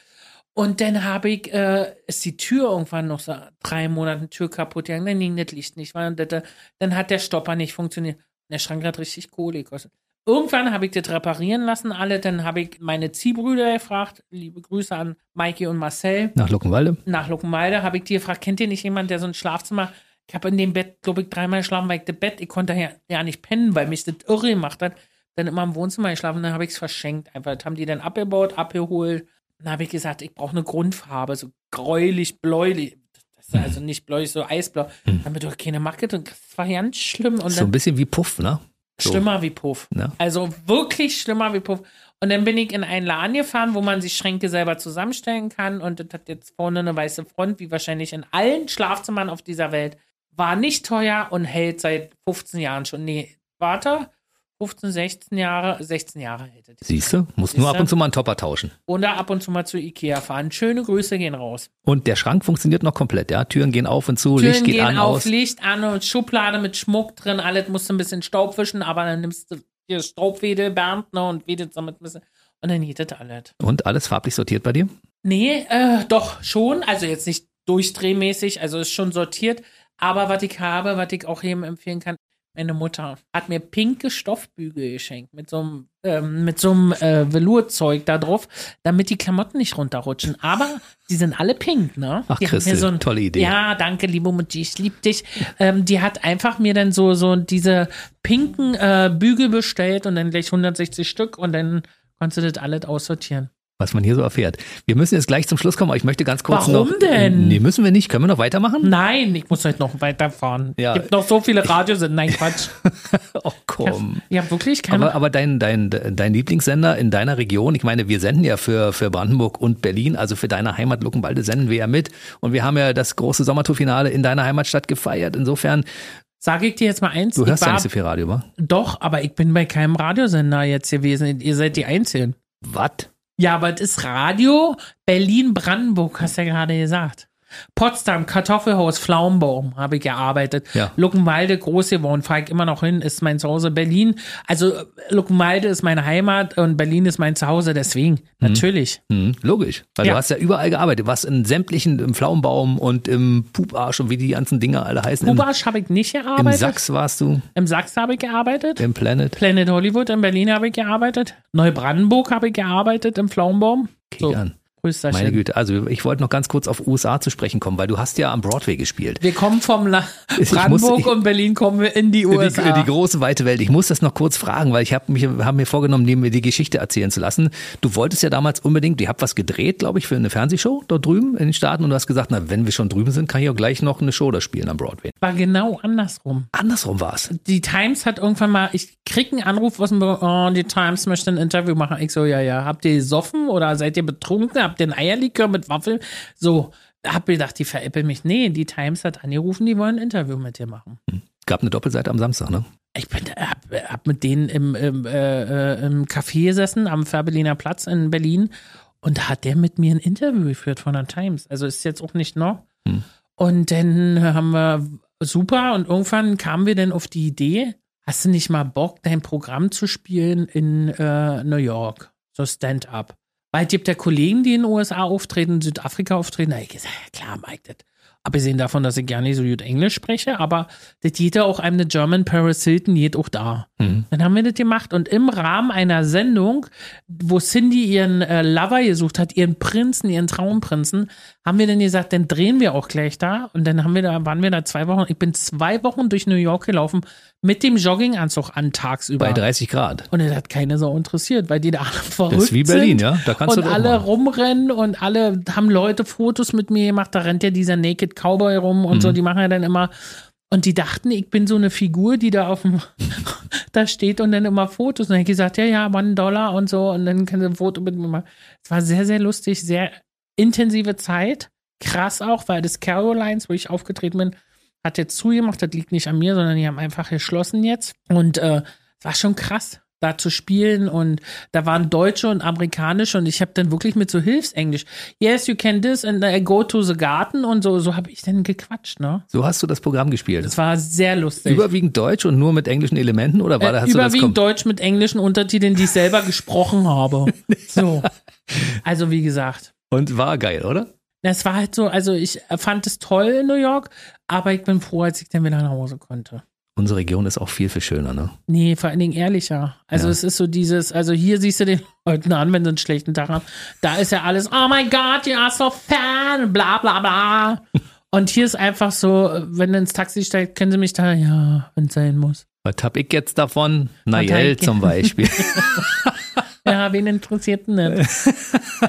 [SPEAKER 3] Und dann habe ich, äh, ist die Tür irgendwann noch so drei Monate Tür kaputt gegangen, dann ging das Licht nicht, weil das, dann hat der Stopper nicht funktioniert. Und der Schrank hat richtig Kohle gekostet. Irgendwann habe ich das reparieren lassen, alle. Dann habe ich meine Ziehbrüder gefragt, liebe Grüße an Maike und Marcel.
[SPEAKER 2] Nach Luckenwalde.
[SPEAKER 3] Nach Luckenwalde habe ich die gefragt, kennt ihr nicht jemand, der so ein Schlafzimmer, ich habe in dem Bett, glaube ich, dreimal geschlafen, weil ich das Bett, ich konnte ja, ja nicht pennen, weil mich das irre gemacht hat. Dann immer im Wohnzimmer geschlafen, dann habe ich es verschenkt. Einfach, das haben die dann abgebaut, abgeholt. Dann habe ich gesagt, ich brauche eine Grundfarbe, so gräulich, bläulich. Das ist also nicht bläulich, so eisblau. Damit du keine Macke drin. Das war ganz schlimm. Und
[SPEAKER 2] So ein bisschen wie Puff, ne? So.
[SPEAKER 3] Schlimmer wie Puff.
[SPEAKER 2] Ne?
[SPEAKER 3] Also wirklich schlimmer wie Puff. Und dann bin ich in einen Laden gefahren, wo man sich Schränke selber zusammenstellen kann. Und das hat jetzt vorne eine weiße Front, wie wahrscheinlich in allen Schlafzimmern auf dieser Welt. War nicht teuer und hält seit 15 Jahren schon. Nee, warte. 15, 16 Jahre, 16 Jahre hält es.
[SPEAKER 2] Siehst du? Muss nur ab und zu mal einen Topper tauschen.
[SPEAKER 3] Oder ab und zu mal zu Ikea fahren. Schöne Grüße gehen raus.
[SPEAKER 2] Und der Schrank funktioniert noch komplett, ja? Türen gehen auf und zu,
[SPEAKER 3] Türen
[SPEAKER 2] Licht geht
[SPEAKER 3] gehen
[SPEAKER 2] an,
[SPEAKER 3] auf,
[SPEAKER 2] aus.
[SPEAKER 3] Licht an und Schublade mit Schmuck drin. Alles musst du ein bisschen Staub wischen, aber dann nimmst du hier Staubwedel, Bernd, ne, und wedelst damit ein bisschen. Und dann geht das alles.
[SPEAKER 2] Und alles farblich sortiert bei dir?
[SPEAKER 3] Nee, äh, doch schon. Also jetzt nicht durchdrehmäßig, also ist schon sortiert. Aber was ich habe, was ich auch jedem empfehlen kann, meine Mutter hat mir pinke Stoffbügel geschenkt mit so einem ähm, mit so einem äh, Velourzeug da drauf, damit die Klamotten nicht runterrutschen. Aber die sind alle pink, ne?
[SPEAKER 2] Ach,
[SPEAKER 3] die
[SPEAKER 2] Christel,
[SPEAKER 3] mir so ein,
[SPEAKER 2] tolle Idee.
[SPEAKER 3] Ja, danke, liebe Mutti, ich lieb dich. Ähm, die hat einfach mir dann so so diese pinken äh, Bügel bestellt und dann gleich 160 Stück und dann konntest du das alles aussortieren.
[SPEAKER 2] Was man hier so erfährt. Wir müssen jetzt gleich zum Schluss kommen, aber ich möchte ganz kurz
[SPEAKER 3] Warum
[SPEAKER 2] noch.
[SPEAKER 3] denn?
[SPEAKER 2] Nee, müssen wir nicht. Können wir noch weitermachen?
[SPEAKER 3] Nein, ich muss heute noch weiterfahren.
[SPEAKER 2] Ja.
[SPEAKER 3] Es gibt noch so viele Radiosender. Nein, Quatsch.
[SPEAKER 2] Oh, komm.
[SPEAKER 3] Ja, wirklich keine.
[SPEAKER 2] Aber, aber dein, dein, dein Lieblingssender in deiner Region, ich meine, wir senden ja für, für Brandenburg und Berlin, also für deine Heimat Luckenwalde senden wir ja mit. Und wir haben ja das große Sommertourfinale in deiner Heimatstadt gefeiert. Insofern,
[SPEAKER 3] Sage ich dir jetzt mal eins.
[SPEAKER 2] du hörst ja nicht so viel Radio, wa?
[SPEAKER 3] Doch, aber ich bin bei keinem Radiosender jetzt gewesen. Ihr seid die Einzigen.
[SPEAKER 2] Was?
[SPEAKER 3] Ja, aber es ist Radio Berlin-Brandenburg, hast du ja gerade gesagt. Potsdam, Kartoffelhaus, Pflaumenbaum habe ich gearbeitet.
[SPEAKER 2] Ja.
[SPEAKER 3] Luckenwalde, groß geworden, fahre ich immer noch hin, ist mein Zuhause. Berlin, also äh, Luckenwalde ist meine Heimat und Berlin ist mein Zuhause, deswegen, natürlich.
[SPEAKER 2] Hm, logisch. Weil
[SPEAKER 3] Ja.
[SPEAKER 2] du hast ja überall gearbeitet. Du warst in sämtlichen, im Pflaumenbaum und im Puparsch und wie die ganzen Dinger alle heißen. Im,
[SPEAKER 3] Kubasch habe ich nicht
[SPEAKER 2] Im
[SPEAKER 3] gearbeitet.
[SPEAKER 2] Sachs warst du,
[SPEAKER 3] Im Sachs habe ich gearbeitet.
[SPEAKER 2] im Planet.
[SPEAKER 3] Planet Hollywood in Berlin habe ich gearbeitet. Neubrandenburg habe ich gearbeitet im Pflaumenbaum. So,
[SPEAKER 2] Kickern.
[SPEAKER 3] Grüß
[SPEAKER 2] Meine Güte. Also ich wollte noch ganz kurz auf USA zu sprechen kommen, weil du hast ja am Broadway gespielt.
[SPEAKER 3] Wir kommen vom La Brandenburg
[SPEAKER 2] muss- ich-
[SPEAKER 3] und Berlin kommen wir in die
[SPEAKER 2] Die,
[SPEAKER 3] USA.
[SPEAKER 2] die große weite Welt. Ich muss das noch kurz fragen, weil ich habe mich hab mir vorgenommen, dir mir die Geschichte erzählen zu lassen. Du wolltest ja damals unbedingt, ihr habt was gedreht, glaube ich, für eine Fernsehshow dort drüben in den Staaten und du hast gesagt, na, wenn wir schon drüben sind, kann ich auch gleich noch eine Show da spielen am Broadway.
[SPEAKER 3] War genau andersrum.
[SPEAKER 2] Andersrum war's.
[SPEAKER 3] Die Times hat irgendwann mal, ich krieg einen Anruf aus dem oh, die Times möchte ein Interview machen. Ich so, ja, ja, habt ihr gesoffen oder seid ihr betrunken? Habt ihr ein Eierlikör mit Waffeln? So, hab gedacht, die veräppeln mich. Nee, die Times hat angerufen, die wollen ein Interview mit dir machen.
[SPEAKER 2] Gab eine Doppelseite am Samstag, ne?
[SPEAKER 3] Ich bin, hab, hab mit denen im, im, äh, im Café gesessen, am Fährberliner Platz in Berlin. Und da hat der mit mir ein Interview geführt von der Times. Also ist jetzt auch nicht noch. Und dann haben wir super und irgendwann kamen wir dann auf die Idee, hast du nicht mal Bock, dein Programm zu spielen in äh, New York? So Stand-up. Weil es gibt ja Kollegen, die in den USA auftreten, in Südafrika auftreten. Da ich gesagt, ja klar, Mike, das. Abgesehen davon, dass ich gar nicht so gut Englisch spreche, aber das geht ja auch einem eine German Paris Hilton, geht auch da. Dann haben wir das gemacht und im Rahmen einer Sendung, wo Cindy ihren äh, Lover gesucht hat, ihren Prinzen, ihren Traumprinzen, haben wir dann gesagt, dann drehen wir auch gleich da und dann haben wir da, waren wir da zwei Wochen. Ich bin zwei Wochen durch New York gelaufen mit dem Jogginganzug an tagsüber.
[SPEAKER 2] Bei 30 Grad.
[SPEAKER 3] Und es hat keine so interessiert, weil die da alle verrückt
[SPEAKER 2] Das ist wie Berlin,
[SPEAKER 3] sind
[SPEAKER 2] ja? Da kannst du
[SPEAKER 3] und
[SPEAKER 2] das auch
[SPEAKER 3] alle
[SPEAKER 2] machen.
[SPEAKER 3] rumrennen und alle haben Leute Fotos mit mir gemacht. Da rennt ja dieser Naked Cowboy rum und
[SPEAKER 2] Mhm.
[SPEAKER 3] so. Die machen ja dann immer. Und die dachten, ich bin so eine Figur, die da auf dem, da steht und dann immer Fotos. Und dann hab ich gesagt, ja, ja, one Dollar und so. Und dann können sie ein Foto mit mir machen. Es war sehr, sehr lustig, sehr intensive Zeit. Krass auch, weil das Carolines, wo ich aufgetreten bin, hat jetzt zugemacht. Das liegt nicht an mir, sondern die haben einfach geschlossen jetzt. Und äh, es war schon krass, da zu spielen. Und da waren Deutsche und Amerikanische. Und ich habe dann wirklich mit so Hilfsenglisch, yes, you can this and I go to the garden. Und so, so habe ich dann gequatscht, ne?
[SPEAKER 2] So hast du das Programm gespielt.
[SPEAKER 3] Das war sehr lustig.
[SPEAKER 2] Überwiegend Deutsch und nur mit englischen Elementen oder war da
[SPEAKER 3] äh,
[SPEAKER 2] hast du das
[SPEAKER 3] überwiegend Deutsch mit englischen Untertiteln, die ich selber gesprochen habe. So. Also, wie gesagt.
[SPEAKER 2] Und war geil, oder?
[SPEAKER 3] Das war halt so, also ich fand es toll in New York, aber ich bin froh, als ich dann wieder nach Hause konnte.
[SPEAKER 2] Unsere Region ist auch viel, viel schöner, ne?
[SPEAKER 3] Nee, vor allen Dingen ehrlicher. Also
[SPEAKER 2] Ja.
[SPEAKER 3] es ist so dieses, also hier siehst du den Leuten an, wenn sie einen schlechten Tag haben. Da ist ja alles, oh my God, you are so fan, bla bla bla. Und hier ist einfach so, wenn du ins Taxi steigst, können sie mich da, ja, wenn es sein muss.
[SPEAKER 2] Was hab ich jetzt davon? Nayel zum Beispiel.
[SPEAKER 3] Ja, wen interessiert denn das?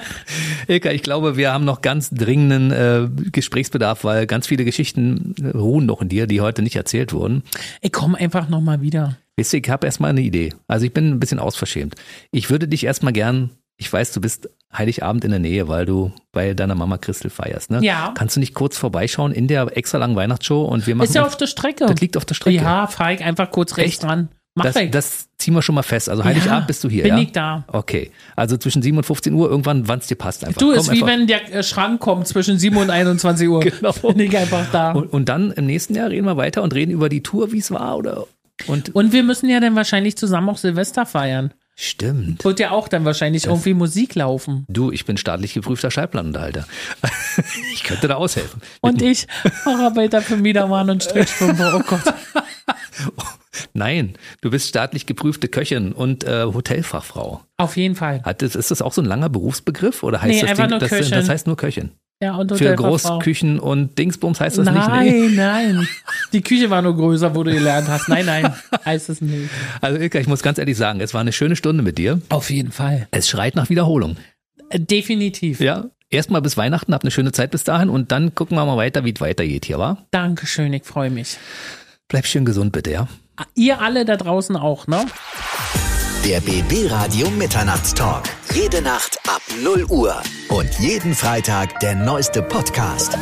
[SPEAKER 2] Ilka, ich glaube, wir haben noch ganz dringenden äh, Gesprächsbedarf, weil ganz viele Geschichten ruhen noch in dir, die heute nicht erzählt wurden.
[SPEAKER 3] Ich komme einfach nochmal wieder.
[SPEAKER 2] Wisst ihr, ich habe erstmal eine Idee. Also ich bin ein bisschen ausverschämt. Ich würde dich erstmal gern, ich weiß, du bist Heiligabend in der Nähe, weil du bei deiner Mama Christel feierst, ne?
[SPEAKER 3] Ja.
[SPEAKER 2] Kannst du nicht kurz vorbeischauen in der extra langen Weihnachtsshow und wir machen.
[SPEAKER 3] Ist ja auf der Strecke.
[SPEAKER 2] das liegt auf der Strecke.
[SPEAKER 3] Ja, fahr ich einfach kurz rechts
[SPEAKER 2] Echt?
[SPEAKER 3] dran. Mach
[SPEAKER 2] das, das ziehen wir schon mal fest. Also Heiligabend
[SPEAKER 3] Ja,
[SPEAKER 2] bist du hier,
[SPEAKER 3] bin
[SPEAKER 2] ja?
[SPEAKER 3] ich da.
[SPEAKER 2] Okay. Also zwischen 7 und 15 Uhr, irgendwann, wann es dir passt einfach.
[SPEAKER 3] Du,
[SPEAKER 2] Komm
[SPEAKER 3] ist wie
[SPEAKER 2] einfach.
[SPEAKER 3] wenn der äh, Schrank kommt zwischen 7 und 21 Uhr.
[SPEAKER 2] Genau.
[SPEAKER 3] Bin ich einfach da.
[SPEAKER 2] Und, und dann im nächsten Jahr reden wir weiter und reden über die Tour, wie es war, oder? Und
[SPEAKER 3] Und wir müssen ja dann wahrscheinlich zusammen auch Silvester feiern.
[SPEAKER 2] stimmt.
[SPEAKER 3] Wird ja auch dann wahrscheinlich irgendwie Musik laufen.
[SPEAKER 2] Du, ich bin staatlich geprüfter Schallplanunterhalter. ich könnte da aushelfen.
[SPEAKER 3] Und ich, Facharbeiter für Miedermann und Strickstrümpfe. Oh Gott.
[SPEAKER 2] Nein, du bist staatlich geprüfte Köchin und äh, Hotelfachfrau.
[SPEAKER 3] Auf jeden Fall.
[SPEAKER 2] Hat das, ist das auch so ein langer Berufsbegriff oder heißt
[SPEAKER 3] Nee,
[SPEAKER 2] das
[SPEAKER 3] nur
[SPEAKER 2] das,
[SPEAKER 3] Köchin.
[SPEAKER 2] das heißt nur Köchin?
[SPEAKER 3] Ja, und
[SPEAKER 2] Für. Großküchen und Dingsbums heißt das nicht?
[SPEAKER 3] Nein, nein. Die Küche war nur größer, wo du gelernt hast. Nein, nein, heißt es nicht.
[SPEAKER 2] Also Ilka, ich muss ganz ehrlich sagen, es war eine schöne Stunde mit dir.
[SPEAKER 3] Auf jeden Fall.
[SPEAKER 2] Es schreit nach Wiederholung.
[SPEAKER 3] Definitiv.
[SPEAKER 2] Ja. Erstmal bis Weihnachten, habt eine schöne Zeit bis dahin und dann gucken wir mal weiter, wie es weitergeht hier, wa?
[SPEAKER 3] Dankeschön, ich freue mich.
[SPEAKER 2] Bleib schön gesund bitte, ja?
[SPEAKER 3] Ihr alle da draußen auch, ne?
[SPEAKER 1] Der BB Radio Mitternachtstalk. Jede Nacht ab 0 Uhr. Und jeden Freitag der neueste Podcast.